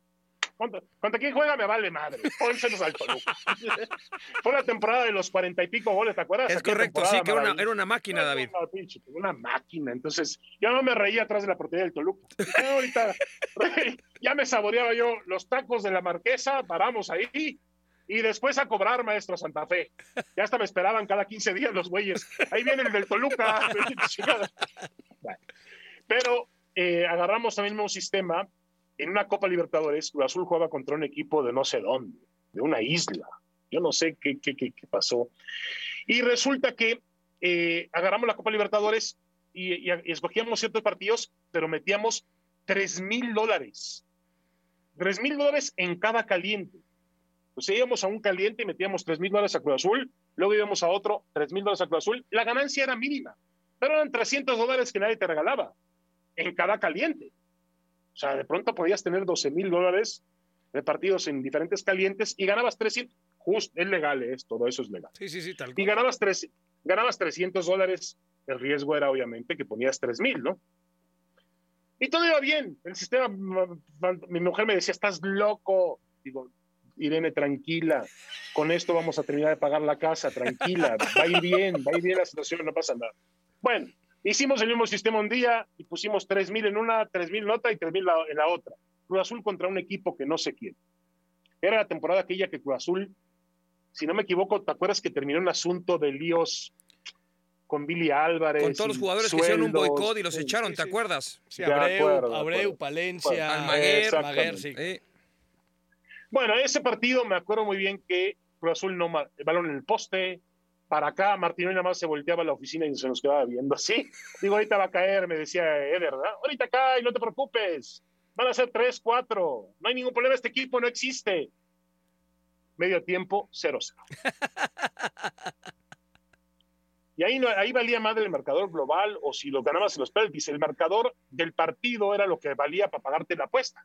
¿Contra, ¿Contra quién juega? Me vale madre. Pónselos al Toluca. Fue la temporada de los cuarenta y pico goles, ¿te acuerdas? Es correcto, sí, que era una, era una máquina, David. Una, una máquina. Entonces, yo no me reía atrás de la portería del Toluca. Yo ahorita, ya me saboreaba yo los tacos de la marquesa, paramos ahí. Y después a cobrar, maestro Santa Fe. Ya hasta me esperaban cada 15 días los güeyes. Ahí viene el del Toluca. Pero eh, agarramos también mismo sistema. En una Copa Libertadores, Cruz Azul jugaba contra un equipo de no sé dónde, de una isla. Yo no sé qué, qué, qué, pasó. Y resulta que eh, agarramos la Copa Libertadores y, y- y escogíamos ciertos partidos, pero metíamos 3 mil dólares. 3 mil dólares en cada caliente. Pues íbamos a un caliente y metíamos 3 mil dólares a Cruz Azul, luego íbamos a otro, 3 mil dólares a Cruz Azul. La ganancia era mínima, pero eran 300 dólares que nadie te regalaba en cada caliente. O sea, de pronto podías tener 12 mil dólares repartidos en diferentes calientes y ganabas 300. Justo, es legal, ¿eh? todo eso es legal Sí, sí, sí, tal y cual. ganabas, tres, ganabas 300 dólares. El riesgo era obviamente que ponías 3 mil, ¿no? Y todo iba bien. El sistema, mi mujer me decía, estás loco. Digo, Irene, tranquila. Con esto vamos a terminar de pagar la casa, tranquila. Va a ir bien, va a ir bien la situación, no pasa nada. Bueno, hicimos el mismo sistema un día y pusimos 3 mil en una, 3 mil en otra y 3 mil en la otra. Cruz Azul contra un equipo que no sé quién. Era la temporada aquella que Cruz Azul si no me equivoco, ¿te acuerdas que terminó un asunto de líos con Billy Álvarez? Con todos los jugadores que hicieron un sueldos? boicot y los Sí, echaron, sí, ¿te sí. acuerdas? Sí, Abreu, acuerdo, Abreu. Palencia, Almaguer. Maguer, sí. Eh, Bueno, ese partido me acuerdo muy bien que Cruz Azul no el balón en el poste, para acá Martino nada más se volteaba a la oficina y se nos quedaba viendo así. Digo, ahorita va a caer, me decía Eder, ¿verdad? Ahorita cae, no te preocupes. Van a ser 3, 4. No hay ningún problema, este equipo no existe. Medio tiempo, 0-0. Y ahí, ahí valía madre el marcador global o si lo ganabas en los penaltis. El marcador del partido era lo que valía para pagarte la apuesta.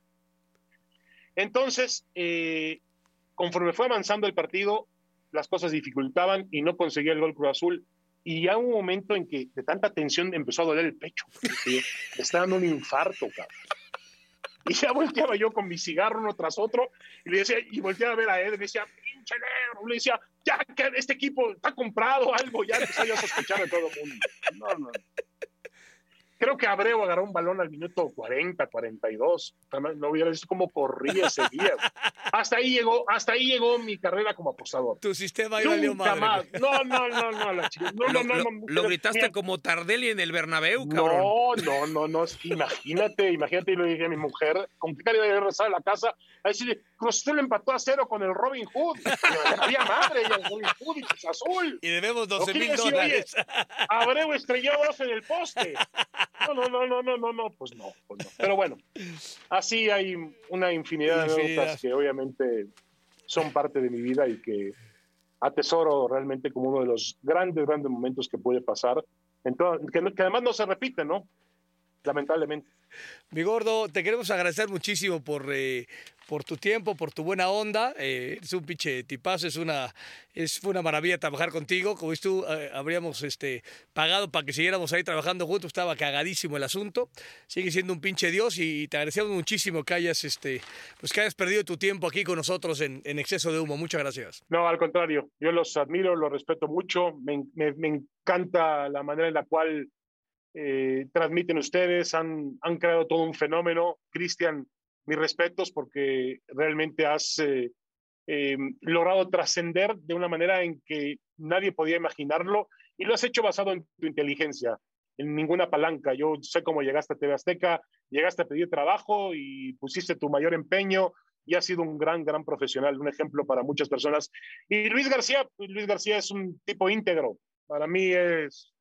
Entonces, eh, conforme fue avanzando el partido, las cosas dificultaban y no conseguía el gol Cruz Azul. Y ya un momento en que de tanta tensión empezó a doler el pecho. Está dando un infarto, cabrón. Y ya volteaba yo con mi cigarro uno tras otro y le decía, y volteaba a ver a él y le decía, pinche negro. Le decía, ya que este equipo está comprado algo, ya empezó yo a sospechar de todo el mundo. No, no. Creo que Abreu agarró un balón al minuto 40, 42. Jamás No hubiera visto cómo corría ese día. Hasta ahí llegó, hasta ahí llegó mi carrera como apostador. Tu sistema ahí valió madre. más. No, no, no, no, la chica- no, lo, no, no, no, lo gritaste mira, como Tardelli en el Bernabéu, cabrón. no, no, no, no, imagínate, imagínate, y lo dije a mi mujer, con qué cara iba a regresar a la casa, a decirle, Cruz empató a cero con el Robin Hood, había madre, y el Robin Hood y Cruz Azul, Y debemos ¿O 12 qué mil oye? dólares. Abreu estrelló dos en el poste, no, no, no, no, no, no, no, pues no, pues no, pero bueno, así hay una infinidad de anécdotas que obviamente son parte de mi vida y que atesoro realmente como uno de los grandes, grandes momentos que puede pasar, en todo- que, que además no se repite, ¿no? Lamentablemente. Mi gordo, te queremos agradecer muchísimo por, eh, por tu tiempo, por tu buena onda. Eh, es un pinche tipazo, es una, es, fue una maravilla trabajar contigo. Como ves tú, eh, habríamos este, pagado para que siguiéramos ahí trabajando juntos. Estaba cagadísimo el asunto. Sigue siendo un pinche dios y te agradecemos muchísimo que hayas, este, pues que hayas perdido tu tiempo aquí con nosotros en, en exceso de humo. Muchas gracias. No, al contrario, yo los admiro, los respeto mucho, me, me- me encanta la manera en la cual eh, transmiten ustedes, han, creado todo un fenómeno. Cristian, mis respetos porque realmente has eh, eh, logrado trascender de una manera en que nadie podía imaginarlo y lo has hecho basado en tu inteligencia, en ninguna palanca. Yo sé cómo llegaste a TV Azteca, llegaste a pedir trabajo y pusiste tu mayor empeño y has sido un gran, gran profesional, un ejemplo para muchas personas. Y Luis García, Luis García es un tipo íntegro. Para mí es,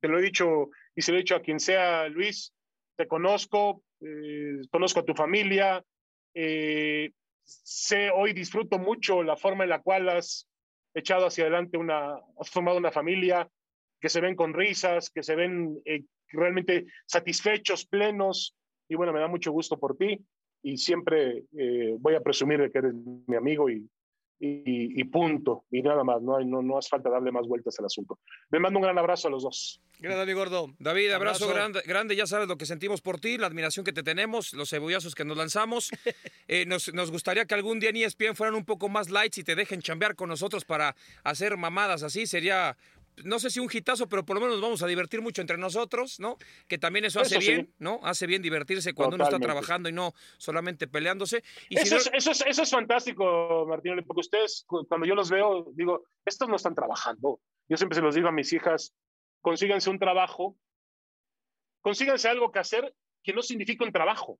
te lo he dicho y se lo he dicho a quien sea, Luis, te conozco, eh, conozco a tu familia, eh, sé, hoy disfruto mucho la forma en la cual has echado hacia adelante una, has formado una familia, que se ven con risas, que se ven eh, realmente satisfechos, plenos, y bueno, me da mucho gusto por ti y siempre eh, voy a presumir de que eres mi amigo y, y, punto, y nada más, no, hay, no, no hace falta darle más vueltas al asunto. Me mando un gran abrazo a los dos. Gracias, mi gordo. David, abrazo, Grande, grande, ya sabes lo que sentimos por ti, la admiración que te tenemos, los cebollazos que nos lanzamos. Eh, nos, nos, gustaría que algún día en ESPN fueran un poco más lights y te dejen chambear con nosotros para hacer mamadas así, sería no sé si un hitazo, pero por lo menos nos vamos a divertir mucho entre nosotros, ¿no? Que también eso, hace bien, ¿no? Hace bien divertirse cuando uno está trabajando y no solamente peleándose. Y eso, es, eso, es, eso, es, fantástico, Martín, porque ustedes, cuando yo los veo, digo, estos no están trabajando. Yo siempre se los digo a mis hijas, consíganse un trabajo, consíganse algo que hacer que no signifique un trabajo.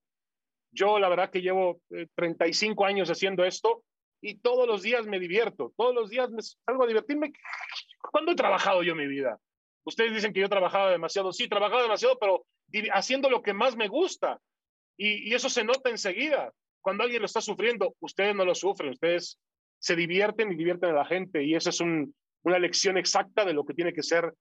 Yo la verdad que llevo 35 eh, años haciendo esto y todos los días me divierto, todos los días me salgo a divertirme. ¿Cuándo he trabajado yo en mi vida? Ustedes dicen que yo trabajaba demasiado, sí, trabajaba demasiado, pero haciendo lo que más me gusta. Y, eso se nota enseguida. Cuando alguien lo está sufriendo, ustedes no lo sufren, ustedes se divierten y divierten a la gente. Y esa es una lección exacta de lo que tiene que ser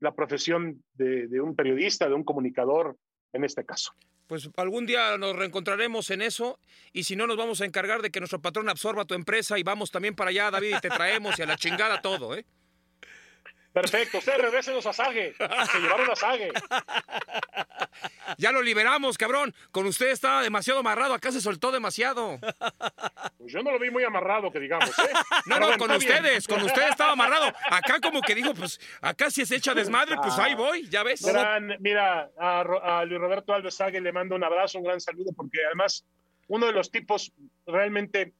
la profesión de un periodista, de un comunicador en este caso. Pues algún día nos reencontraremos en eso y si no nos vamos a encargar de que nuestro patrón absorba tu empresa y vamos también para allá, David, y te traemos y a la chingada todo, ¿eh? Perfecto, ustedes regresen a Sage. Se llevaron a Sage. Ya lo liberamos, cabrón. Con usted estaba demasiado amarrado. Acá se soltó demasiado. Pues yo no lo vi muy amarrado, que digamos, ¿eh? No, no, con ustedes. Con ustedes estaba amarrado. Acá como que dijo, pues, acá si es hecha desmadre, pues ahí voy, ya ves. mira, a, Luis Roberto Alves Sage le mando un abrazo, un gran saludo, porque además uno de los tipos realmente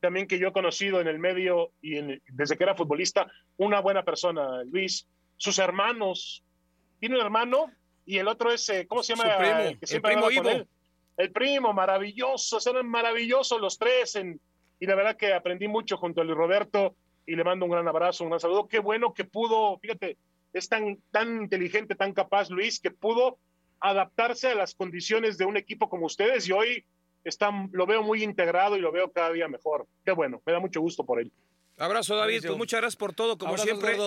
también que yo he conocido en el medio y desde que era futbolista, una buena persona, Luis. Sus hermanos, tiene un hermano y el otro es, eh, ¿cómo se llama? el primo Ivo. El primo, maravilloso, eran maravillosos los tres. En, y la verdad que aprendí mucho junto a Luis Roberto y le mando un gran abrazo, un gran saludo. Qué bueno que pudo, fíjate, es tan, tan inteligente, tan capaz Luis, que pudo adaptarse a las condiciones de un equipo como ustedes y hoy está, lo veo muy integrado y lo veo cada día mejor. Qué bueno, me da mucho gusto por él. Abrazo, David. Pues muchas gracias por todo, como siempre.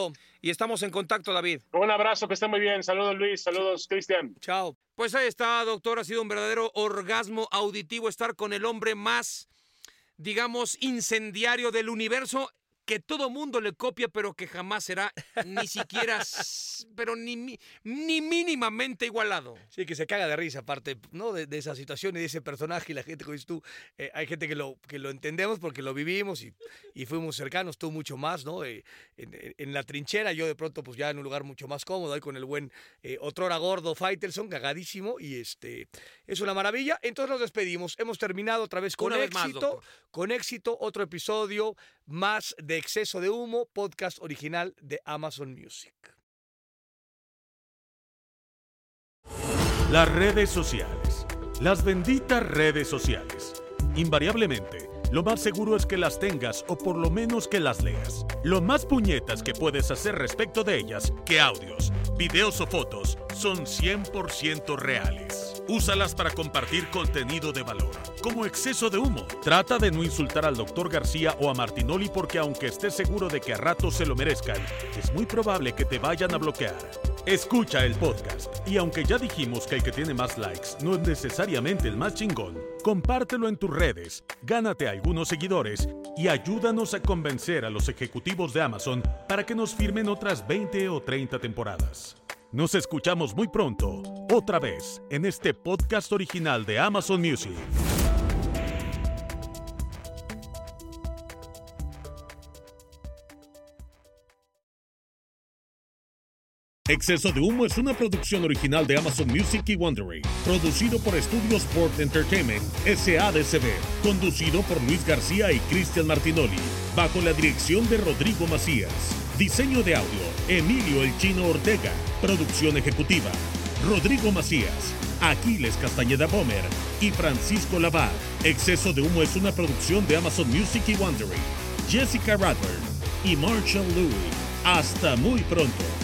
Y estamos en contacto, David. Un abrazo, que esté muy bien. Saludos, Luis. Saludos, Cristian. Chao. Pues ahí está, doctor. Ha sido un verdadero orgasmo auditivo estar con el hombre más, digamos, incendiario del universo que todo mundo le copia, pero que jamás será ni siquiera, pero ni, ni mínimamente igualado. Sí, que se caga de risa, aparte, ¿no? De, esa situación y de ese personaje y la gente, como dices tú, eh, hay gente que lo, que lo entendemos porque lo vivimos y, y fuimos cercanos, tú mucho más, ¿no? Eh, en, la trinchera, yo de pronto, pues ya en un lugar mucho más cómodo, ahí con el buen eh, otrora gordo Faitelson, cagadísimo, y este, es una maravilla. Entonces nos despedimos, hemos terminado otra vez con éxito, con éxito, otro episodio más de Exceso de Humo, podcast original de Amazon Music. Las redes sociales. Las benditas redes sociales. Invariablemente, lo más seguro es que las tengas o por lo menos que las leas. Lo más puñetas que puedes hacer respecto de ellas, que audios, videos o fotos, son 100% reales. Úsalas para compartir contenido de valor, como exceso de humo. Trata de no insultar al doctor García o a Martinoli porque aunque estés seguro de que a ratos se lo merezcan, es muy probable que te vayan a bloquear. Escucha el podcast y aunque ya dijimos que el que tiene más likes no es necesariamente el más chingón, compártelo en tus redes, gánate algunos seguidores y ayúdanos a convencer a los ejecutivos de Amazon para que nos firmen otras 20 o 30 temporadas. Nos escuchamos muy pronto, otra vez, en este podcast original de Amazon Music. Exceso de Humo es una producción original de Amazon Music y Wondery, producido por Studios Sport Entertainment, SADCB, conducido por Luis García y Cristian Martinoli, bajo la dirección de Rodrigo Macías. Diseño de audio, Emilio El Chino Ortega. Producción ejecutiva, Rodrigo Macías, Aquiles Castañeda Bomer y Francisco Lavar. Exceso de Humo es una producción de Amazon Music y Wondery. Jessica Radburn y Marshall Louis. Hasta muy pronto.